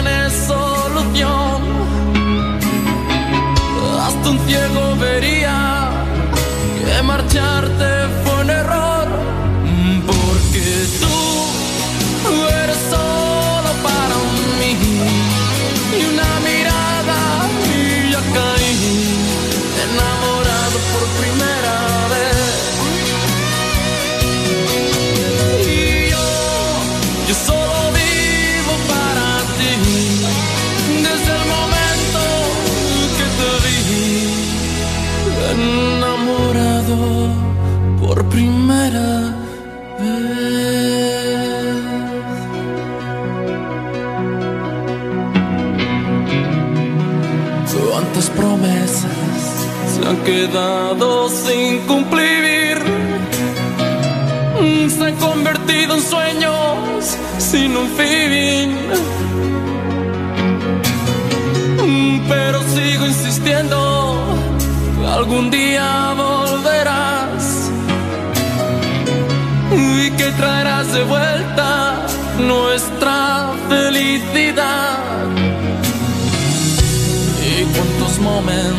quedado sin cumplir. Mm, Se han convertido en sueños sin un fin. Mm, Pero sigo insistiendo algún día volverás y que traerás de vuelta nuestra felicidad. Y cuántos momentos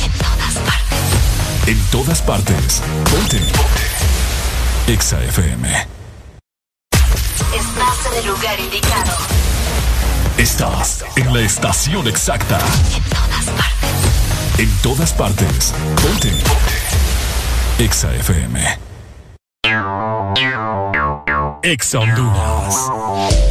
En todas partes. Ponte. Ponte. Exa FM. Estás en el lugar indicado. Estás en la estación exacta. En todas partes. Ponte. Ponte. Exa FM. Exa Honduras.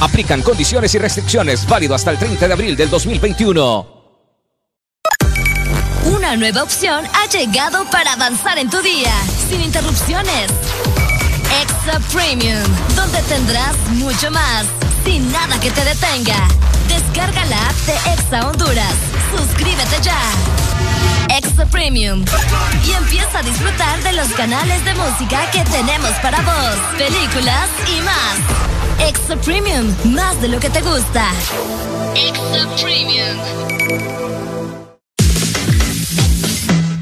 Aplican condiciones y restricciones válido hasta el 30 de abril del 2021. Una nueva opción ha llegado para avanzar en tu día, sin interrupciones. Extra Premium, donde tendrás mucho más, sin nada que te detenga. Descarga la app de Exa Honduras. Suscríbete ya. Extra Premium. Y empieza a disfrutar de los canales de música que tenemos para vos, películas y más. Extra Premium, más de lo que te gusta. Extra Premium.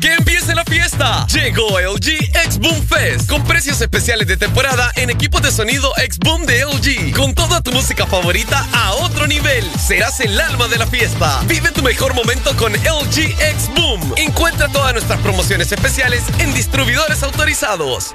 Que empiece la fiesta fiesta. Llegó LG X Boom Fest con precios especiales de temporada en equipos de sonido X Boom de LG. Con toda tu música favorita a otro nivel. Serás el alma de la fiesta. Vive tu mejor momento con LG X Boom. Encuentra todas nuestras promociones especiales en distribuidores autorizados.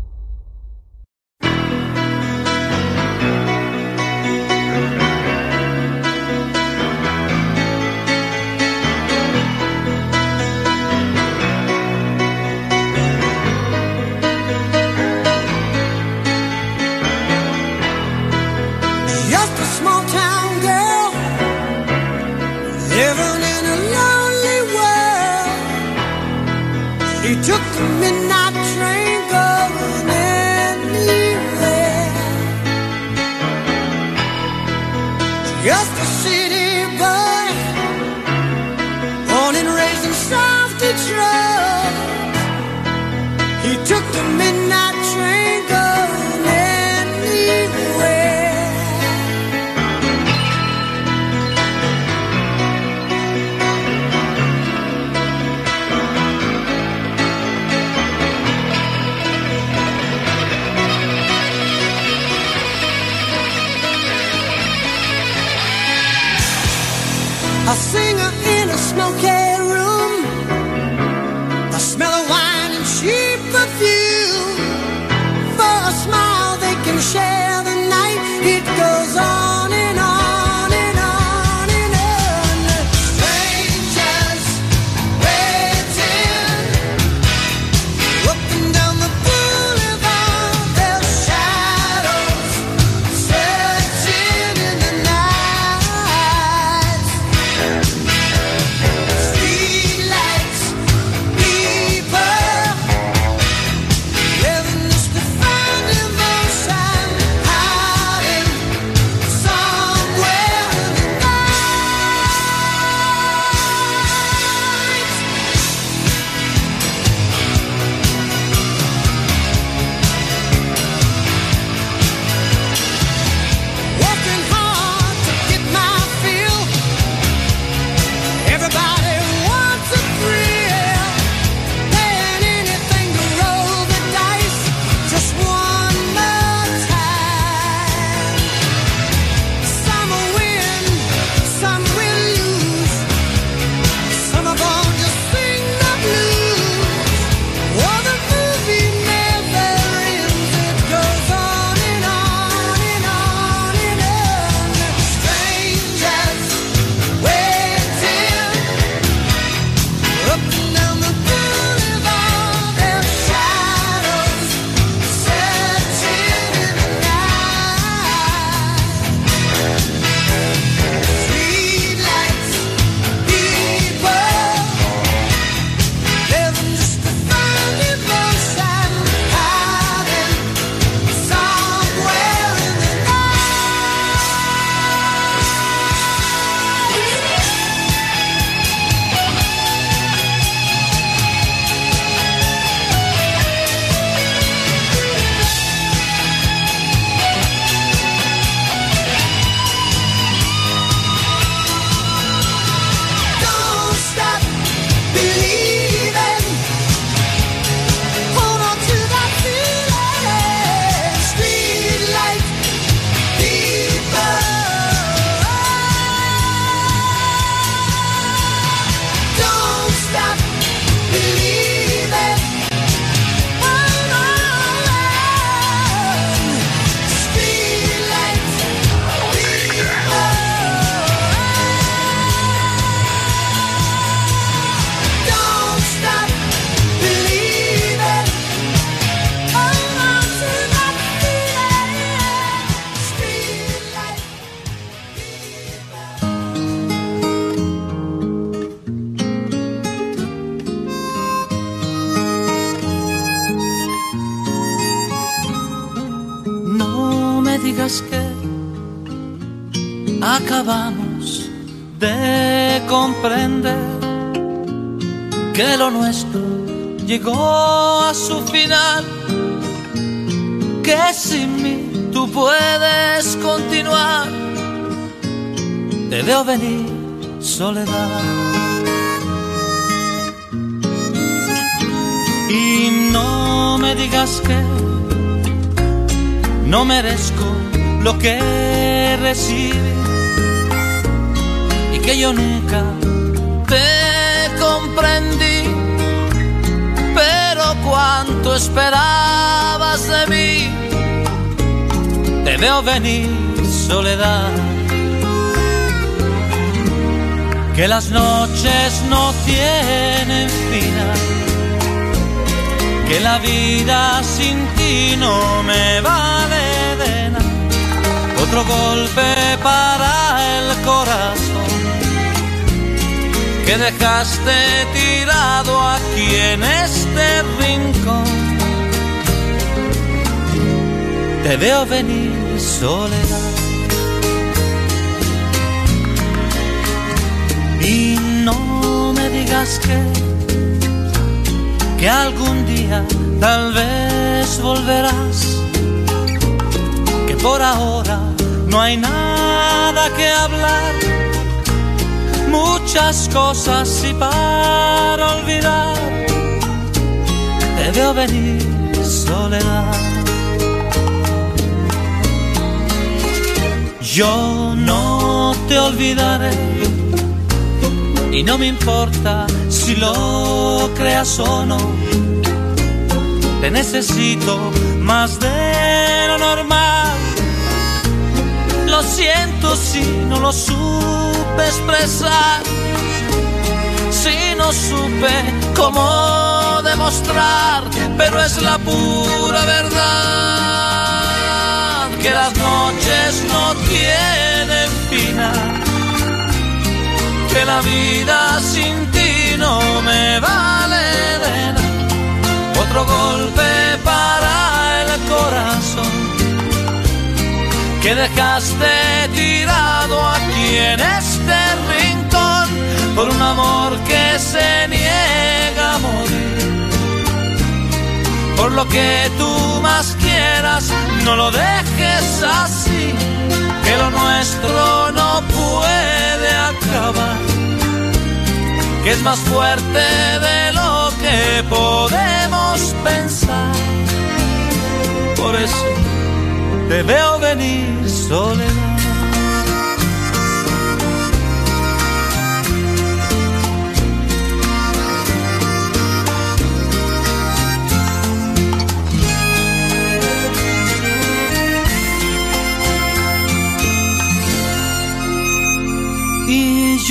took a minute. Llegó a su final, que sin mí tú puedes continuar. Te veo venir, soledad. Y no me digas que no merezco lo que recibí y que yo nunca te comprendí. Cuánto esperabas de mí, te veo venir soledad. Que las noches no tienen final, que la vida sin ti no me vale de nada. Otro golpe para el corazón que dejaste aquí en este rincón. Te veo venir soledad. Y no me digas que, que algún día tal vez volverás, que por ahora no hay nada que hablar muchas cosas y para olvidar te veo venir soledad. Yo no te olvidaré y no me importa si lo creas o no. Te necesito más de lo normal. Lo siento si no lo supe expresar, supe cómo demostrar, pero es la pura verdad que las noches no tienen final, que la vida sin ti no me vale nada. Otro golpe para el corazón que dejaste tirado aquí en este por un amor que se niega a morir. Por lo que tú más quieras, no lo dejes así, que lo nuestro no puede acabar, que es más fuerte de lo que podemos pensar. Por eso te veo venir soledad.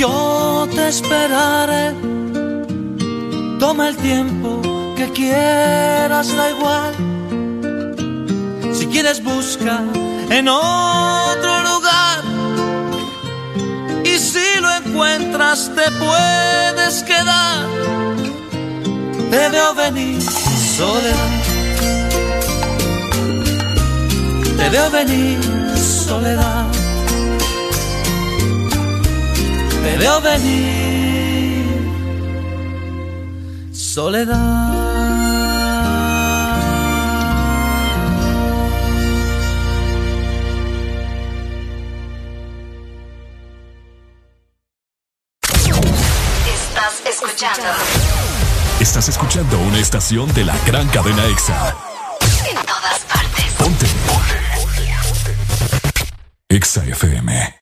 Yo te esperaré. Toma el tiempo que quieras, da igual si quieres busca en otro lugar. Y si lo encuentras te puedes quedar. Te veo venir soledad. Te veo venir soledad. Veo venir soledad. Estás escuchando una estación de la gran cadena EXA. En todas partes. Ponte. EXA FM.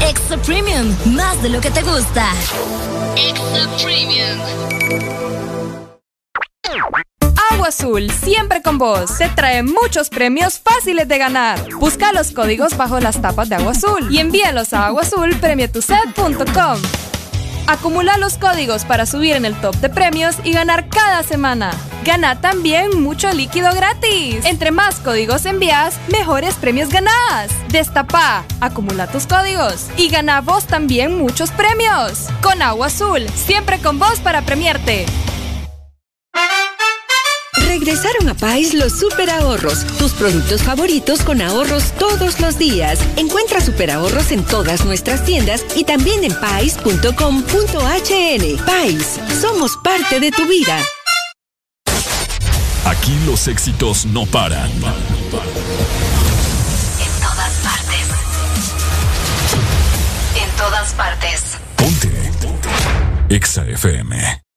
Exa Premium, más de lo que te gusta. Exa Premium. Agua Azul, siempre con vos. Te trae muchos premios fáciles de ganar. Busca los códigos bajo las tapas de Agua Azul y envíalos a aguazulpremiotuset.com. Acumula los códigos para subir en el top de premios y ganar cada semana. Gana también mucho líquido gratis. Entre más códigos envías, mejores premios ganás. Destapa, acumula tus códigos y gana vos también muchos premios. Con Agua Azul, siempre con vos para premiarte. Regresaron a Pais los super ahorros, tus productos favoritos con ahorros todos los días. Encuentra super ahorros en todas nuestras tiendas y también en pais.com.hn. Pais, somos parte de tu vida. Aquí los éxitos no paran. En todas partes. En todas partes. Ponte. Ponte. Exa FM.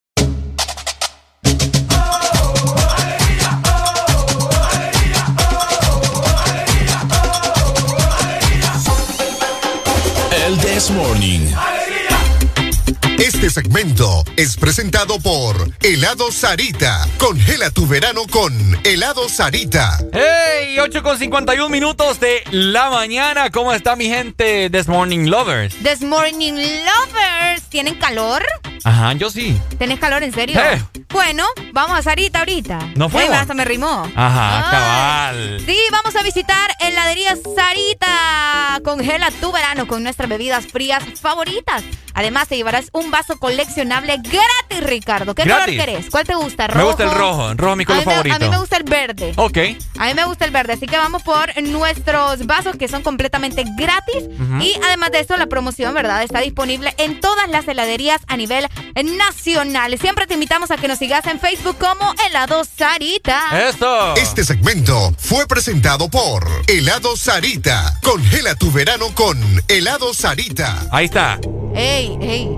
Morning. Este segmento es presentado por Helado Sarita. Congela tu verano con Helado Sarita. ¡Hey! 8 con 51 minutos de la mañana. ¿Cómo está mi gente? This Morning Lovers. This Morning Lovers. ¿Tienen calor? Ajá, yo sí. ¿Tenés calor en serio? Eh. Bueno, vamos a Sarita ahorita. ¿No fuimos? Ey, hasta me rimó. Ajá, Ay. cabal. Sí, vamos a visitar heladería Sarita. Congela tu verano con nuestras bebidas frías favoritas. Además, te llevarás un vaso coleccionable gratis, Ricardo. ¿Qué Gratis. color querés? ¿Cuál te gusta? ¿Rojo? Me gusta el rojo. El rojo es mi A color mí me- favorito. A mí me gusta el verde. Ok. A mí me gusta el verde, así que vamos por nuestros vasos que son completamente gratis. Y además de eso, la promoción, ¿verdad? Está disponible en todas las heladerías a nivel nacional. Siempre te invitamos a que nos sigas en Facebook como Helado Sarita. ¡Eso! Este segmento fue presentado por Helado Sarita. Congela tu verano con Helado Sarita. Ahí está. ¡Ey, ey!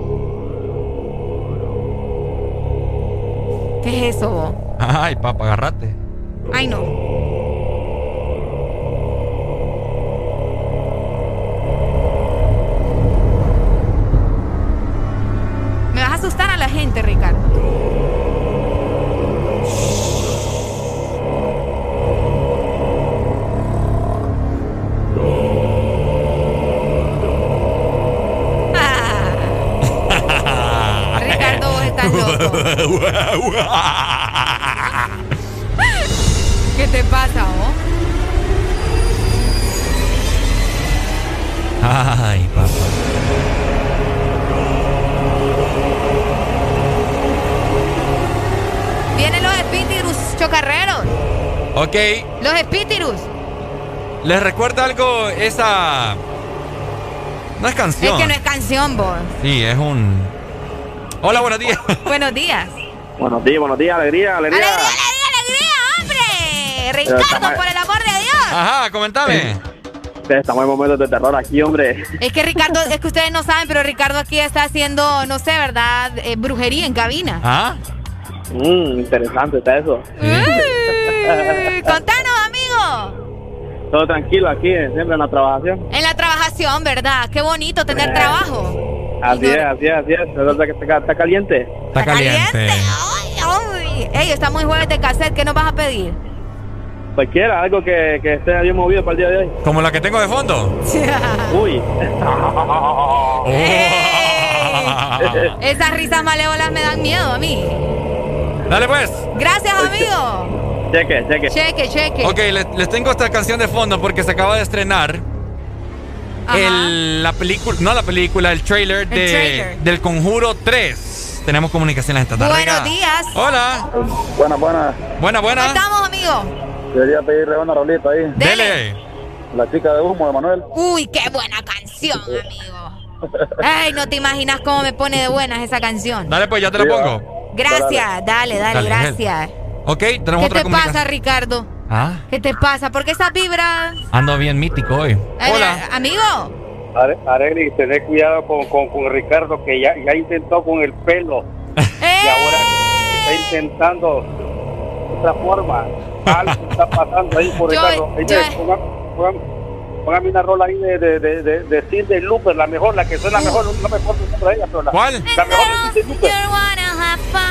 ¿Qué es eso? vos? Ay, papá, agarrate. Ay, no. Me vas a asustar a la gente, Ricardo. ¿Qué te pasa, vos? Ay, papá. Vienen los espíritus chocarreros. Ok. Los espíritus. ¿Les recuerda algo esa. No es canción. Es que no es canción, vos. Sí, es un. Hola, buenos días. Buenos días. Buenos días, buenos días, alegría, alegría. ¡Hombre! Ricardo, estamos- por el amor de Dios. Ajá, comentame. Estamos en momentos de terror aquí, hombre. Es que Ricardo, es que ustedes no saben, pero Ricardo aquí está haciendo, no sé, ¿verdad? Eh, brujería en cabina. ¿Ah? Mmm, interesante está eso. Contanos, amigo. Todo tranquilo aquí, siempre en la trabajación. En la trabajación, ¿verdad? Qué bonito tener Eh. trabajo. Así es, así es, así es. Es verdad que está, está caliente. Está caliente. Ay, ay. Ey, estamos en jueves de cassette. ¿Qué nos vas a pedir? Cualquiera, algo que, que esté bien movido para el día de hoy. Como la que tengo de fondo. Uy. Esas risas malévolas me dan miedo a mí. Dale pues. Gracias, amigo. cheque, cheque. Cheque, cheque. Ok, les, les tengo esta canción de fondo porque se acaba de estrenar. El, la película, no la película, el trailer, de, trailer. del Conjuro 3. Tenemos comunicación esta tarde. Buenos días. Hola. Buena, buena. Buena, ¿Cómo buena. estamos, amigo? Quería pedirle una rolita ahí. Dele. La chica de humo de Manuel. Uy, qué buena canción, amigo. Ay, no te imaginas cómo me pone de buenas esa canción. Dale pues, ya te la Sí, va. pongo. Gracias, dale, dale, Dale, gracias. Ok, tenemos ¿Qué otra te pasa, Ricardo? Ah, ¿Qué te pasa? ¿Por qué esas vibras? ando bien mítico hoy. Eh, Hola. Amigo. Are- Aregli, tenés cuidado con, con, con Ricardo, que ya, ya intentó con el pelo. Y ahora está intentando otra forma. Algo está pasando ahí por Yo- Ricardo. Póngame una rola ahí de, de, de, de, de Cindy Looper, la mejor, la que suena mejor, no me acuerdo el nombre de ella, pero la, ¿Cuál? la mejor de Cindy Looper.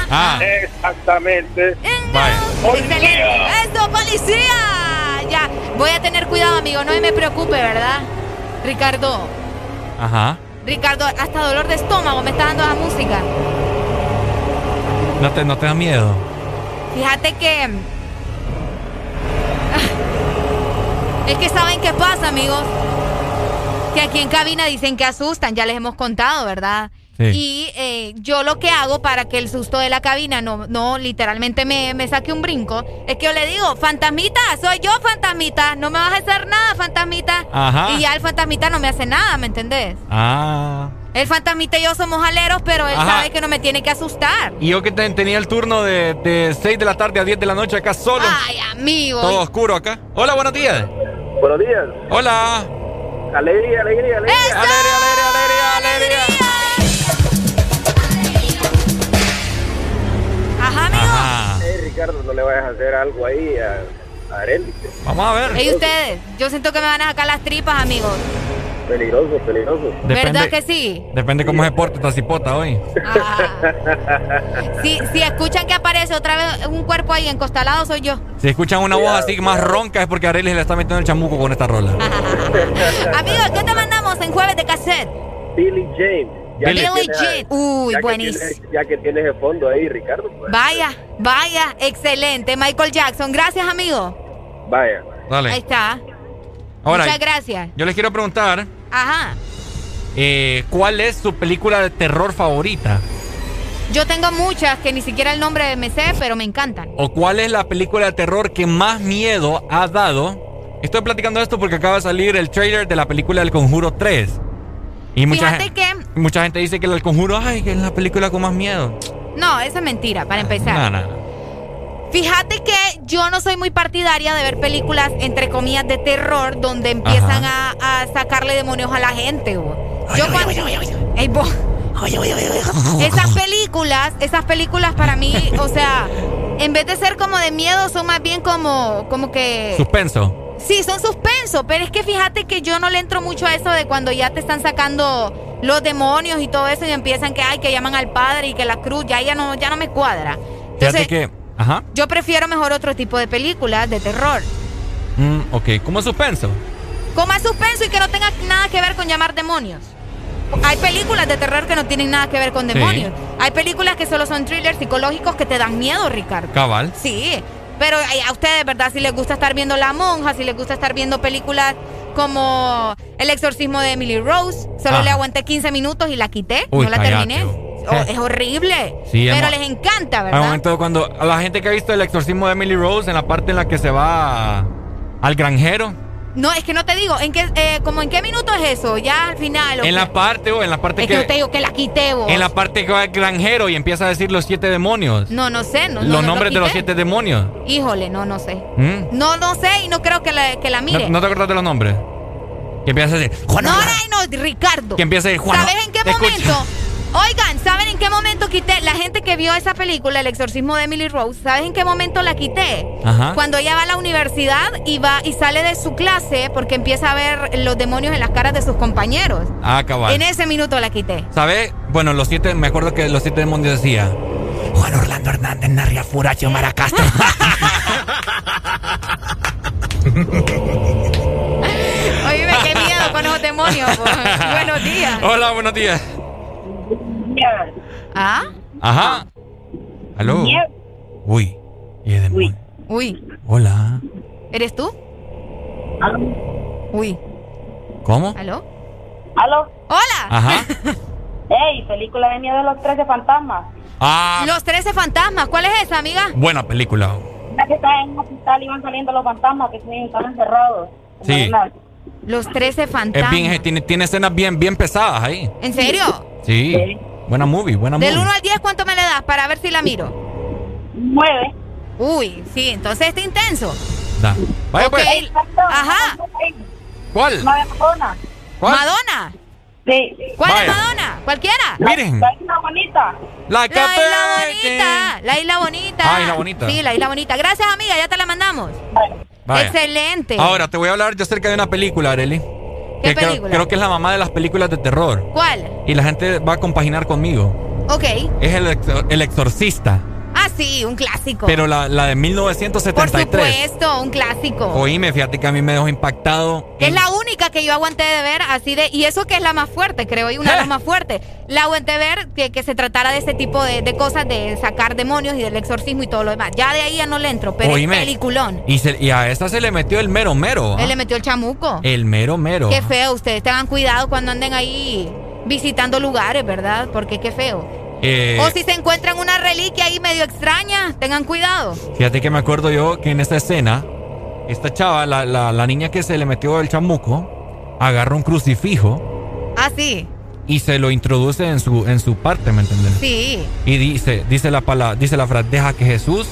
Ah, Exactamente. Excelente. ¡Eso, policía! Ya, voy a tener cuidado, amigo. No me preocupe, ¿verdad? Ricardo, Ajá. Ricardo, hasta dolor de estómago me está dando la música. ¿No te, no te da miedo? Fíjate que... Es que saben qué pasa, amigos. Que aquí en cabina dicen que asustan, ya les hemos contado, ¿verdad? Y eh, yo lo que hago para que el susto de la cabina no, no literalmente me, me, saque un brinco, es que yo le digo, fantasmita, soy yo fantasmita, no me vas a hacer nada, fantasmita. Y ya el fantasmita no me hace nada, ¿me entendés? Ah. El fantasmita y yo somos aleros, pero él sabe que no me tiene que asustar. Y yo que tenía el turno de, de 6 de la tarde a 10 de la noche acá solo. Ay, amigo. Todo oscuro acá. Hola, buenos días. Buenos días. Hola. Alegría, alegría, alegría. Alegría, alegría, alegría, alegría. Ricardo, no le vayas a hacer algo ahí a, a Arely. Vamos a ver. ¿Y ustedes? Yo siento que me van a sacar las tripas, amigos. Peligroso, peligroso. ¿Verdad que sí? Depende cómo se porte esta cipota hoy. Ah. si, si escuchan que aparece otra vez un cuerpo ahí encostalado, soy yo. Si escuchan una voz así más ronca es porque Arely le está metiendo el chamuco con esta rola. Amigos, ¿qué te mandamos en jueves de cassette? Billy James. Billy James. Uy, buenísimo. Ya que tienes el fondo ahí, Ricardo. Pues. Vaya, vaya, excelente. Michael Jackson. Gracias, amigo. Vaya. Dale. Ahí está. Muchas gracias. Yo les quiero preguntar. Ajá. Eh, ¿Cuál es su película de terror favorita? Yo tengo muchas que ni siquiera el nombre me sé, pero me encantan. ¿O cuál es la película de terror que más miedo ha dado? Estoy platicando esto porque acaba de salir el trailer de la película El Conjuro 3. Y mucha Fíjate gente, que... Mucha gente dice que El Conjuro, ay, que es la película con más miedo. No, eso es mentira, para empezar. No, no, no. Fíjate que yo no soy muy partidaria de ver películas, entre comillas, de terror donde empiezan a, a, sacarle demonios a la gente. Yo cuando... Ey, esas películas, esas películas para mí, o sea, en vez de ser como de miedo, son más bien como, como que... Suspenso. Sí, son suspenso, pero es que fíjate que yo no le entro mucho a eso de cuando ya te están sacando los demonios y todo eso y empiezan que, ay, que llaman al padre y que la cruz, ya, ya, no, ya no me cuadra. Entonces, que Ajá. Yo prefiero mejor otro tipo de películas de terror. Mm, ok, ¿cómo suspenso? Como es suspenso y que no tenga nada que ver con llamar demonios. Hay películas de terror que no tienen nada que ver con demonios. Hay películas que solo son thrillers psicológicos que te dan miedo, Ricardo. Cabal. Sí, pero a ustedes, ¿verdad? Si les gusta estar viendo La Monja, si les gusta estar viendo películas como El exorcismo de Emily Rose, solo le aguanté 15 minutos y la quité, no la terminé. Oh, es horrible. pero les encanta, ¿verdad? momento cuando a la gente que ha visto el exorcismo de Emily Rose en la parte en la que se va al granjero. No, es que no te digo, ¿en qué, eh, como en qué minuto es eso? Ya al final. En la parte, o en la parte es que. yo te digo que la quité, vos. En la parte que va al granjero y empieza a decir los siete demonios. No, no sé. No, los nombres de los siete demonios. Híjole, no, no sé. ¿Mm? No, no sé y no creo que la, que la mire. ¿No, te acuerdas de los nombres? Que empieza a decir. Juan no, no, Ricardo. Que empieza a decir Juan. ¿Sabes en qué momento? Oigan, ¿saben en qué momento quité? La gente que vio esa película, El exorcismo de Emily Rose, ¿sabes en qué momento la quité? Ajá. Cuando ella va a la universidad y va y sale de su clase porque empieza a ver los demonios en las caras de sus compañeros. Ah, cabal. En ese minuto la quité. ¿Sabes? Bueno, los siete, me acuerdo que los siete demonios decía Juan Orlando Hernández, Narria Furacho, Maracastro. Oye, qué miedo con esos demonios. Buenos días. Hola, buenos días. ¿Ah? Ajá. ¿Aló? Uy. ¿Y es Uy. Uy. Hola. ¿Eres tú? ¿Aló? Uy. ¿Cómo? ¿Aló? ¿Aló? Hola. Ajá. Ey, película de miedo de los 13 fantasmas. Ah. Los 13 fantasmas. ¿Cuál es esa, amiga? Buena película. La que está en un hospital y van saliendo los fantasmas que están encerrados. Sí. Los 13 fantasmas. Es bien, tiene, tiene escenas bien, bien pesadas ahí. ¿En serio? Sí. Buena movie, buena movie. Del 1 al 10, ¿cuánto me le das para ver si la miro? 9. Uy, sí, entonces está intenso. Da. Vaya pues. Ajá. ¿Cuál? Madonna. ¿Cuál? ¿Madonna? Sí. ¿Cuál es Madonna? ¿Cualquiera? Miren. La isla bonita. La, la isla bonita. La isla bonita. Ah, isla bonita. Sí, la isla bonita. Gracias, amiga, ya te la mandamos. Vaya. Excelente. Ahora te voy a hablar yo acerca de una película, Arely. Creo, que es la mamá de las películas de terror. ¿Cuál? Y la gente va a compaginar conmigo. Ok. Es el, el exorcista. Ah, sí, un clásico. Pero la, la de 1973. Por supuesto, un clásico. Oíme, fíjate que a mí me dejó impactado. Es la única que yo aguanté de ver así de. Y eso que es la más fuerte, creo, y una de las más fuertes. La aguanté ver que, que se tratara de ese tipo de, de, cosas, de sacar demonios y del exorcismo y todo lo demás. Ya de ahí ya no le entro, pero es peliculón. Y, y a esta se le metió el mero mero. Él le metió el chamuco. El mero mero. Qué feo, ustedes tengan cuidado cuando anden ahí visitando lugares, ¿verdad? Porque qué feo. Eh, o si se encuentran una reliquia ahí medio extraña, tengan cuidado. Fíjate que me acuerdo yo que en esta escena, esta chava, la, la, niña que se le metió el chamuco, agarra un crucifijo. Ah, sí. Y se lo introduce en su, en su parte, ¿me entiendes? Sí. Y dice, dice la palabra, dice la frase, deja que Jesús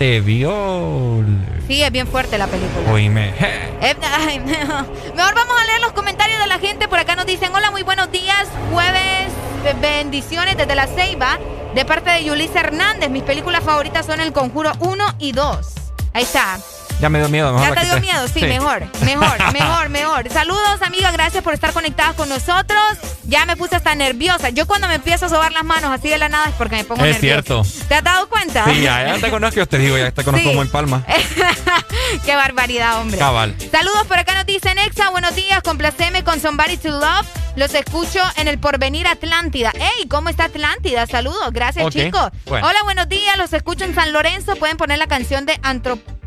te viole. Sí, es bien fuerte la película. Oíme. mejor vamos a leer los comentarios de la gente. Por acá nos dicen, hola, muy buenos días. Jueves bendiciones desde la Ceiba de parte de Yulisa Hernández. Mis películas favoritas son El Conjuro 1 y 2. Ahí está. Ya me dio miedo. Mejor ya te dio miedo, sí, mejor, mejor, mejor, mejor. Saludos, amiga, gracias por estar conectadas con nosotros. Ya me puse hasta nerviosa. Yo cuando me empiezo a sobar las manos así de la nada es porque me pongo nerviosa. Es cierto. ¿Te has dado cuenta? Sí, ya, te conozco, yo te digo, ya te conozco como en palma. Qué barbaridad, hombre. Cabal. Saludos por acá nos dicen Exa, buenos días, complaceme con Somebody to Love. Los escucho en el Porvenir Atlántida. ¡Ey! ¿Cómo está Atlántida? Saludos. Gracias, chicos. Hola, buenos días. Los escucho en San Lorenzo. Pueden poner la canción de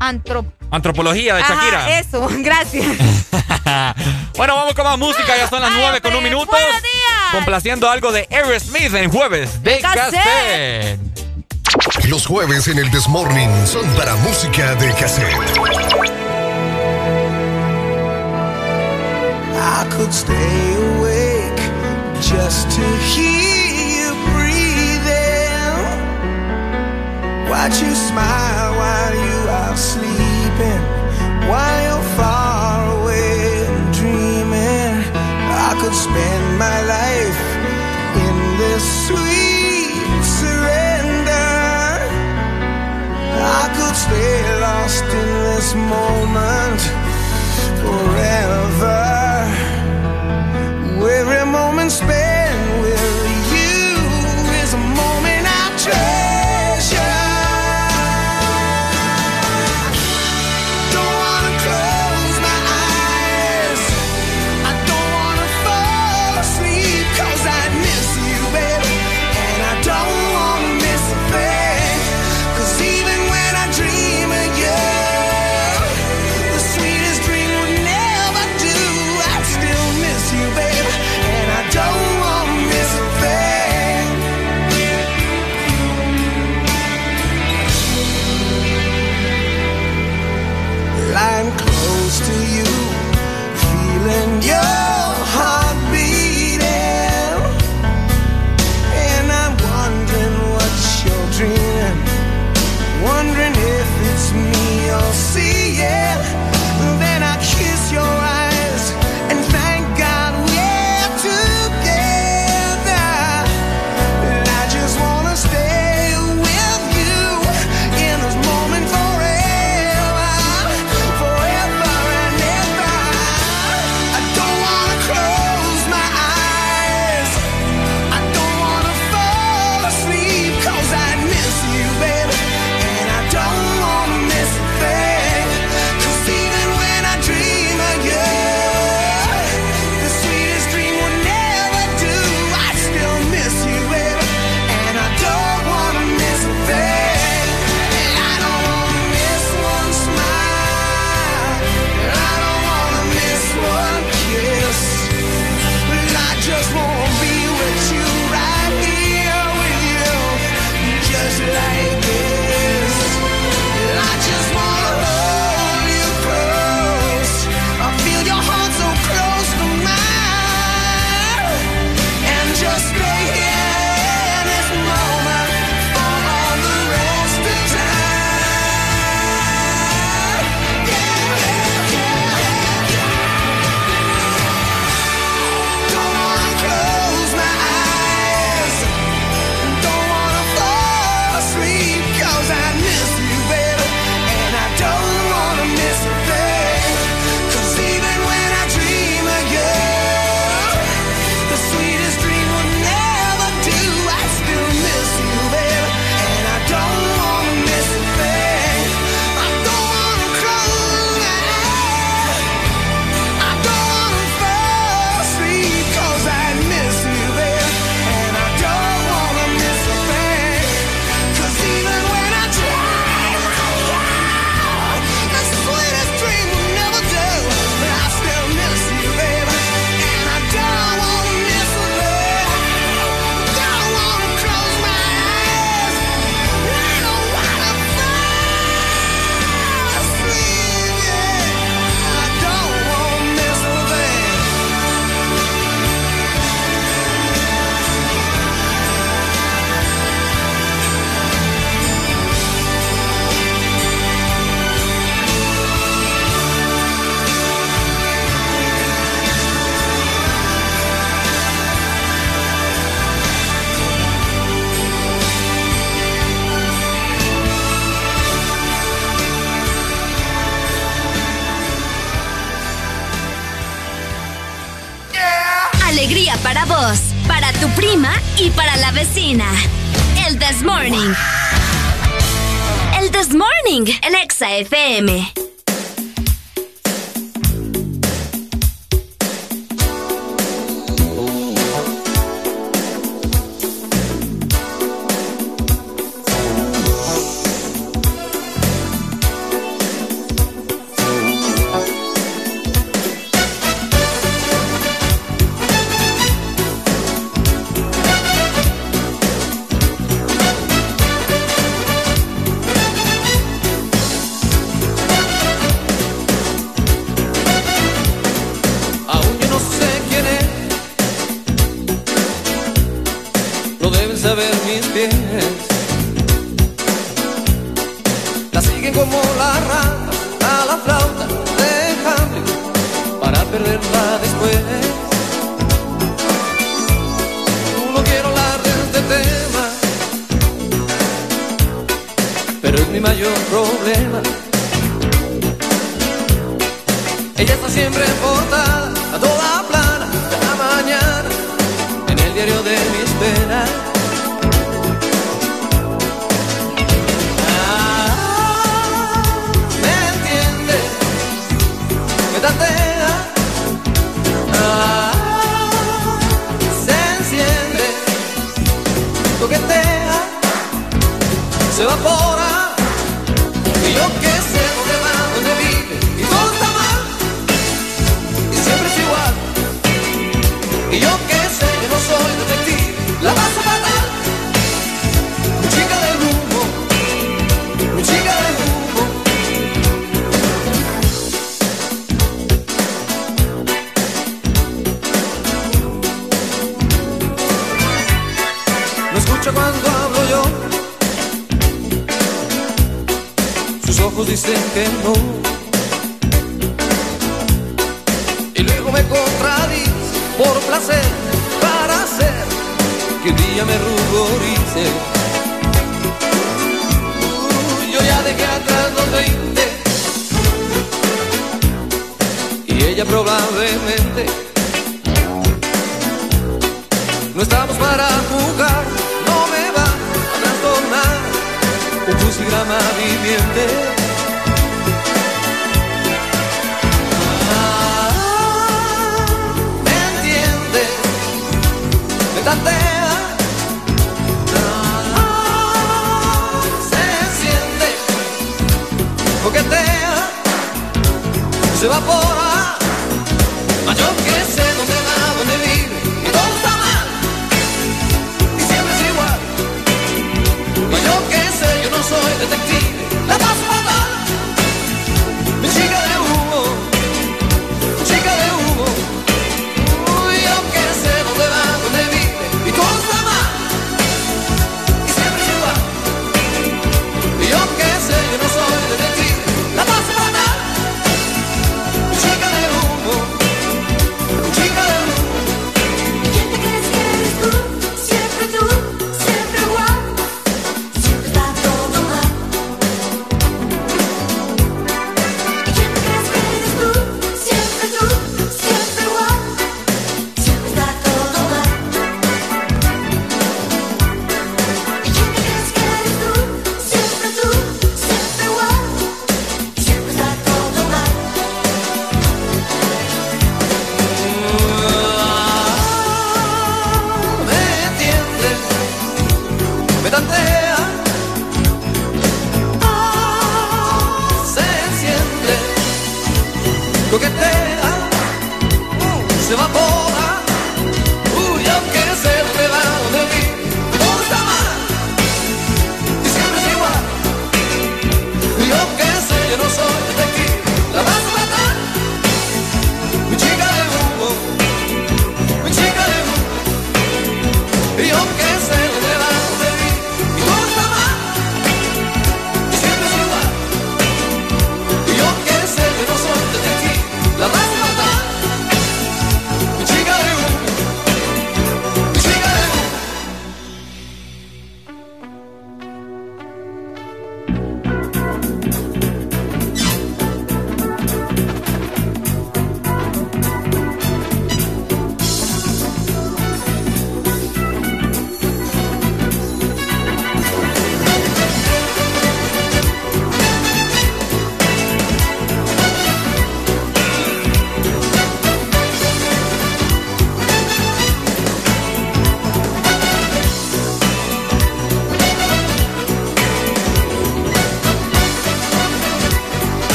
Antrop... Antropología de Shakira. eso, gracias. bueno, vamos con más música. Ya son las nueve con un minuto. Buenos días. Complaciendo algo de Aerosmith en jueves de cassette. Los jueves en el Desmorning son para música de cassette. I could stay awake just to hear you breathing. Watch you smile while you are sleeping. While far away and dreaming. I could spend my life in this sweet surrender. I could stay lost in this moment forever. Every moment spent y para la vecina. El This Morning. El This Morning, el Exa FM.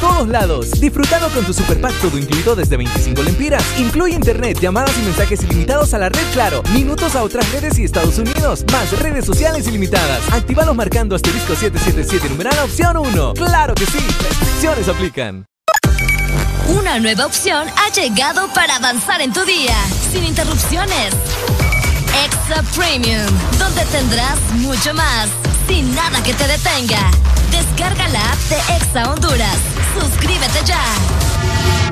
Todos lados. Disfrutando con tu super pack todo incluido desde 25 lempiras. Incluye internet, llamadas y mensajes ilimitados a la red Claro, minutos a otras redes y Estados Unidos, más redes sociales ilimitadas. Actívalos marcando asterisco 777 numeral opción 1. Claro que sí, restricciones aplican. Una nueva opción ha llegado para avanzar en tu día, sin interrupciones. Extra Premium, donde tendrás mucho más, sin nada que te detenga. Descarga la app de Exa Honduras. Suscríbete ya.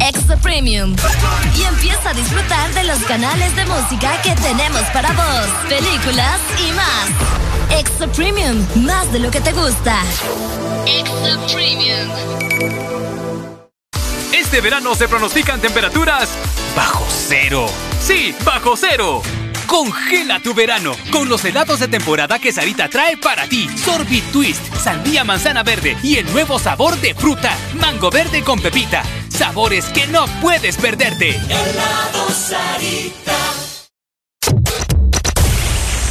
Extra Premium. Y empieza a disfrutar de los canales de música que tenemos para vos, películas y más. Extra Premium, más de lo que te gusta. Extra Premium. Este verano se pronostican temperaturas bajo cero. Sí, bajo cero. Congela tu verano con los helados de temporada que Sarita trae para ti. Sorbit Twist, sandía manzana verde y el nuevo sabor de fruta, mango verde con pepita. Sabores que no puedes perderte. Helado Sarita.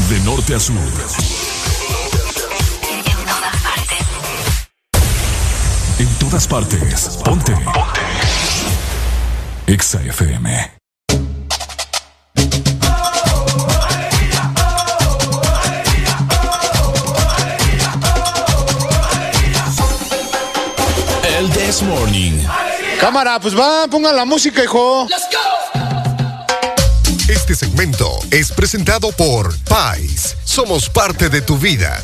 De norte a sur. En todas partes. Ponte. Ponte. Exa FM. Cámara, pues va, pongan la música, hijo. Este segmento es presentado por Pais. Somos parte de tu vida.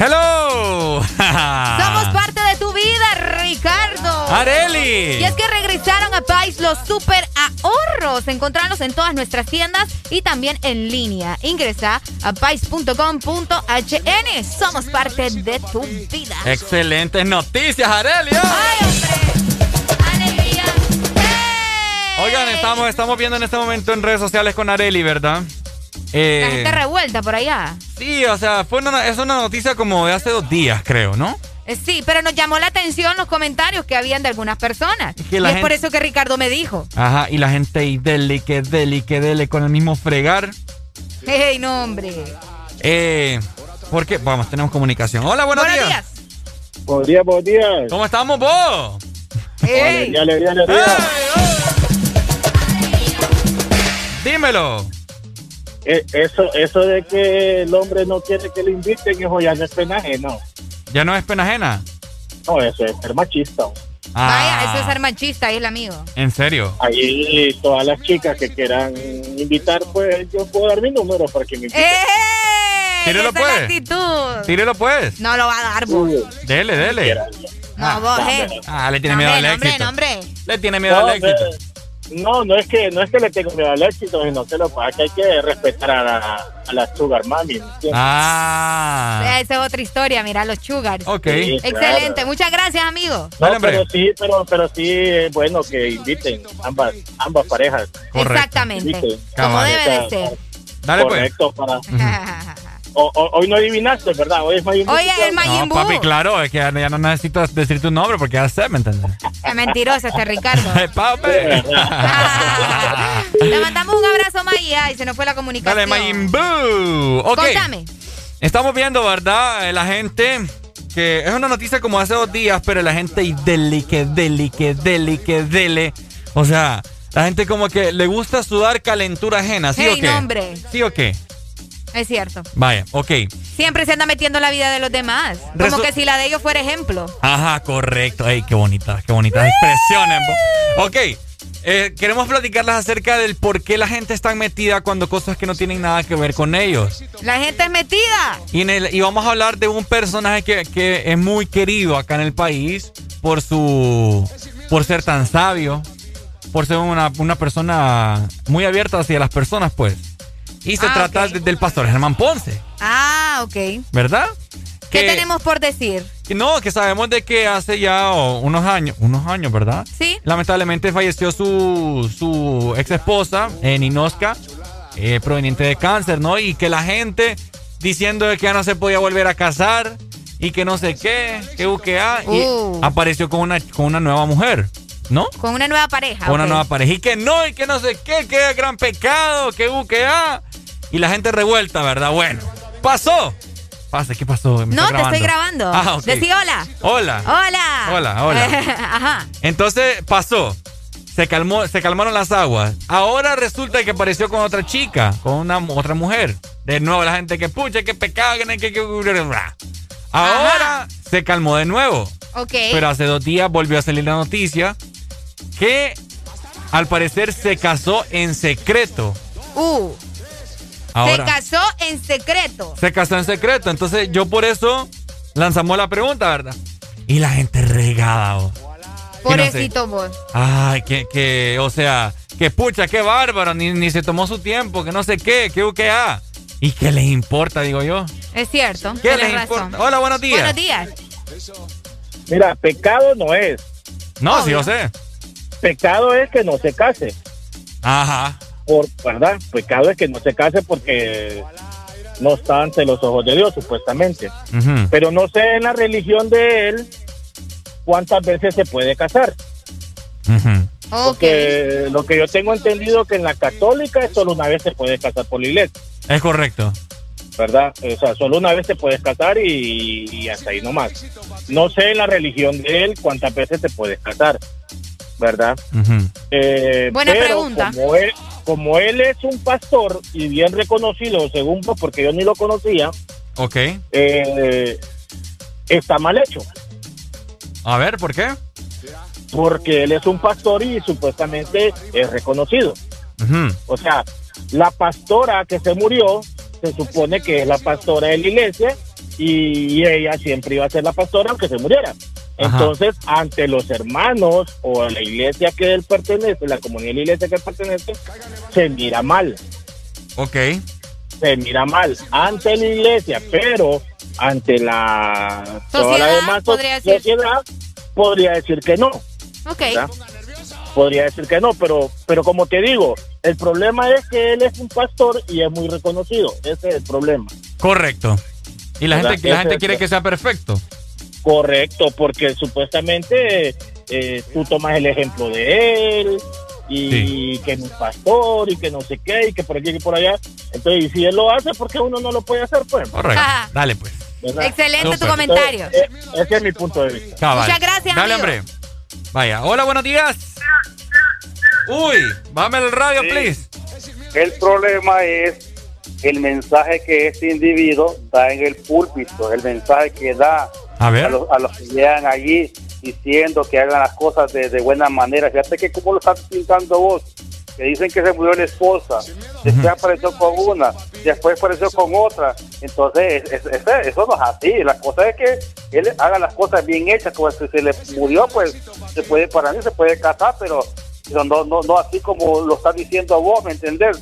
Hello. Somos parte de tu vida, Ricardo. Areli. Y es que regresaron a Pais los super ahorros. Encontrarlos en todas nuestras tiendas y también en línea. Ingresa a pais.com.hn. Somos parte de tu vida. Excelentes noticias, Areli. Estamos, estamos viendo en este momento en redes sociales con Areli, ¿verdad? Eh, La gente revuelta por allá. sí, o sea, fue una- es una noticia como de hace dos días, creo, ¿no? Eh, Sí, pero nos llamó la atención los comentarios que habían de algunas personas. y es gente- por eso que Ricardo me dijo. Ajá, y la gente y dele, que dele, que dele con el mismo fregar. Hey, no, hombre. Eh, ¿Por qué? Vamos, tenemos comunicación. Hola, buenos, Buenos días. Buenos días, buenos días. ¿Cómo estamos vos? Alegría, alegría, alegría. Dímelo. Eh, eso, eso de que el hombre no quiere que le inviten, eso ya no es pena ajena. ¿Ya no es pena ajena? No, eso es ser machista. Vaya, Ah, eso es ser machista, ahí el amigo. ¿En serio? Ahí todas las chicas que quieran invitar, pues yo puedo dar mi número para que me inviten. ¡Eh! Tírelo, pues. actitud. Tírelo pues. No lo va a dar, vos. Dele, dele. No, vos, eh. Ah, le tiene miedo hombre, al no, hombre, éxito. no, hombre. Le tiene miedo al éxito. No, no es que no es que le tengo miedo al éxito, sino que lo que pasa es que hay que respetar a la, a la sugar mami. Ah. Esa es otra historia, mira, los sugars. Ok. Sí, Excelente, claro. muchas gracias, amigo. No, pero sí, pero, pero sí es bueno que inviten ambas, ambas parejas. Exactamente. Inviten. Como debe de ser. Dale, pues. Correcto, para... O- o- hoy no adivinaste, ¿verdad? Hoy es Majin Buu. Oye, el Majin No, papi, claro, es que ya, no necesitas decir tu nombre porque ya sé, ¿me entiendes? Qué mentiroso este Ricardo. Papi. Le mandamos un abrazo, Maya, y se nos fue la comunicación. Dale, Majin Buu. Ok. Contame. Estamos viendo, ¿verdad? Eh, La gente que es una noticia como hace dos días, pero la gente y dele, que dele, que dele, que dele. O sea, la gente como que le gusta sudar calentura ajena, ¿sí Hey, o qué? ¿Sí o qué? Es cierto. Vaya, ok. Siempre se anda metiendo en la vida de los demás. Como que si la de ellos fuera ejemplo. Ajá, correcto. Ey, qué bonitas, qué bonitas expresiones. Ok, eh, queremos platicarles acerca del por qué la gente está metida cuando cosas que no tienen nada que ver con ellos. La gente es metida. Y, en el- y vamos a hablar de un personaje que, que es muy querido acá en el país por su por ser tan sabio, por ser una, una persona muy abierta hacia las personas, pues. Y se Ah, trata de- del pastor Germán Ponce, Ah, ok. ¿verdad? ¿Qué tenemos por decir? no, que sabemos de que hace ya oh, unos años, unos años, ¿verdad? Sí. Lamentablemente falleció su, su ex esposa, eh, Ninoska, eh, proveniente de cáncer, ¿no? Y que la gente diciendo de que ya no se podía volver a casar y que no sé qué, que UQA, y Uh. apareció con una, con una nueva mujer, ¿no? Con una nueva pareja. Con una nueva pareja. Y que no, y que no sé qué, que es gran pecado, que UQA. Y la gente revuelta, ¿verdad? Bueno, pasó. Pase, ¿qué pasó? No, te estoy grabando. Ah. Decí hola. Hola. Hola. Hola, hola. Ajá. Entonces pasó. Se calmó, se calmaron las aguas. Ahora resulta que apareció con otra chica, con una otra mujer. De nuevo la gente que pucha, qué pecado, que, que, que- Ahora se calmó de nuevo. Ok. Pero hace dos días volvió a salir la noticia que al parecer se casó en secreto. Uh, Ahora, se casó en secreto. se casó en secreto. Entonces yo por eso lanzamos la pregunta, ¿verdad? Y la gente regada. oh. Que no sé. Pobrecito vos. Ay, que, que, o sea, que pucha, qué bárbaro, ni, ni se tomó su tiempo, que no sé qué, que UQA. ¿Y qué les importa, digo yo? Es cierto. ¿Qué les razón. importa? Hola, buenos días. Buenos días. Mira, pecado no es. No, sí, yo sé. Pecado es que no se case. Ajá. Por, ¿Verdad? Pecado es que no se case porque no está ante los ojos de Dios, supuestamente. Pero no sé en la religión de él cuántas veces se puede casar. Porque lo que yo tengo entendido que en la católica es solo una vez se puede casar por la iglesia, Es correcto. ¿verdad? O sea, solo una vez te puedes casar y, y hasta ahí nomás. No sé en la religión de él cuántas veces te puedes casar, ¿verdad? Eh, Buena pero pregunta. Como él, como él es un pastor y bien reconocido, según vos, porque yo ni lo conocía, eh, está mal hecho. A ver, ¿por qué? Porque él es un pastor y supuestamente es reconocido. O sea, la pastora que se murió, se supone que es la pastora de la iglesia y ella siempre iba a ser la pastora aunque se muriera. Ajá. Entonces, ante los hermanos o a la iglesia que él pertenece, la comunidad de la iglesia que él pertenece, se mira mal, Ok. se mira mal ante la iglesia, pero ante la toda la Sociedad, demás podría decir. sociedad podría decir que no. Ok. ¿verdad? Podría decir que no, pero, pero como te digo, el problema es que él es un pastor y es muy reconocido. Ese es el problema. Correcto. Y la ¿Verdad? gente, la gente es- quiere que sea perfecto. Correcto, porque supuestamente eh, tú tomas el ejemplo de él y que es un pastor y que no sé qué y que por aquí y por allá. Entonces, y si él lo hace, ¿por qué uno no lo puede hacer? Pues, Correcto. Ajá. Dale, pues. ¿verdad? Excelente tu comentario. Entonces, eh, ese es mi punto de vista. Cabal. Muchas gracias, Dale, amigo. hombre. Vaya. Hola, buenos días. Uy, bájame el radio, Sí. please. El problema es el mensaje que este individuo da en el púlpito, el mensaje que da A ver. los, a los que llegan allí diciendo que hagan las cosas de, de buena manera. Fíjate que cómo lo están pintando vos, que dicen que se murió la esposa, después apareció con una, después apareció con otra. Entonces, es- es- es- eso no es así. La cosa es que él haga las cosas bien hechas, como si se le murió, pues se puede, para mí se puede casar, pero, pero no, no, no así como lo está diciendo vos, ¿me entendés?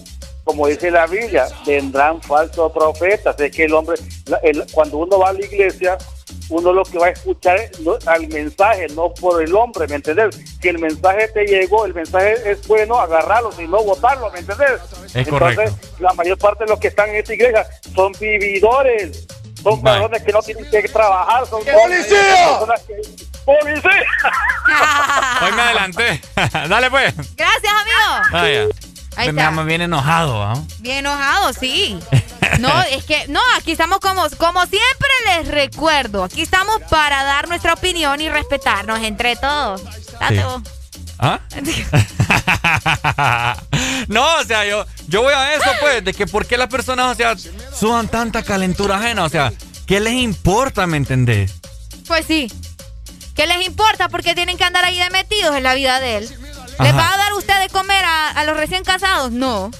Como dice la Biblia, vendrán falsos profetas. Es que el hombre, la- el- cuando uno va a la iglesia, uno lo que va a escuchar es no- al mensaje, no por el hombre, ¿me entendés? Si el mensaje te llegó, el mensaje es bueno, agarrarlo, si no, votarlo, ¿me entendés? Es correcto. Entonces, la mayor parte de los que están en esta iglesia son vividores, son Vale. personas que no tienen que trabajar, son ¡Policía! personas que- ¡Policía! Hoy me adelanté. Dale, pues. Gracias, amigo. Vaya. Ahí me está. llama bien enojado, ¿ah? Bien enojado, sí. No, es que, no, aquí estamos como, como siempre les recuerdo, aquí estamos para dar nuestra opinión y respetarnos entre todos. Date Sí. vos. ¿Ah? no, o sea, yo, yo voy a eso, pues, de que por qué las personas, o sea, sudan tanta calentura ajena, o sea, ¿qué les importa, me entendés? Pues sí. ¿Qué les importa? Porque tienen que andar ahí de metidos en la vida de él. ¿Les va a dar usted de comer a, a los recién casados? No.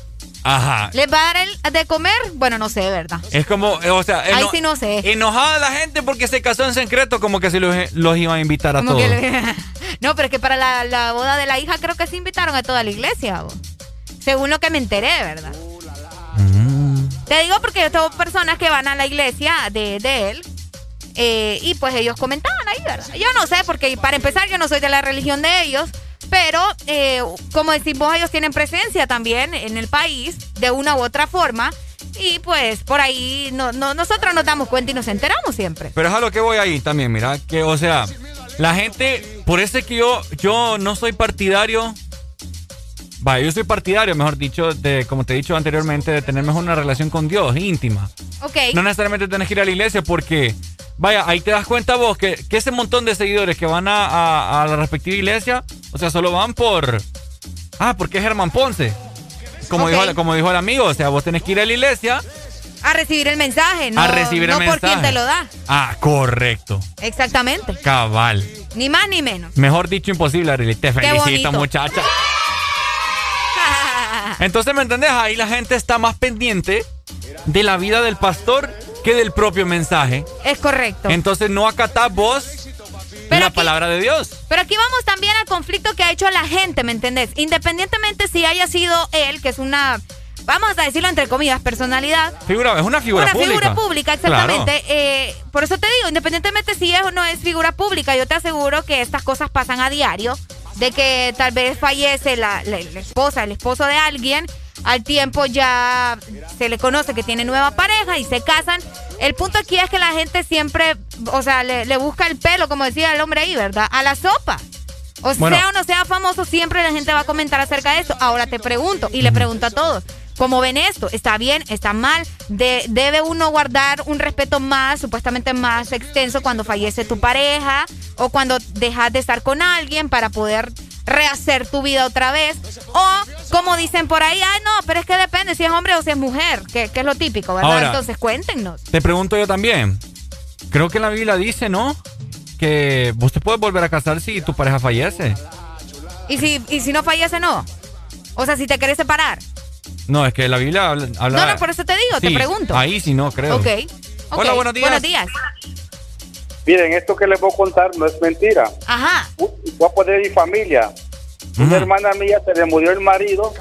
Ajá. ¿Les va a dar él de comer? Bueno, no sé, ¿verdad? Es como, eh, o sea, Ahí sí no sé. enojada la gente porque se casó en secreto, como que si los, los iban a invitar a Como todos. le- no, pero es que para la, la boda de la hija creo que se invitaron a toda la iglesia. bo. Según lo que me enteré, ¿verdad? Mm. Te digo porque yo tengo personas que van a la iglesia de, de él Eh, y pues ellos comentaban ahí, ¿verdad? Yo no sé, porque para empezar yo no soy de la religión de ellos, pero eh, como decimos, ellos tienen presencia también en el país de una u otra forma. Y pues por ahí no, no, nosotros nos damos cuenta y nos enteramos siempre. Pero es a lo que voy ahí también, mira, que o sea, la gente, por eso es que yo, yo no soy partidario Vaya, yo soy partidario, mejor dicho, de, como te he dicho anteriormente, de tener mejor una relación con Dios, íntima. Ok. No necesariamente tenés que ir a la iglesia porque, vaya, ahí te das cuenta vos que, que ese montón de seguidores que van a, a, la respectiva iglesia, o sea, solo van por... Ah, porque es Germán Ponce. Como, dijo, como dijo el amigo, o sea, vos tenés que ir a la iglesia. A recibir el mensaje, no, a recibir no el por mensaje. quien te lo da. Ah, correcto. Exactamente. Cabal. Ni más ni menos. Mejor dicho, imposible, Arely. Te felicito, bonito. muchacha. Entonces, ¿me entendés? Ahí la gente está más pendiente de la vida del pastor que del propio mensaje. Es correcto. Entonces, no acatás vos la palabra de Dios. Pero aquí vamos también al conflicto que ha hecho la gente, ¿me entendés? Independientemente si haya sido él, que es una, vamos a decirlo entre comillas, personalidad. Figura, es una figura una pública. figura pública, exactamente. Claro. Eh, por eso te digo, independientemente si es o no es figura pública, yo te aseguro que estas cosas pasan a diario. De que tal vez fallece la, la- la esposa, el esposo de alguien, al tiempo ya se le conoce que tiene nueva pareja y se casan. El punto aquí es que la gente siempre, o sea, le, le busca el pelo, como decía el hombre ahí, ¿verdad? A la sopa. O Bueno. sea o no sea famoso, siempre la gente va a comentar acerca de esto. Ahora te pregunto, y le pregunto a todos, ¿cómo ven esto? ¿Está bien? ¿Está mal? De- ¿Debe uno guardar un respeto más, supuestamente más extenso cuando fallece tu pareja? ¿O cuando dejas de estar con alguien para poder rehacer tu vida otra vez? O, como dicen por ahí, ay no, pero es que depende si es hombre o si es mujer, que, que es lo típico, ¿verdad? Ahora- Entonces cuéntenos. Te pregunto yo también. Creo que la Biblia dice, ¿no? Que vos te puedes volver a casar si tu pareja fallece. ¿Y si, y si no fallece, no? O sea, si te querés separar. No, es que la Biblia habla. habla- No, no, por eso te digo, te pregunto. Ahí sí no, creo. Ok. Hola, ok. buenos días. Buenos días. Miren, esto que les voy a contar no es mentira. Ajá. Voy a poner mi familia. Una hermana mía se le murió el marido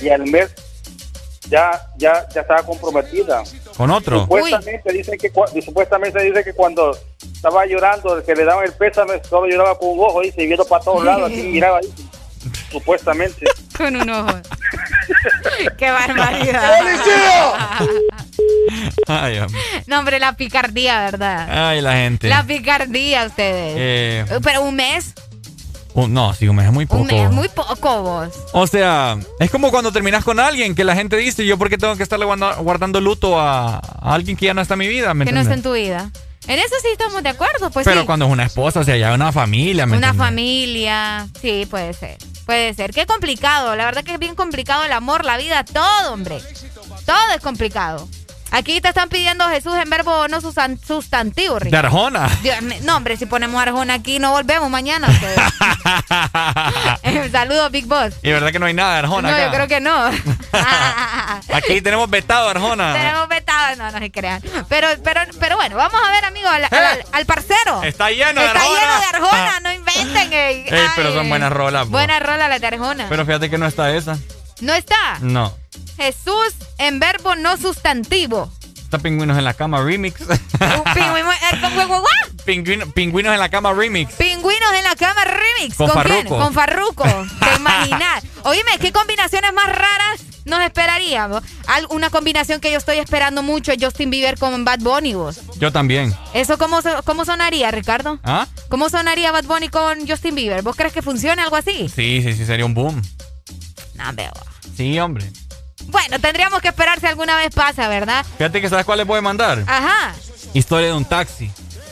y al mes ya ya ya estaba comprometida. Con otro. Supuestamente dicen que cua- supuestamente dice que cuando estaba llorando, que le daban el pésame, solo lloraba con un ojo y viendo para todos lados, así miraba ahí. Supuestamente. Con un ojo. ¡Qué barbaridad! Ay. No, hombre, la picardía, ¿verdad? Ay, la gente. La picardía, ustedes. Eh, Pero un mes, un- no, sí, un mes es muy poco. un mes, muy poco vos. O sea, es como cuando terminas con alguien que la gente dice, yo por qué tengo que estarle guarda- guardando luto a, a alguien que ya no está en mi vida, ¿me Que no está en tu vida. En eso sí estamos de acuerdo, pues Pero sí. cuando es una esposa, o sea, ya una familia, ¿me Una entiendes? familia, sí, puede ser. Puede ser. Qué complicado. La verdad que es bien complicado el amor, la vida, todo, hombre. Todo es complicado. Aquí te están pidiendo Jesús en verbo no sustantivo, De Ricardo. Arjona. Dios no, hombre, si ponemos Arjona aquí no volvemos mañana. Eh, Saludos, Big Boss. Y verdad que no hay nada de Arjona no, acá. yo creo que no. Aquí tenemos vetado Arjona. Tenemos vetado, no, no se crean. Pero, pero, pero bueno, vamos a ver, amigo, al, al- al parcero. Está lleno de Está Arjona. lleno de Arjona, no inventen. ey. Ey, pero son buenas rolas. po. Buena rola la de Arjona. Pero fíjate que no está esa. No está. No. Jesús en verbo no sustantivo. Está Pingüinos en la cama remix. Pingüino- eh, ¿con- con- con-? Pingüino- Pingüinos en la cama remix. Pingüinos en la cama remix. Con quién? Farruko. Con Farruco. Te imaginas. Oíme, ¿qué combinaciones más raras nos esperaríamos? Una combinación que yo estoy esperando mucho es Justin Bieber con Bad Bunny, vos. Yo también. ¿Eso cómo, cómo sonaría, Ricardo? ¿Ah? ¿Cómo sonaría Bad Bunny con Justin Bieber? ¿Vos crees que funcione algo así? Sí, sí, sí, sería un boom. No, veo. Sí, hombre. Bueno, tendríamos que esperar si alguna vez pasa, ¿verdad? Fíjate que sabes cuál les voy a mandar. Ajá. Historia de un taxi.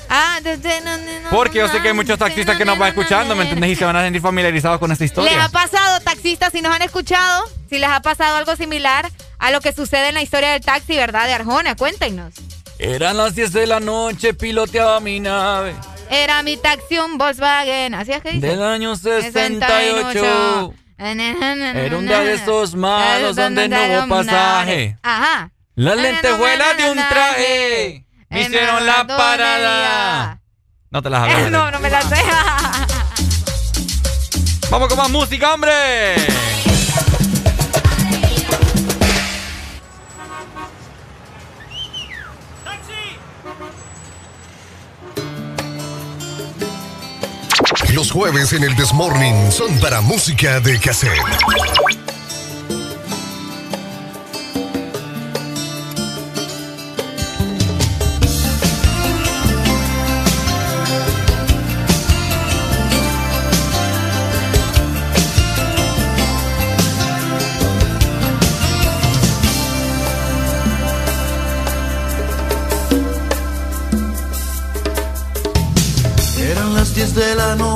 Ah, de- de- no, no, Porque yo sé que hay muchos taxistas que nos van escuchando, ¿me entiendes? Y se van a sentir familiarizados con esta ¿Les historia. ha pasado, taxistas, si nos han escuchado? Si les ha pasado algo similar a lo que sucede en la historia del taxi, ¿verdad? De Arjona, cuéntenos. Eran las 10 de la noche, piloteaba mi nave. Era mi taxi un Volkswagen, ¿así es que dice? Del año 68. Era un día de esos malos donde no hubo pasaje. Ajá. Las lentejuelas de un traje me hicieron la parada. No te las hablas. No, no me la sé. Vamos con más música, hombre. Los jueves en el Desmorning son para música de cassette. Eran las 10 de la noche,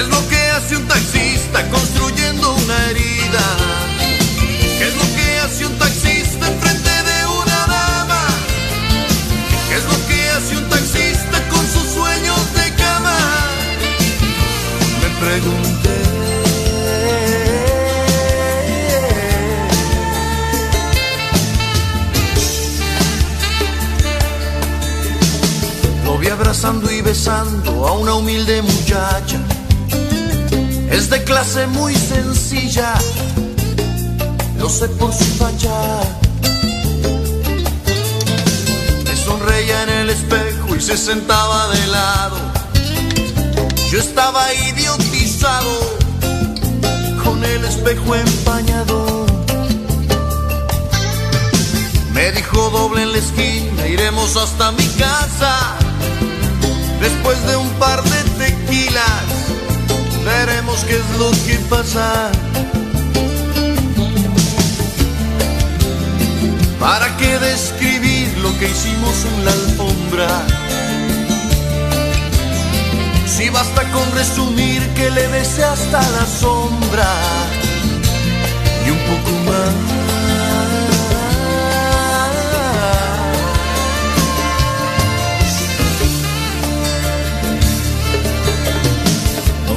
¿Qué es lo que hace un taxista construyendo una herida? ¿Qué es lo que hace un taxista enfrente de una dama? ¿Qué es lo que hace un taxista con sus sueños de cama? Me pregunté. Lo vi abrazando y besando a una humilde muchacha. Es de clase muy sencilla, lo sé por su facha. Me sonreía en el espejo y se sentaba de lado. Yo estaba idiotizado con el espejo empañado. Me dijo doble en la esquina, iremos hasta mi casa. Después de un par de tequilas, veremos qué es lo que pasa. ¿Para qué describir lo que hicimos en la alfombra? Si basta con resumir que le besé hasta la sombra y un poco más.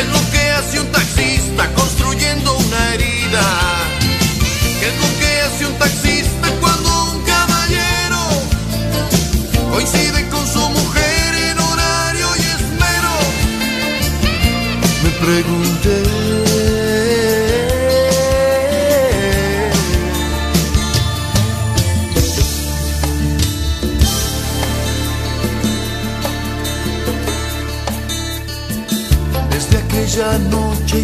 ¿Qué es lo que hace un taxista construyendo una herida? ¿Qué es lo que hace un taxista cuando un caballero coincide con su mujer en horario y esmero? Me pregunté.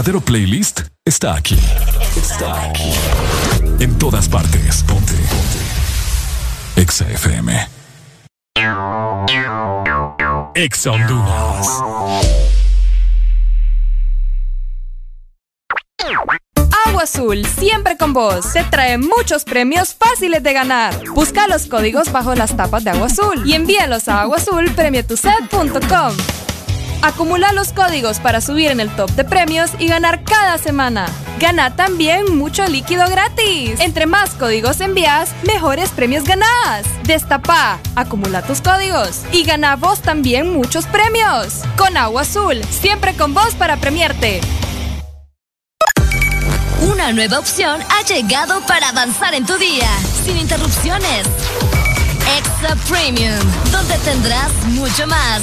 Verdadero playlist está aquí. Está aquí. En todas partes. Ponte. Ponte. Exa FM. Exa Honduras. Agua Azul, siempre con vos, te trae muchos premios fáciles de ganar. Busca los códigos bajo las tapas de Agua Azul y envíalos a aguazulpremiotuset.com. Acumula los códigos para subir en el top de premios y ganar cada semana. Gana también mucho líquido gratis. Entre más códigos envías, mejores premios ganás. Destapa, acumula tus códigos y gana vos también muchos premios. Con Agua Azul, siempre con vos para premiarte. Una nueva opción ha llegado para avanzar en tu día, sin interrupciones. Extra Premium, donde tendrás mucho más,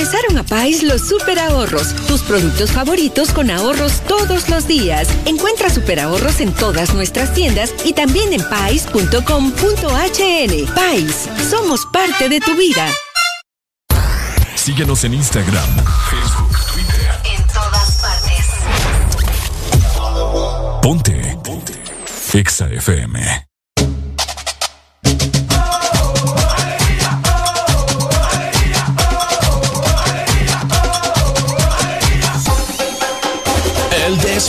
Regresaron a Pais los super ahorros, tus productos favoritos con ahorros todos los días. Encuentra super ahorros en todas nuestras tiendas y también en pais.com.hn. Pais, somos parte de tu vida. Síguenos en Instagram, Facebook, Twitter. En todas partes. Ponte. Ponte. Exa FM.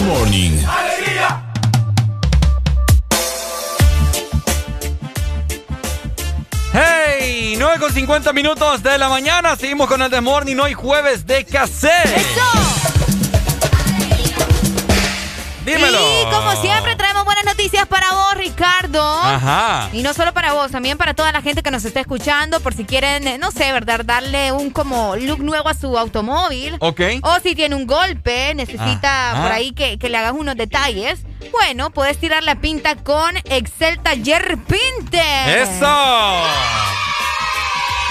This Morning. ¡Hey! 9 con 50 minutos de la mañana. Seguimos con el The Morning hoy jueves de cassette. Dímelo. Y como siempre noticias para vos, Ricardo. Ajá. Y no solo para vos, también para toda la gente que nos está escuchando, por si quieren, eh, no sé, ¿verdad? Darle un como look nuevo a su automóvil. Ok. O si tiene un golpe, necesita por ahí que, que le hagas unos detalles. Bueno, puedes tirar la pinta con Excel Taller Pinte. ¡Eso!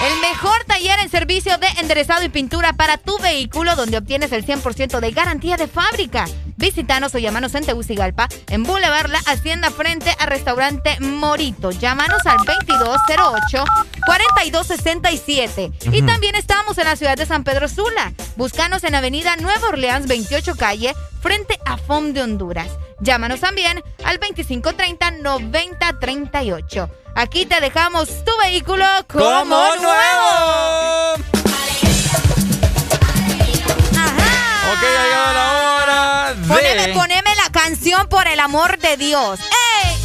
El mejor taller en servicio de enderezado y pintura para tu vehículo, donde obtienes el 100% de garantía de fábrica. Visítanos o llámanos en Tegucigalpa, en Boulevard La Hacienda, frente a Restaurante Morito. Llámanos al 2208-4267. Y también estamos en la ciudad de San Pedro Sula. Búscanos en Avenida Nueva Orleans, 28 Calle, frente a FOM de Honduras. Llámanos también al 2530-9038. Aquí te dejamos tu vehículo como, ¡Como nuevo. Ok, ha llegado la hora. Poneme, poneme la canción por el amor de Dios. ¡Ey!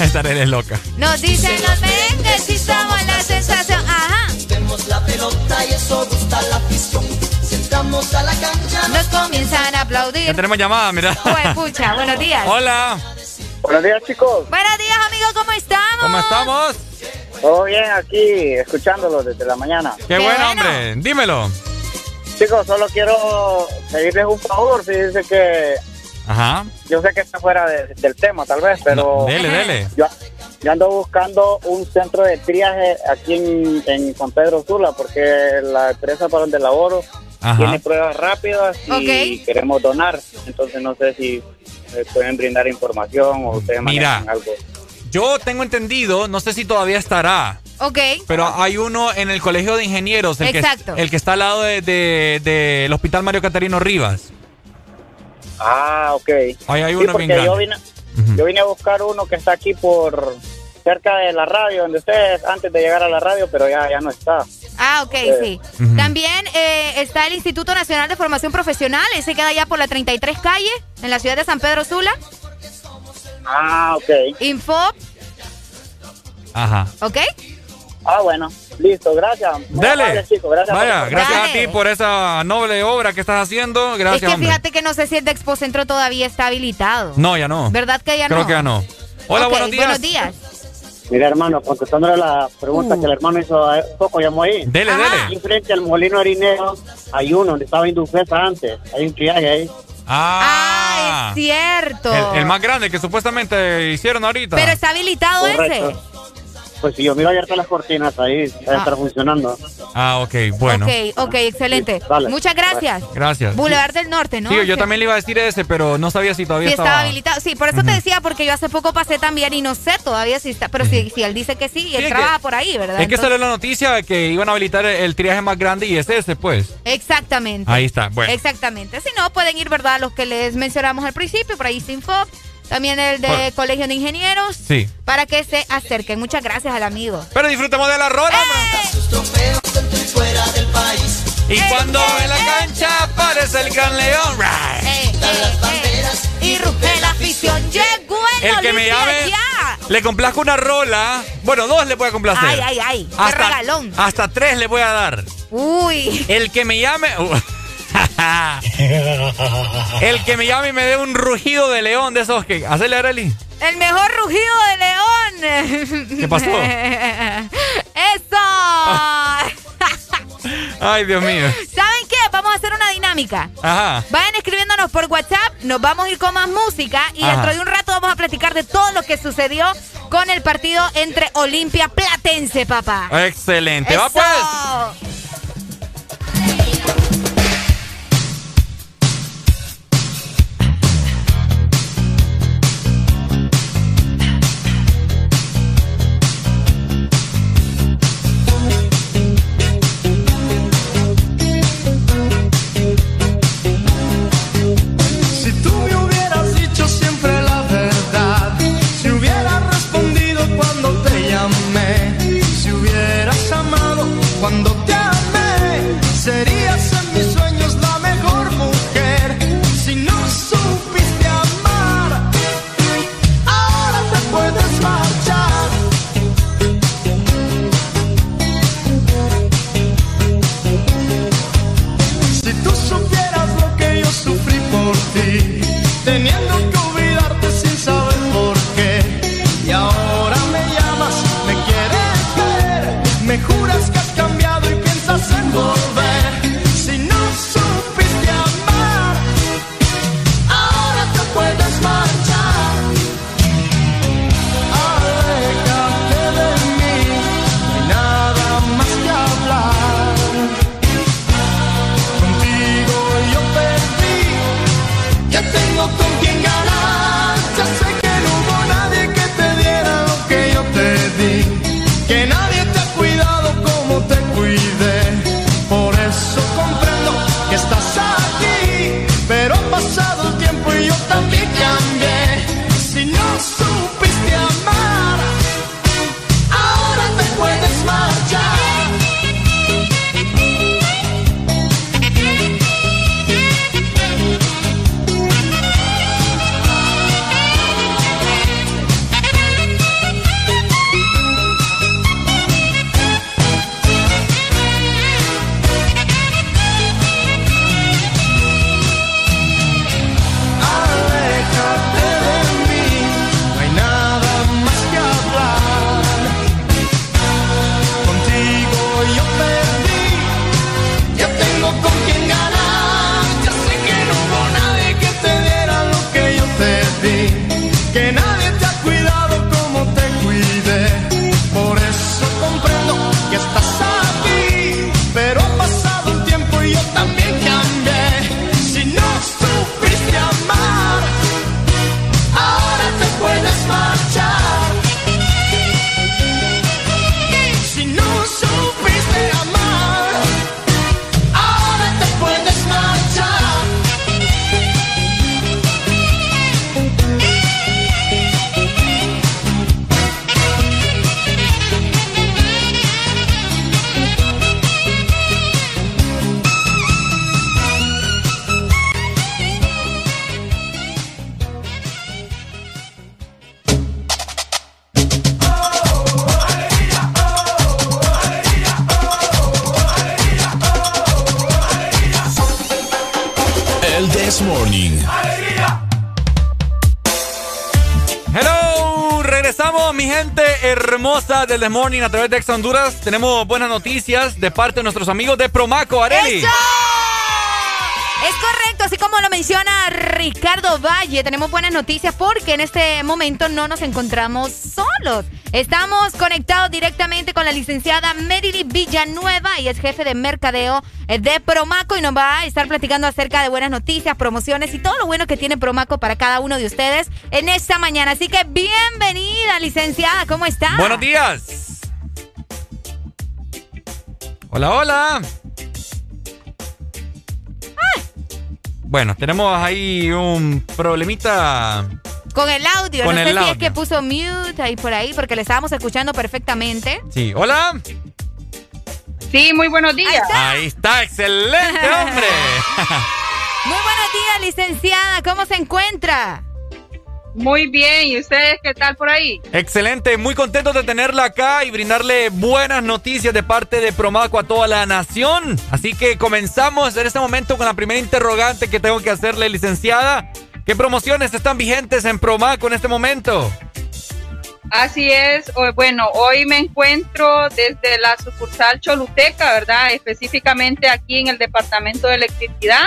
Esta eres loca. Nos dicen los merengues y somos la sensación. Ajá. Vemos la pelota y eso gusta la afición. Si entramos a la cancha Nos comienzan a aplaudir. Ya tenemos llamada, mira. Pues, pucha, buenos días. Hola. Buenos días, chicos. Buenos días, amigos, ¿cómo estamos? ¿Cómo estamos? Todo bien aquí, escuchándolos desde la mañana. Qué, buen hombre. Dímelo. Chicos, solo quiero pedirles un favor. Fíjense que Ajá. yo sé que está fuera de- del tema, tal vez, pero. dele, dele. Yo, yo ando buscando un centro de triaje aquí en, en San Pedro Sula, porque la empresa para donde laboro Ajá. tiene pruebas rápidas y queremos donar. Entonces, no sé si pueden brindar información o ustedes Mira. manejan algo. Yo tengo entendido, no sé si todavía estará, Ok. pero hay uno en el Colegio de Ingenieros, el, Exacto. Que, el que está al lado del de, de- del Hospital Mario Catarino Rivas. Ah, ok. Ahí hay Sí, uno porque bien yo grande. vine, yo vine a buscar uno que está aquí por cerca de la radio, donde ustedes antes de llegar a la radio, pero ya, ya no está. Ah, ok, Eh, sí. También eh, está el Instituto Nacional de Formación Profesional. Ese queda allá por la 33 calle, en la ciudad de San Pedro Sula. Ah, ok. Info, Ajá. ¿ok? Ah, bueno. Listo, gracias. Dele. amable, chicos, gracias Vaya, gracias a Dale. ti por esa noble obra que estás haciendo. Gracias, es que hombre. fíjate que no sé si el de Expocentro todavía está habilitado. No, ya no. ¿Verdad que ya Creo no? que ya no. Hola, Ok, buenos días. Buenos días. Mira, hermano, contestándole la pregunta Uh. que el hermano hizo hace poco, llamó ahí. Dele, dele. Aquí frente al molino harinero hay uno donde estaba Indufesa antes. Hay un triaje ahí. Ah, Ah, es cierto. El, el más grande que supuestamente hicieron ahorita. Pero está habilitado Correcto. ese. Pues si yo miro ayer todas las cortinas ahí, debe estar funcionando. Ah, ok, bueno. Ok, ok, excelente. Dale. Muchas gracias. Gracias. Boulevard del Norte, ¿no? Sí, yo también le iba a decir ese, pero no sabía si todavía Sí, estaba estaba. habilitado. Sí, por eso te decía, porque yo hace poco pasé también y no sé todavía si está. Pero si, si él dice que sí, y él que- trabaja por ahí, ¿verdad? Es que salió la noticia de que iban a habilitar el, el triaje más grande y es ese, pues. Exactamente. Ahí está, bueno. Exactamente. Si no, pueden ir, ¿verdad? Los que les mencionamos al principio, por ahí Sinfop, también el de Por- Colegio de Ingenieros, Sí. para que se acerquen. Muchas gracias al amigo. Pero disfrutemos de la rola, Y cuando en la cancha aparece el gran león. Eh, Y ruge la afición. Llegó el, El que me llame, ya. le complazco una rola. Bueno, dos le voy a complacer. Ay, ay, ay. Qué Hasta, regalón. hasta tres le voy a dar. Uy. El que me llame. el que me llame y me dé un rugido de león de esos que. Hacele, Arely. El mejor rugido de león. ¿Qué pasó? ¡Eso! Ay, Dios mío. ¿Saben qué? Vamos a hacer una dinámica. Ajá. Vayan escribiéndonos por WhatsApp, nos vamos a ir con más música y Ajá. dentro de un rato vamos a platicar de todo lo que sucedió con el partido entre Olimpia Platense, papá. Excelente. Va Eso. pues. Morning a través de Ex Honduras. Tenemos buenas noticias de parte de nuestros amigos de Promaco, Areli. ¡Eso! Es correcto, así como lo menciona Ricardo Valle, tenemos buenas noticias porque en este momento no nos encontramos solos. Estamos conectados directamente con la licenciada Merily Villanueva y es jefe de mercadeo eh, de Promaco y nos va a estar platicando acerca de buenas noticias, promociones y todo lo bueno que tiene Promaco para cada uno de ustedes en esta mañana. Así que bienvenida, licenciada, ¿cómo está? Buenos días. Hola, hola. Bueno, tenemos ahí un problemita. Con el audio, Con no el sé si es audio. que puso mute ahí por ahí porque le estábamos escuchando perfectamente. Sí, hola. Sí, muy buenos días. Ahí está, excelente, hombre. Muy buenos días, licenciada. ¿Cómo se encuentra? Muy bien, ¿y ustedes qué tal por ahí? Excelente, muy contento de tenerla acá y brindarle buenas noticias de parte de Promaco a toda la nación. Así que comenzamos en este momento con la primera interrogante que tengo que hacerle, licenciada. ¿Qué promociones están vigentes en Promaco en este momento? Así es, bueno, hoy me encuentro desde la sucursal Choluteca, ¿verdad? Específicamente aquí en el Departamento de Electricidad.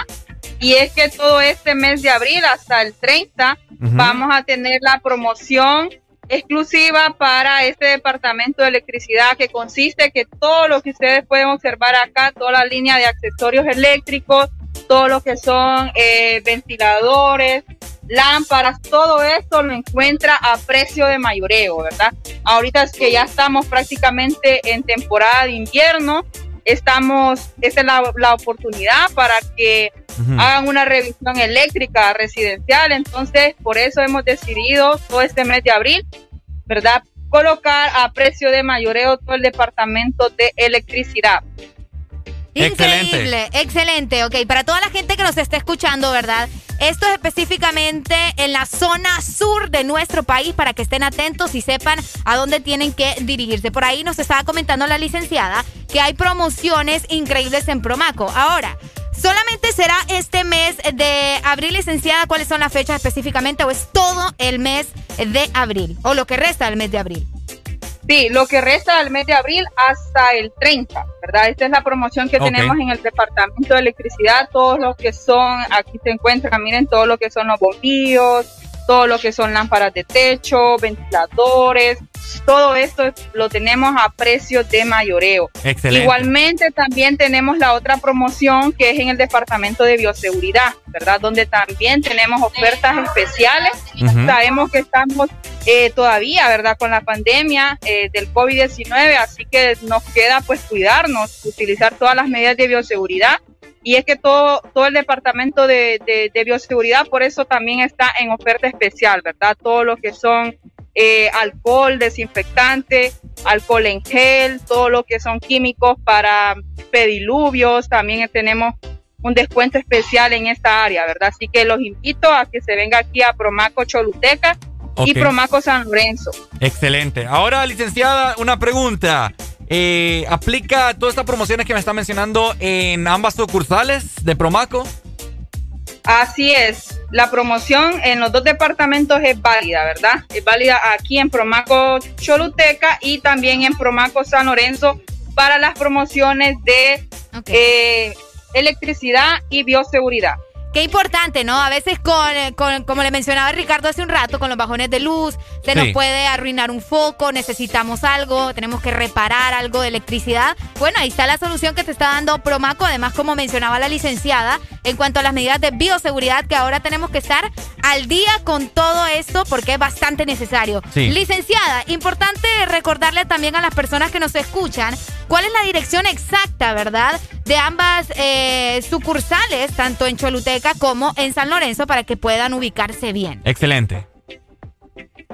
Y es que todo este mes de abril hasta el 30 Ujú. vamos a tener la promoción exclusiva para este departamento de electricidad que consiste que todo lo que ustedes pueden observar acá, toda la línea de accesorios eléctricos, todo lo que son eh, ventiladores, lámparas, todo esto lo encuentra a precio de mayoreo, ¿verdad? Ahorita es que ya estamos prácticamente en temporada de invierno, estamos, esta es la, la oportunidad para que hagan una revisión eléctrica residencial, entonces por eso hemos decidido todo este mes de abril, ¿verdad? Colocar a precio de mayoreo todo el departamento de electricidad. Increíble, excelente. Ok, para toda la gente que nos está escuchando, ¿verdad? Esto es específicamente en la zona sur de nuestro país para que estén atentos y sepan a dónde tienen que dirigirse. Por ahí nos estaba comentando la licenciada que hay promociones increíbles en Promaco. Ahora, ¿solamente será este mes de abril, licenciada? ¿Cuáles son las fechas específicamente? ¿O es todo el mes de abril? ¿O lo que resta del mes de abril? Sí, lo que resta del mes de abril hasta el 30, ¿verdad? Esta es la promoción que tenemos en el departamento de electricidad. Todos los que son, aquí se encuentran, miren, todo lo que son los bombillos, todo lo que son lámparas de techo, ventiladores, todo esto lo tenemos a precio de mayoreo. Excelente. Igualmente también tenemos la otra promoción que es en el departamento de bioseguridad, ¿verdad? Donde también tenemos ofertas especiales. Sabemos que estamos eh, todavía, ¿verdad? Con la pandemia eh, del COVID-19, así que nos queda pues cuidarnos, utilizar todas las medidas de bioseguridad. Y es que todo, todo el departamento de, de- bioseguridad, por eso también está en oferta especial, ¿verdad? Todo lo que son eh, alcohol, desinfectante, alcohol en gel, todo lo que son químicos para pediluvios, también tenemos un descuento especial en esta área, ¿verdad? Así que los invito a que se venga aquí a Promaco Choluteca y. Promaco San Lorenzo. Excelente. Ahora, licenciada, una pregunta. Eh, ¿Aplica todas estas promociones que me está mencionando en ambas sucursales de Promaco? Así es, la promoción en los dos departamentos es válida, ¿verdad? Es válida aquí en Promaco Choluteca y también en Promaco San Lorenzo para las promociones de eh, electricidad y bioseguridad. Qué importante, ¿no? A veces con, eh, con- como le mencionaba Ricardo hace un rato, con los bajones de luz, se Sí. nos puede arruinar un foco, necesitamos algo, tenemos que reparar algo de electricidad. Bueno, ahí está la solución que te está dando Promaco, además como mencionaba la licenciada, en cuanto a las medidas de bioseguridad, que ahora tenemos que estar al día con todo esto porque es bastante necesario. Sí. Licenciada, importante recordarle también a las personas que nos escuchan cuál es la dirección exacta, ¿verdad? De ambas eh, sucursales, tanto en Choluteca como en San Lorenzo, para que puedan ubicarse bien. Excelente.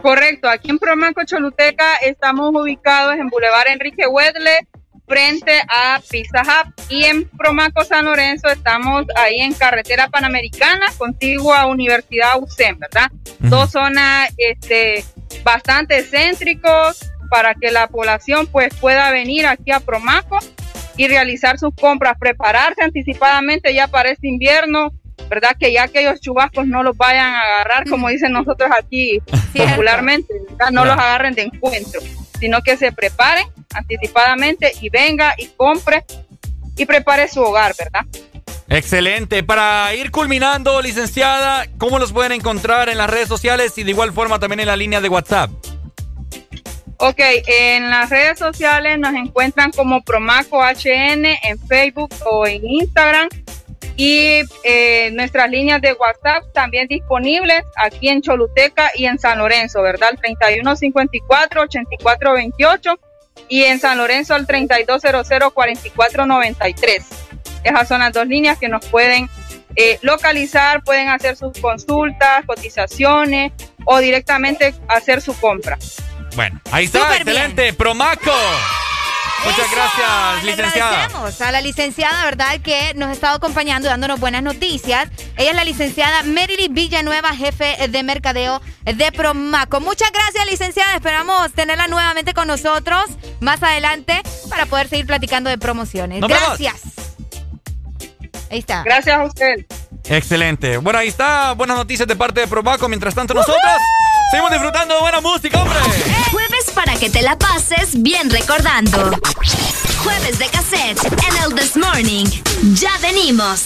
Correcto, aquí en Promaco Choluteca estamos ubicados en Boulevard Enrique Wedle, frente a Pizza Hut. Y en Promaco San Lorenzo estamos ahí en Carretera Panamericana, contigua a Universidad UCEM, ¿verdad? Dos zonas este, bastante céntricos para que la población pues pueda venir aquí a Promaco y realizar sus compras, prepararse anticipadamente ya para este invierno, ¿verdad? Que ya aquellos chubascos no los vayan a agarrar, como dicen nosotros aquí popularmente, ¿verdad? no los agarren de encuentro, sino que se preparen anticipadamente y venga y compre y prepare su hogar, ¿verdad? Excelente. Para ir culminando, licenciada, ¿cómo los pueden encontrar en las redes sociales y de igual forma también en la línea de WhatsApp? Ok, en las redes sociales nos encuentran como Promaco HN en Facebook o en Instagram y eh, nuestras líneas de WhatsApp también disponibles aquí en Choluteca y en San Lorenzo, ¿verdad? El 3154-8428 y en San Lorenzo el 3200-4493. Esas son las dos líneas que nos pueden eh, localizar, pueden hacer sus consultas, cotizaciones o directamente hacer su compra. Bueno, ahí está, excelente. Promaco. Muchas gracias, Le licenciada. agradecemos a la licenciada, ¿verdad? Que nos ha estado acompañando, dándonos buenas noticias. Ella es la licenciada Merily Villanueva, jefe de mercadeo de Promaco. Muchas gracias, licenciada. Esperamos tenerla nuevamente con nosotros más adelante para poder seguir platicando de promociones. Nos vemos. gracias. Ahí está. Gracias a usted. Excelente. Bueno, ahí está. Buenas noticias de parte de Promaco. Mientras tanto, nosotros seguimos disfrutando de buena música, hombre. Jueves para que te la pases bien recordando. Jueves de cassette en el This Morning. Ya venimos.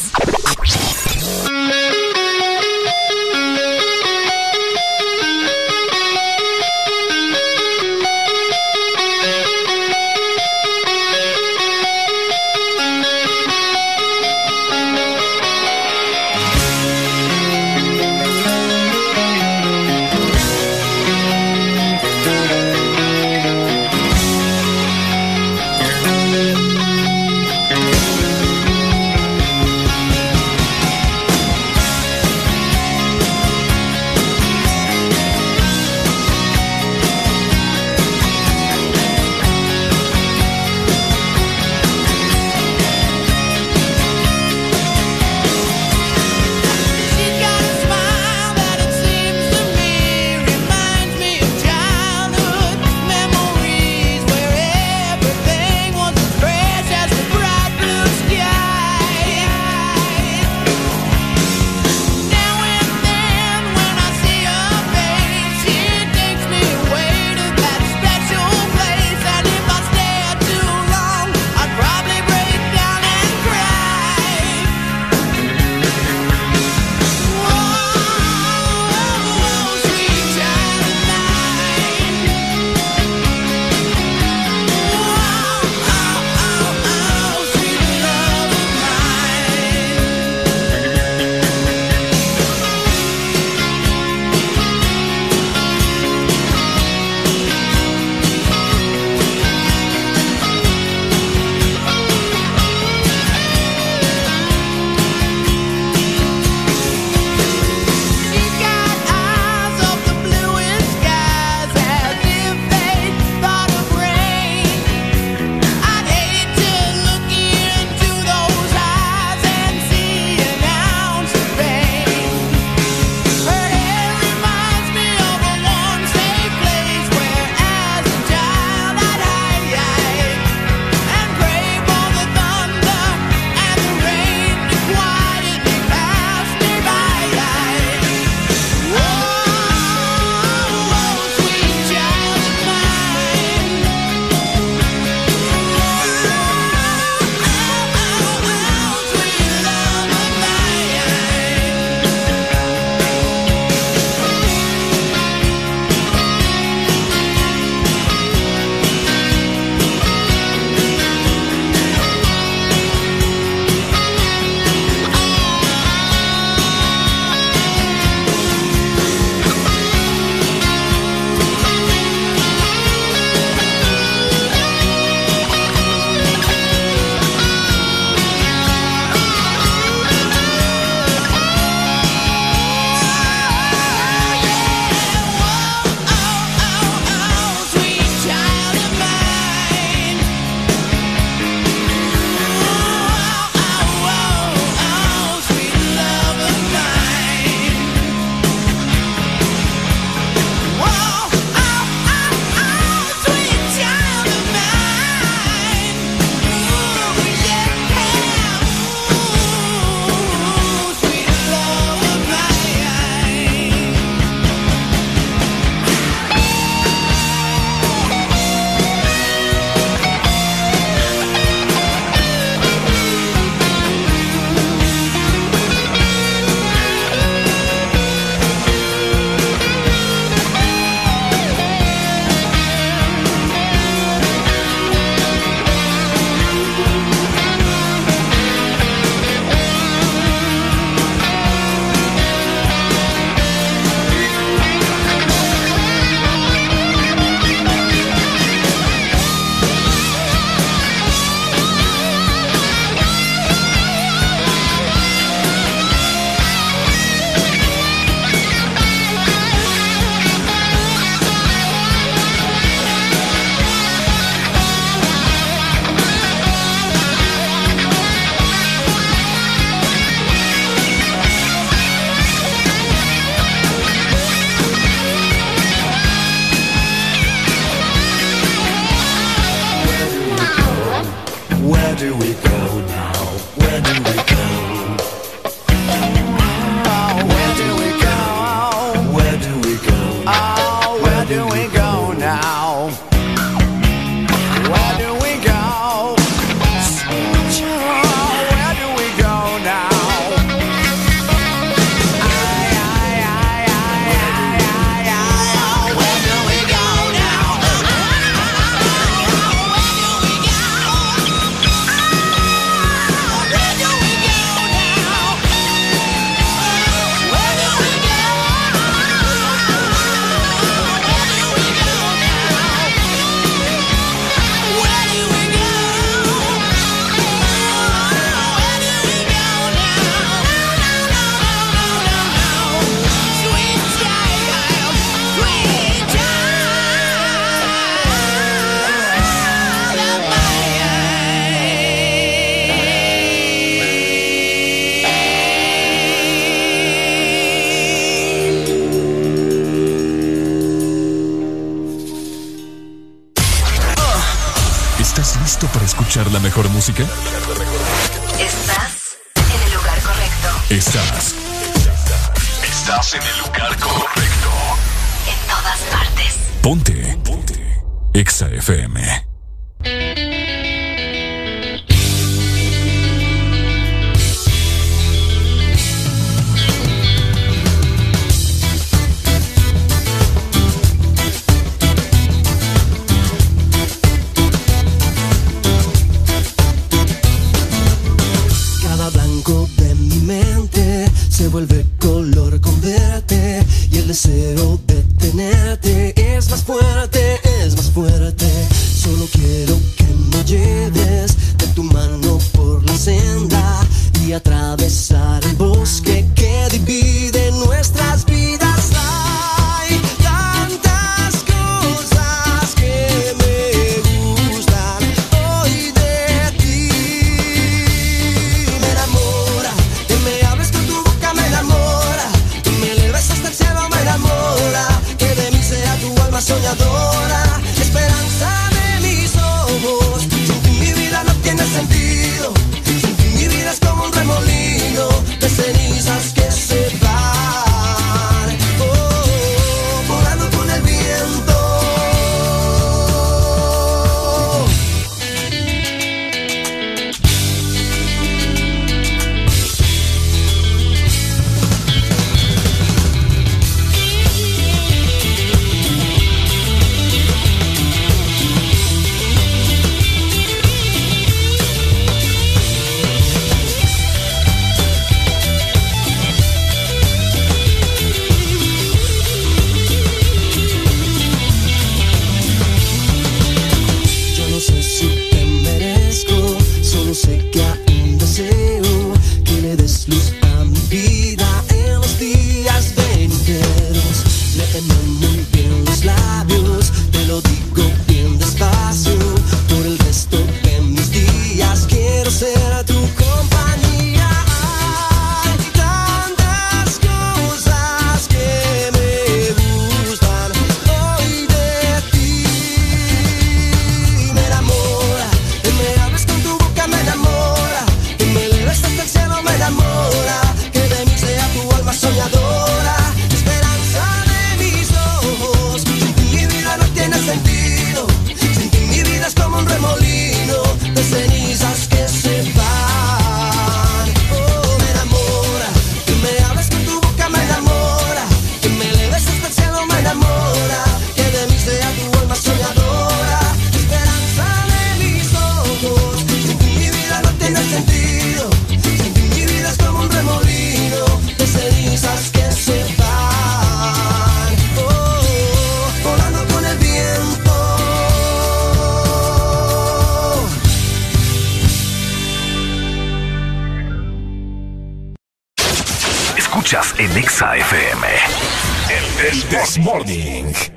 Morning.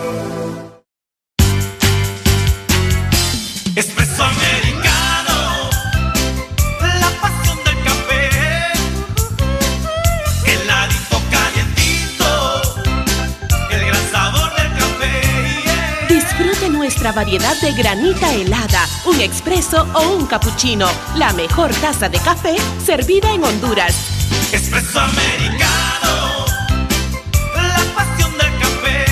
De granita helada, un expreso o un cappuccino. La mejor taza de café servida en Honduras. Espresso americano, la pasión del café.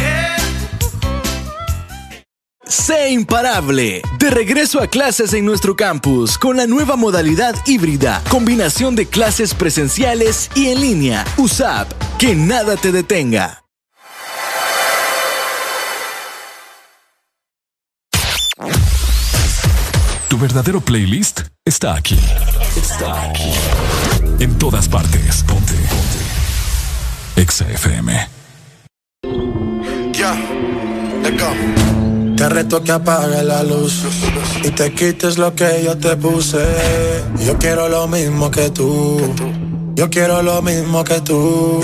Sé imparable. De regreso a clases en nuestro campus con la nueva modalidad híbrida, combinación de clases presenciales y en línea. USAP, que nada te detenga. Verdadero playlist está aquí. Está aquí. En todas partes. Ponte. Ponte. Exa FM. Ya, let's go. Te reto que apague la luz y te quites lo que yo te puse. Yo quiero lo mismo que tú. Yo quiero lo mismo que tú.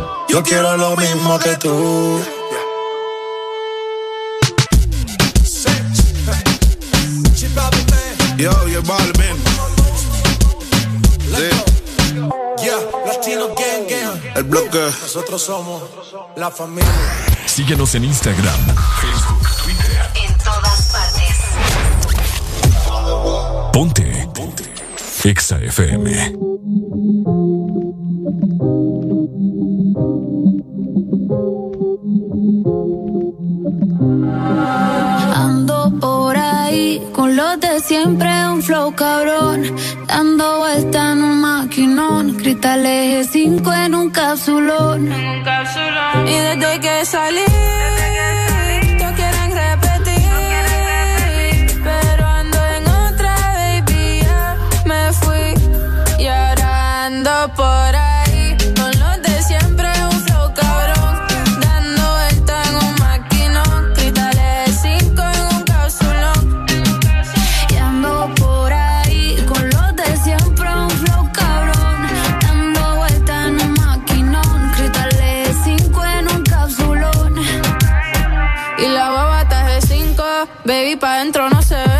Yo quiero lo mismo que tú. Yo, yo, Balvin. Sí. Yeah, Latino Gang Gang. El bloque. Nosotros somos la familia. Síguenos en Instagram, Facebook, Twitter. En todas partes. Ponte. Ponte. Exa FM. Ando por ahí con los de siempre, un flow cabrón. Dando vuelta en un maquinón. Cristal eje 5 en un capsulón. Y desde que salí, todos baby, pa' dentro no se ve.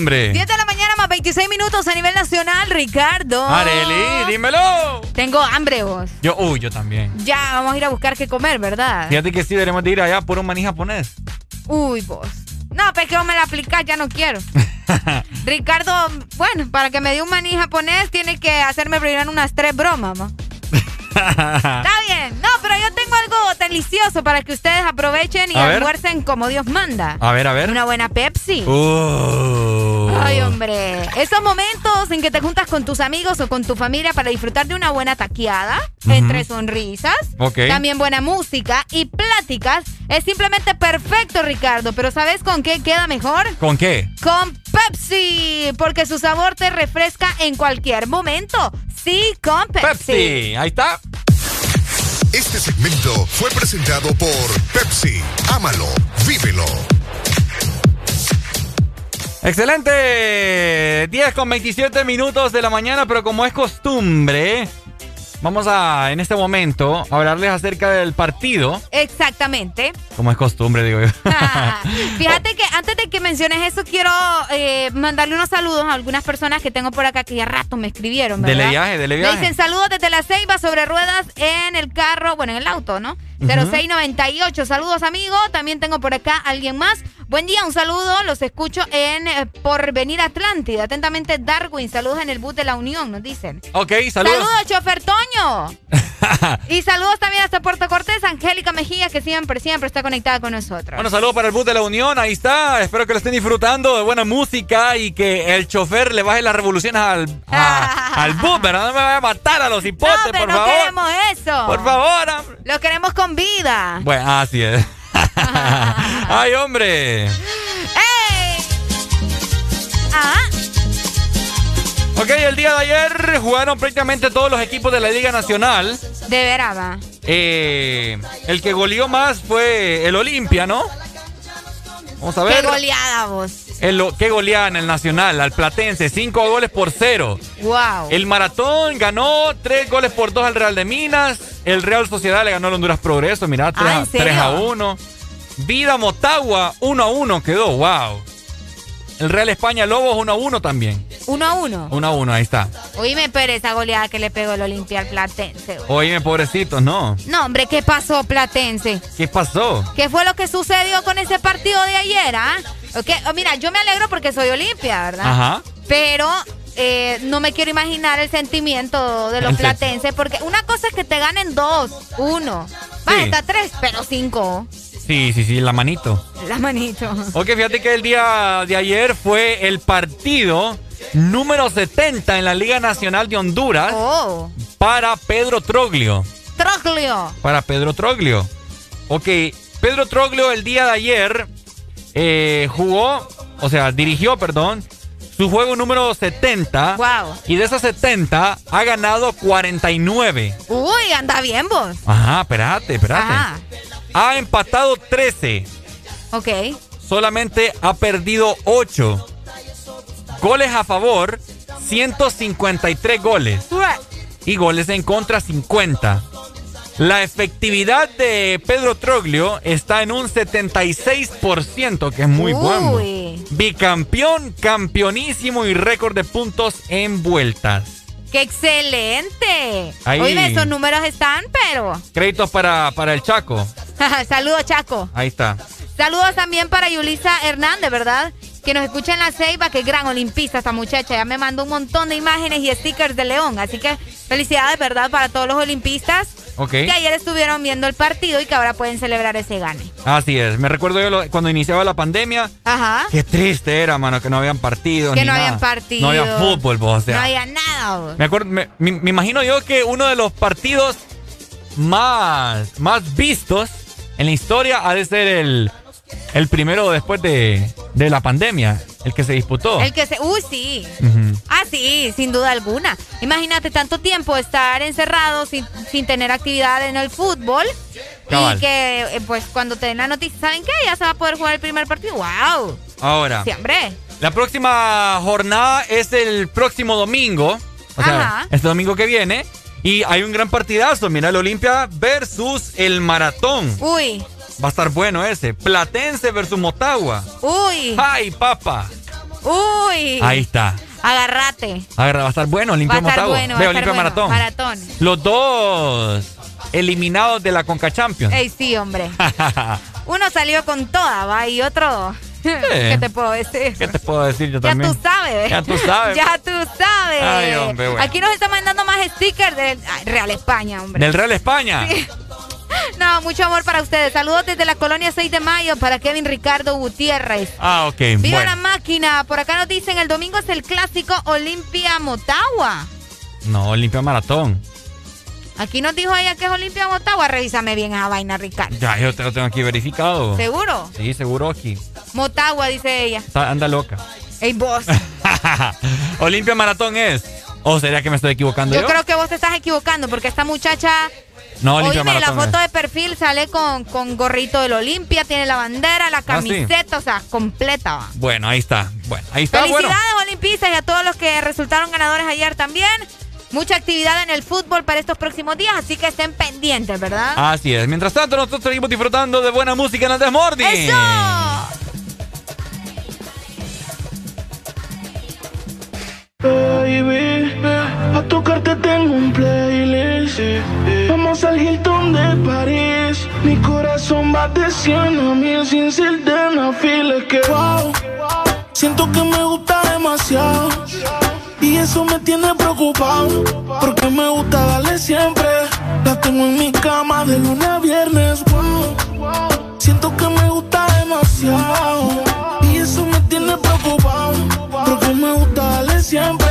Hombre. Ay, hombre. 10 de la mañana más 26 minutos a nivel nacional, Ricardo. Areli, dímelo. Tengo hambre vos. Yo, uy, yo también. Ya, vamos a ir a buscar qué comer, ¿verdad? Fíjate que sí, deberíamos de ir allá por un maní japonés. Uy, vos. No, pues que vos me la aplicás, ya no quiero. Ricardo, bueno, para que me dé un maní japonés, tiene que hacerme brindar unas tres bromas, ma. Está bien. No, pero yo tengo algo delicioso para que ustedes aprovechen y A ver. como Dios manda. A ver, a ver. Una buena Pepsi. Uh. Ay, hombre. Esos momentos en que te juntas con tus amigos o con tu familia para disfrutar de una buena taqueada, entre sonrisas, también buena música y pláticas, es simplemente perfecto, Ricardo. Pero ¿sabes con qué queda mejor? ¿Con qué? Con Pepsi, porque su sabor te refresca en cualquier momento. Sí, con Pepsi. Pepsi. Ahí está. Este segmento fue presentado por Pepsi. Ámalo, vívelo. Excelente. 10 con 27 minutos de la mañana, pero como es costumbre, vamos a, en este momento, hablarles acerca del partido. Exactamente. Como es costumbre, digo yo. Fíjate que antes de que menciones eso, quiero eh, mandarle unos saludos a algunas personas que tengo por acá que ya rato me escribieron. ¿verdad? Dele viaje, dele Me viaje. dicen saludos desde la Ceiba sobre ruedas en el carro, bueno, en el auto, ¿no? Ujú. 0698. Saludos, amigo. También tengo por acá alguien más. Buen día, un saludo. Los escucho en eh, Porvenir Atlántida. Atentamente, Darwin. Saludos en el bus de la Unión, nos dicen. Ok, saludos. Saludos, chofer Toño. y saludos también hasta Puerto Cortés, Angélica Mejía, que siempre, siempre está conectada con nosotros. Bueno, saludos para el bus de la Unión, ahí está. Espero que lo estén disfrutando de buena música y que el chofer le baje las revoluciones al, a- al bus, ¿verdad? No me vaya a matar a los hipotes, no, pero por no favor. queremos eso. Por favor. Lo queremos con vida. Bueno, así es. Ay, hombre. ¡Ey! Ah, Ok, el día de ayer jugaron prácticamente todos los equipos de la Liga Nacional. de veras, va. Eh, el que goleó más fue el Olimpia, ¿no? Vamos a ver. Qué goleada vos. El, qué goleada en el Nacional, al Platense, cinco goles por cero. Wow. El Maratón ganó tres goles por dos al Real de Minas. El Real Sociedad le ganó al Honduras Progreso, mirá, 3, Ah, ¿en a, serio? 3 a 1. Vida Motagua, 1 a 1 quedó, wow. El Real España Lobos, 1 a 1 también. Uno a uno. 1 a 1, ahí está. Oíme, pero esa goleada que le pegó el Olimpia al Platense. Oíme, pobrecitos, no. No, hombre, ¿qué pasó, Platense? ¿Qué pasó? ¿Qué fue lo que sucedió con ese partido de ayer, ah? Ok, oh, mira, yo me alegro porque soy Olimpia, ¿verdad? Ajá. Pero eh, no me quiero imaginar el sentimiento de los platenses, porque una cosa es que te ganen dos, uno, va, Sí. está tres, pero cinco, Sí, sí, sí, la manito. la manito. Ok, fíjate que el día de ayer fue el partido número 70 en la Liga Nacional de Honduras Oh, para Pedro Troglio. Troglio. Para Pedro Troglio. Ok, Pedro Troglio el día de ayer eh, jugó, o sea, dirigió, perdón, su juego número 70. Wow. Y de esos 70 ha ganado 49. Uy, anda bien vos. Ajá, espérate, espérate. Ajá. Ha empatado 13. Ok. solamente ha perdido 8. Goles a favor, 153 goles. Y goles en contra, 50. La efectividad de Pedro Troglio está en un 76%, que es muy bueno. Bicampeón, campeonísimo y récord de puntos en vueltas. ¡Qué excelente! Ahí. Oye, esos números están, pero. Créditos para, para el Chaco. Saludos, Chaco. Ahí está. Saludos también para Yulisa Hernández, ¿verdad? Que nos escucha en la Ceiba, que gran olimpista esta muchacha. Ya me mandó un montón de imágenes y stickers de León. Así que felicidades, ¿verdad? Para todos los olimpistas que ayer estuvieron viendo el partido y que ahora pueden celebrar ese gane. Así es. Me recuerdo yo lo- cuando iniciaba la pandemia. Ajá. Qué triste era, mano, que no habían partidos. Que ni no nada. habían partidos. No había fútbol, vos, o sea. no había nada. vos. Me acuerdo, me, me- me imagino yo que uno de los partidos más, más vistos en la historia ha de ser el, el primero después de, de la pandemia, el que se disputó. El que se. Uy, sí. Ah, sí, sin duda alguna. Imagínate tanto tiempo estar encerrado sin, sin tener actividad en el fútbol. Cabal. Y que, eh, pues, cuando te den la noticia, ¿saben qué? Ya se va a poder jugar el primer partido. ¡Wow! Ahora, Sí, hombre. la próxima jornada es el próximo domingo. O sea, Ajá. este domingo que viene. Y hay un gran partidazo. Mira, el Olimpia versus el Maratón. Uy. Va a estar bueno ese. Platense versus Motagua. Uy. ¡Ay, papa! Uy. Ahí está. Agárrate. Agarra, va a estar bueno, estar Motagua. bueno. va Ve, a estar Olimpia bueno. Maratón. Maratón. Los dos eliminados de la Conca Champions. Ey, sí, hombre. Uno salió con toda, va, y otro. ¿Qué te puedo decir? ¿Qué te puedo decir yo Ya también? tú sabes. Ya tú sabes. ya tú sabes. Ay, hombre, bueno. Aquí nos está mandando más stickers del ay, Real España, hombre. Del Real España. Sí. No, mucho amor para ustedes. Saludos desde la colonia 6 de mayo para Kevin Ricardo Gutiérrez. Ah, ok. Viva bueno. la máquina. Por acá nos dicen el domingo es el clásico Olimpia Motagua. No, Olimpia Maratón. Aquí nos dijo ella que es Olimpia Motagua. Revísame bien esa vaina, Ricardo. Ya, yo te lo tengo aquí verificado. ¿Seguro? Sí, seguro aquí. Motagua, dice ella. Está- anda loca. Ey, vos. Olimpia Maratón es. ¿O sería que me estoy equivocando yo? Yo creo que vos te estás equivocando porque esta muchacha. No, Oíme, la foto de perfil sale con, con gorrito del Olimpia, tiene la bandera, la Ah, sí. camiseta, o sea, completa va. Bueno, ahí está. Bueno, ahí está. Felicidades, Bueno. olimpistas, y a todos los que resultaron ganadores ayer también. Mucha actividad en el fútbol para estos próximos días, así que estén pendientes, ¿verdad? Así es. Mientras tanto, nosotros seguimos disfrutando de buena música en el Desmorning. ¡Eso! Baby, a tocarte tengo un playlist. Vamos al Hilton de París. Mi corazón va de 100 a mil sin ser de una que wow, siento que me gusta demasiado. Y eso me tiene preocupado. Porque me gusta darle siempre. La tengo en mi cama de lunes a viernes. Wow, siento que me gusta demasiado. Me gusta darle siempre.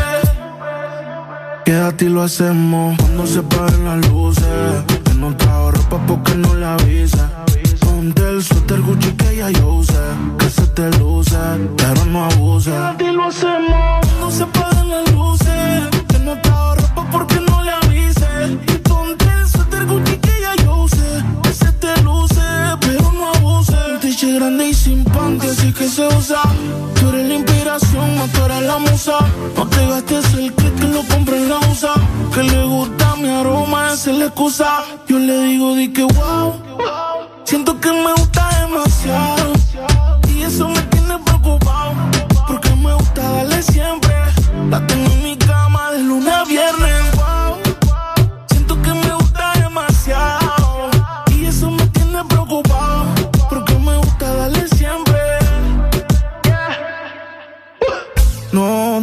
Quédate y lo hacemos cuando se paren las luces. Que no ropa porque no le avisa. Ponte el suéter Gucci que ya yo usé. Que se te luce, pero no abuse. Quédate y lo hacemos cuando se paren las luces. Que no ropa porque no grande y sin panty, así que se usa. Tú eres la inspiración, no tú la musa. No te gastes el kit que lo compré en la USA. Que le gusta mi aroma, esa es la excusa. Yo le digo, di que wow. Siento que me gusta demasiado. Y eso me tiene preocupado. Porque me gusta darle siempre. La tengo en mi cama de lunes a viernes.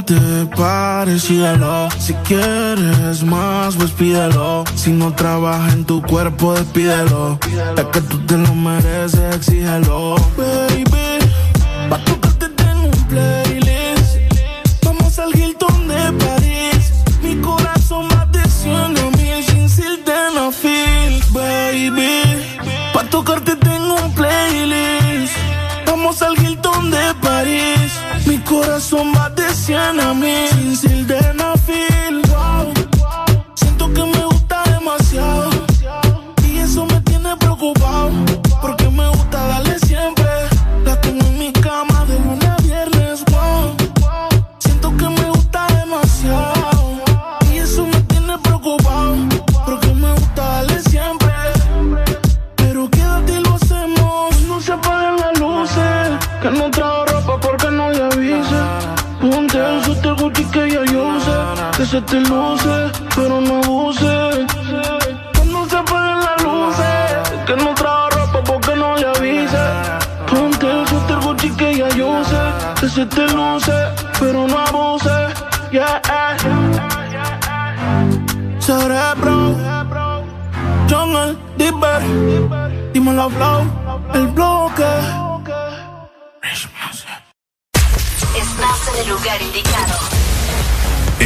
Te pares. Si quieres más, pues pídelo. Si no trabaja en tu cuerpo, despídelo. Es que tú te lo mereces, exígelo. Baby, 100 a mil sin sildenafil. Se te luce, pero no abuse. Que no se apaguen las luces. Que no trajo ropa porque no le avise. Ponte el suéter Gucci que ya yo usé. Que se te luce, pero no abuse. Yeah. Cerebro. Jungle, Dipper. Dímelo, Flow. El bloque. Estás en el lugar indicado.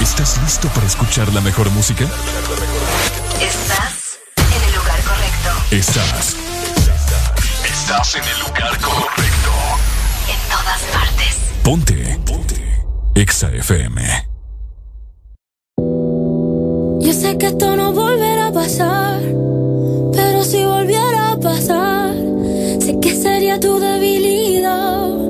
¿Estás listo para escuchar la mejor música? Estás en el lugar correcto. Estás. Estás en el lugar correcto. En todas partes. Ponte. Ponte. Exa FM. Yo sé que esto no volverá a pasar, pero si volviera a pasar, sé que sería tu debilidad,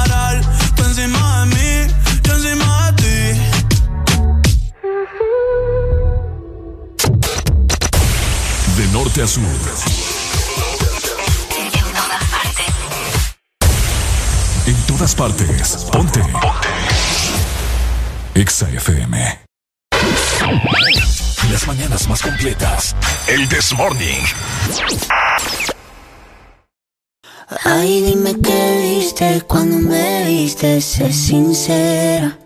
Norte a sur. En todas partes. Ponte. Ponte. Exa FM. Las mañanas más completas. El This Morning. Ay, dime qué viste cuando me viste, sé sincera.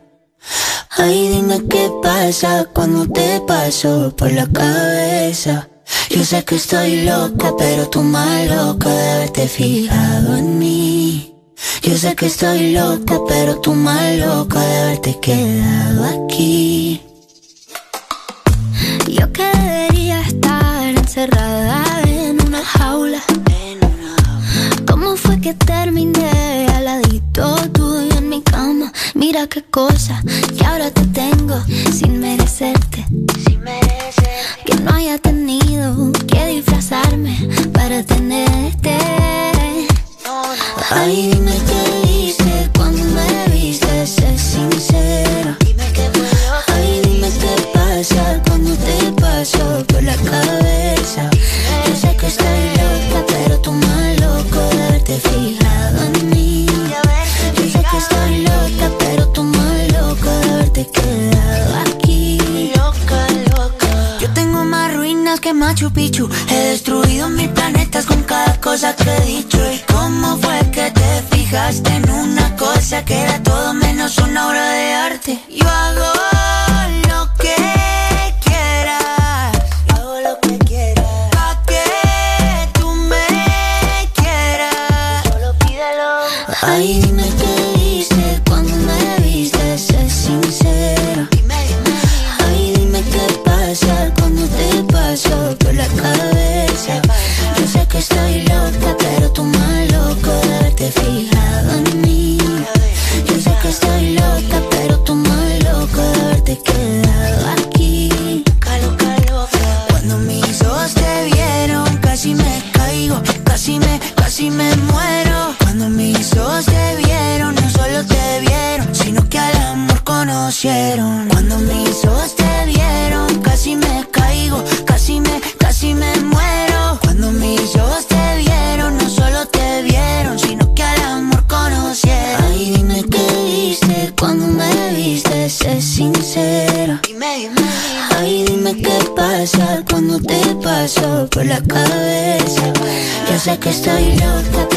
Ay, dime qué pasa cuando te paso por la cabeza. Yo sé que estoy loca, pero tú más loca de haberte fijado en mí. Yo sé que estoy loca, pero tú más loca de haberte quedado aquí. Yo que debería estar encerrada en una jaula. ¿Cómo fue que terminé aladito Mira qué cosa que ahora te tengo sin merecerte. Sin merecerte. Que no haya tenido que disfrazarme para tenerte. No. Ay, dime qué hice cuando me viste, sé sincero. aquí loca, loca. Yo tengo más ruinas que Machu Picchu. He destruido mil planetas con cada cosa que he dicho. ¿Y cómo fue que te fijaste en una cosa que era todo menos una obra de arte? Yo hago. estoy loca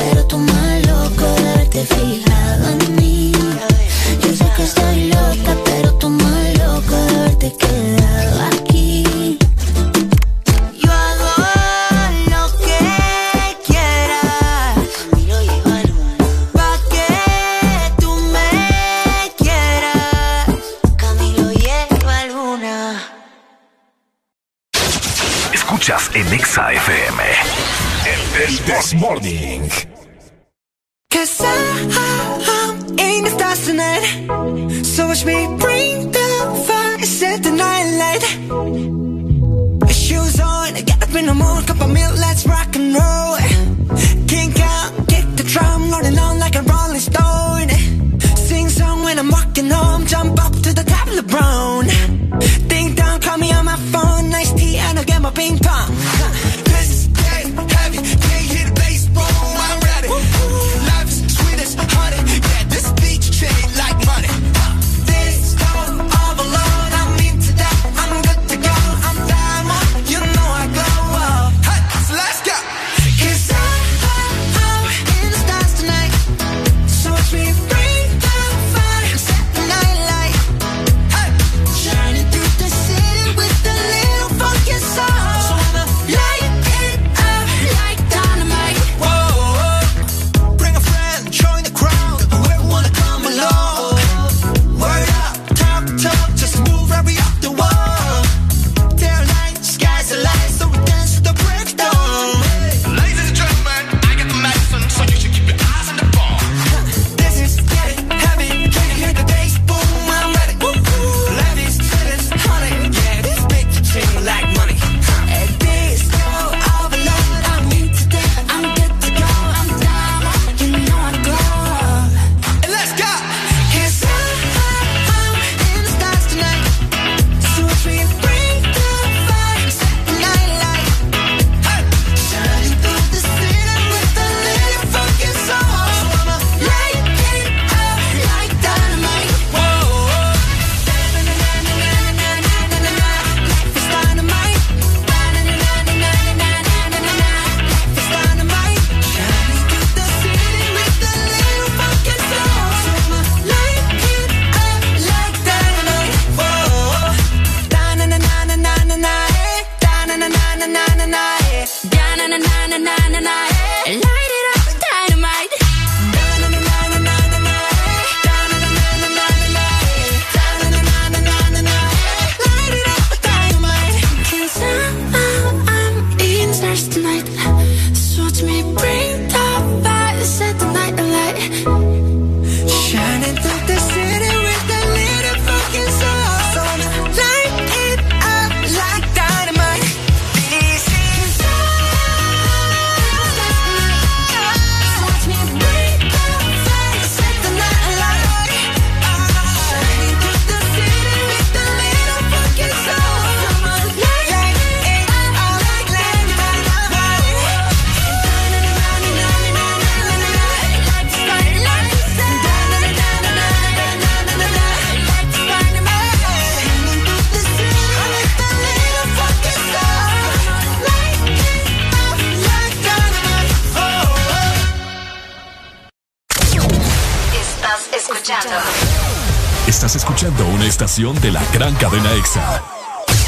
de la gran cadena EXA.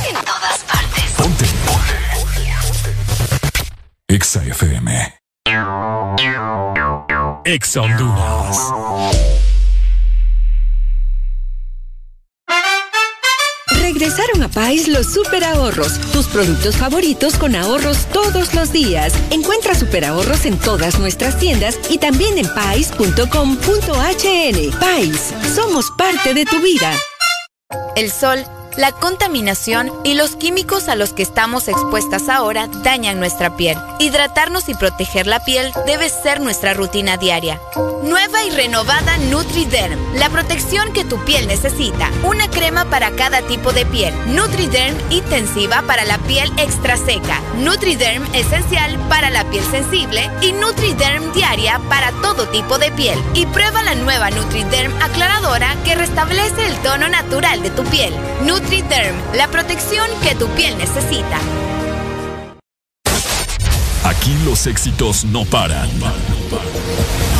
En todas partes. Ponte. Ponte. EXA FM. EXA Honduras. Regresaron a Pais los super ahorros, tus productos favoritos con ahorros todos los días. Encuentra super ahorros en todas nuestras tiendas y también en pais.com.hn. Pais, somos parte de tu vida. El sol, la contaminación y los químicos a los que estamos expuestas ahora dañan nuestra piel. Hidratarnos y proteger la piel debe ser nuestra rutina diaria. Nueva y renovada NutriDerm, la protección que tu piel necesita. Una crema para cada tipo de piel. NutriDerm intensiva para la piel extra seca. NutriDerm esencial para la piel sensible y NutriDerm diaria para todo tipo de piel. Y prueba la nueva NutriDerm aclaradora que restablece el tono natural de tu piel. NutriDerm, la protección que tu piel necesita. Aquí los éxitos no paran. No paran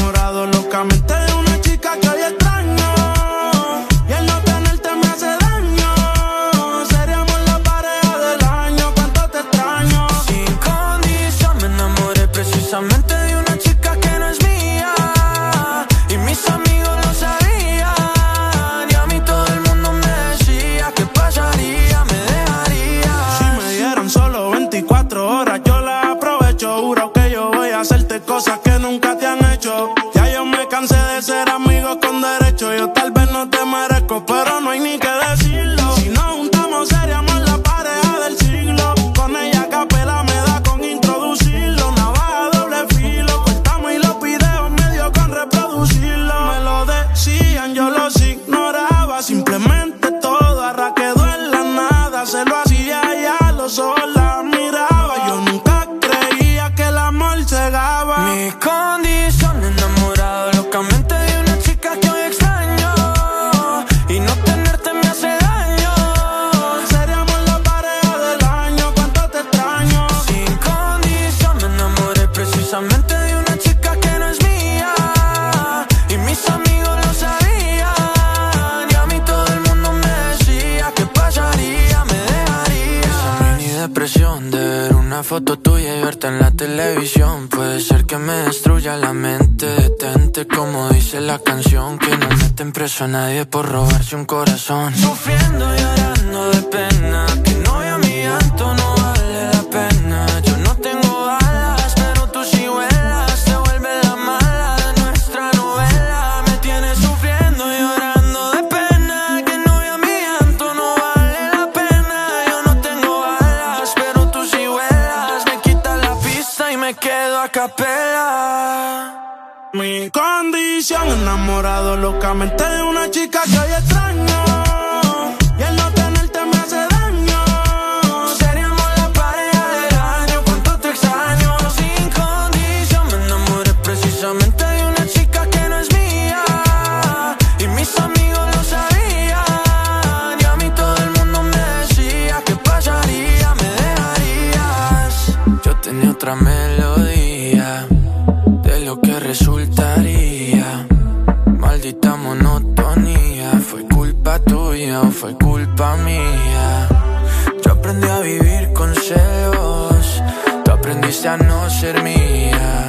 ya no ser mía.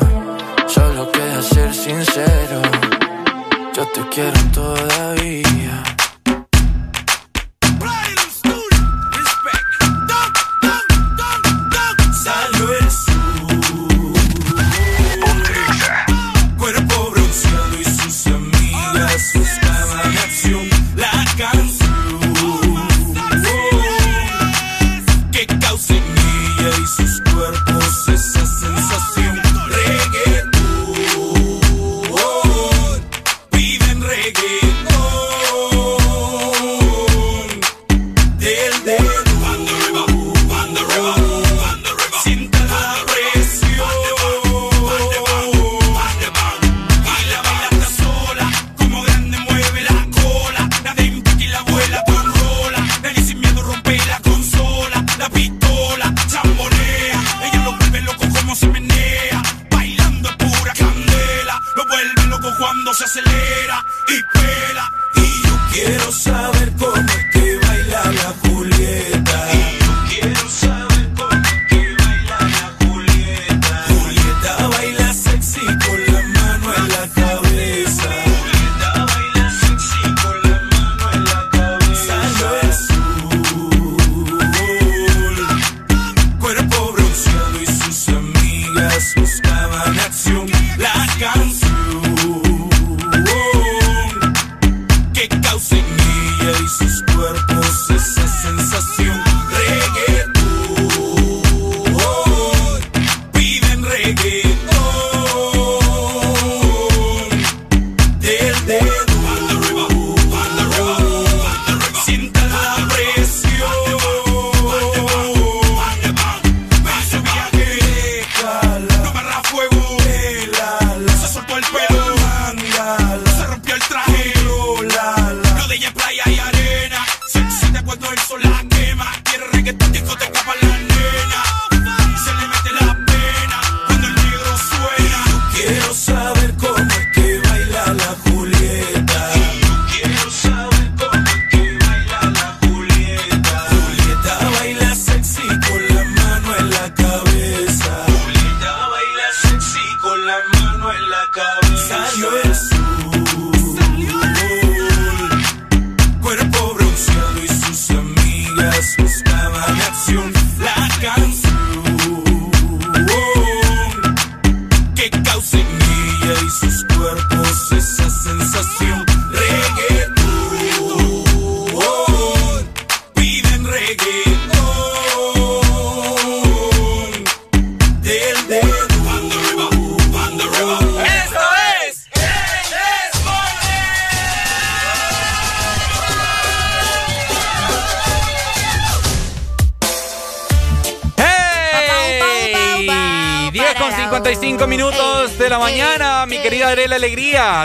Solo queda ser sincero. Yo te quiero todavía.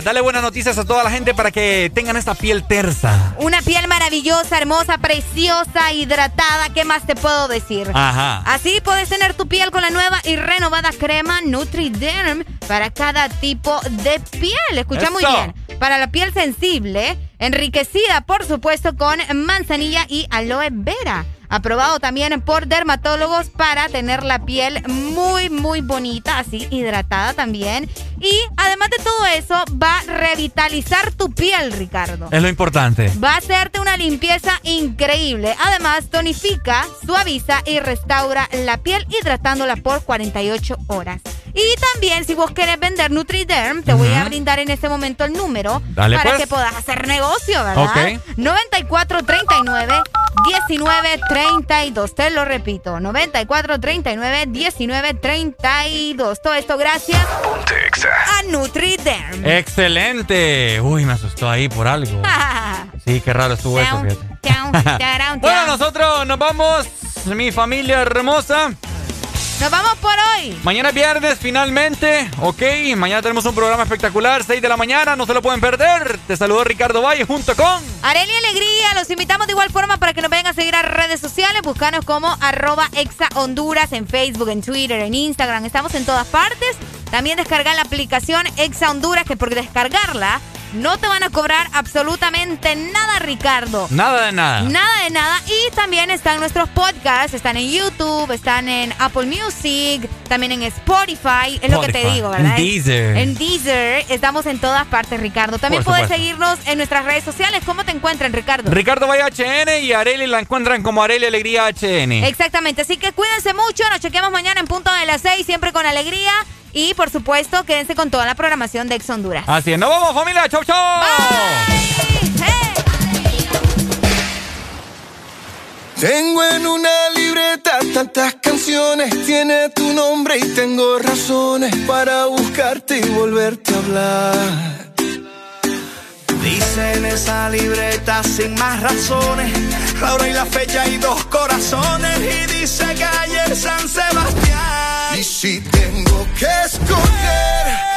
Dale buenas noticias a toda la gente para que tengan esta piel tersa. Una piel maravillosa, hermosa, preciosa, hidratada. ¿Qué más te puedo decir? Ajá. Así puedes tener tu piel con la nueva y renovada crema NutriDerm para cada tipo de piel. Escucha muy bien. Para la piel sensible, enriquecida, por supuesto, con manzanilla y aloe vera. Aprobado también por dermatólogos para tener la piel muy, muy bonita, así hidratada también. Eso, va a revitalizar tu piel, Ricardo. Es lo importante. Va a hacerte una limpieza increíble. Además, tonifica, suaviza y restaura la piel hidratándola por 48 horas. Y también, si vos querés vender NutriDerm, te voy a brindar en este momento el número Dale, para pues. que puedas hacer negocio, ¿verdad? Ok. 9439 1932. Te lo repito, 9439 1932. Todo esto gracias a NutriDerm. Excelente. Uy, me asustó ahí por algo. Sí, qué raro estuvo eso, fíjate. Bueno, nosotros nos vamos, mi familia hermosa. Nos vamos por hoy. Mañana es viernes, finalmente. Ok, mañana tenemos un programa espectacular, 6 de la mañana, no se lo pueden perder. Te saludó Ricardo Valle junto con... Alegría, los invitamos de igual forma para que nos vayan a seguir a redes sociales, buscanos como arroba exa Honduras en Facebook, en Twitter, en Instagram, estamos en todas partes. También descargar la aplicación Exa Honduras, que por descargarla no te van a cobrar absolutamente nada, Ricardo. Nada de nada. Nada de nada. Y también están nuestros podcasts, están en YouTube, están en Apple Music, también en Spotify, es lo que te digo, ¿verdad? En Deezer. En Deezer, estamos en todas partes, Ricardo. También puedes seguirnos en nuestras redes sociales. ¿Cómo te encuentran, Ricardo? Ricardo Valle HN y Areli la encuentran como Areli Alegría HN. Exactamente, así que cuídense mucho, nos chequeamos mañana en punto de las 6, siempre con alegría. Y por supuesto, quédense con toda la programación de Ex Honduras. Así es, nos vamos familia, chau chau. Tengo en una libreta tantas canciones, tiene tu nombre y tengo razones para buscarte y volverte a hablar. Dice en esa libreta sin más razones, la hora y la fecha y dos corazones y dice calle San Sebastián. Y si tengo que escoger,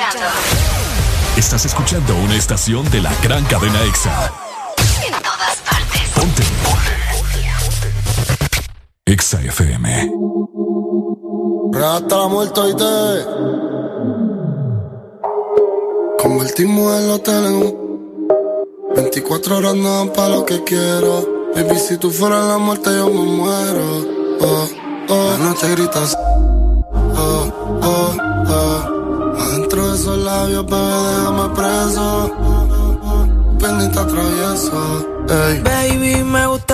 escuchando Estás escuchando una estación de la gran cadena EXA. en todas partes. Ponte. EXA FM. Hasta la muerte hoy te Convertimos el hotel en un 24 horas no dan pa' lo que quiero Baby, si tú fueras la muerte yo me muero Oh, oh No te gritas labios, bebé, déjame preso. Pendiente travieso Ey. Baby, me gusta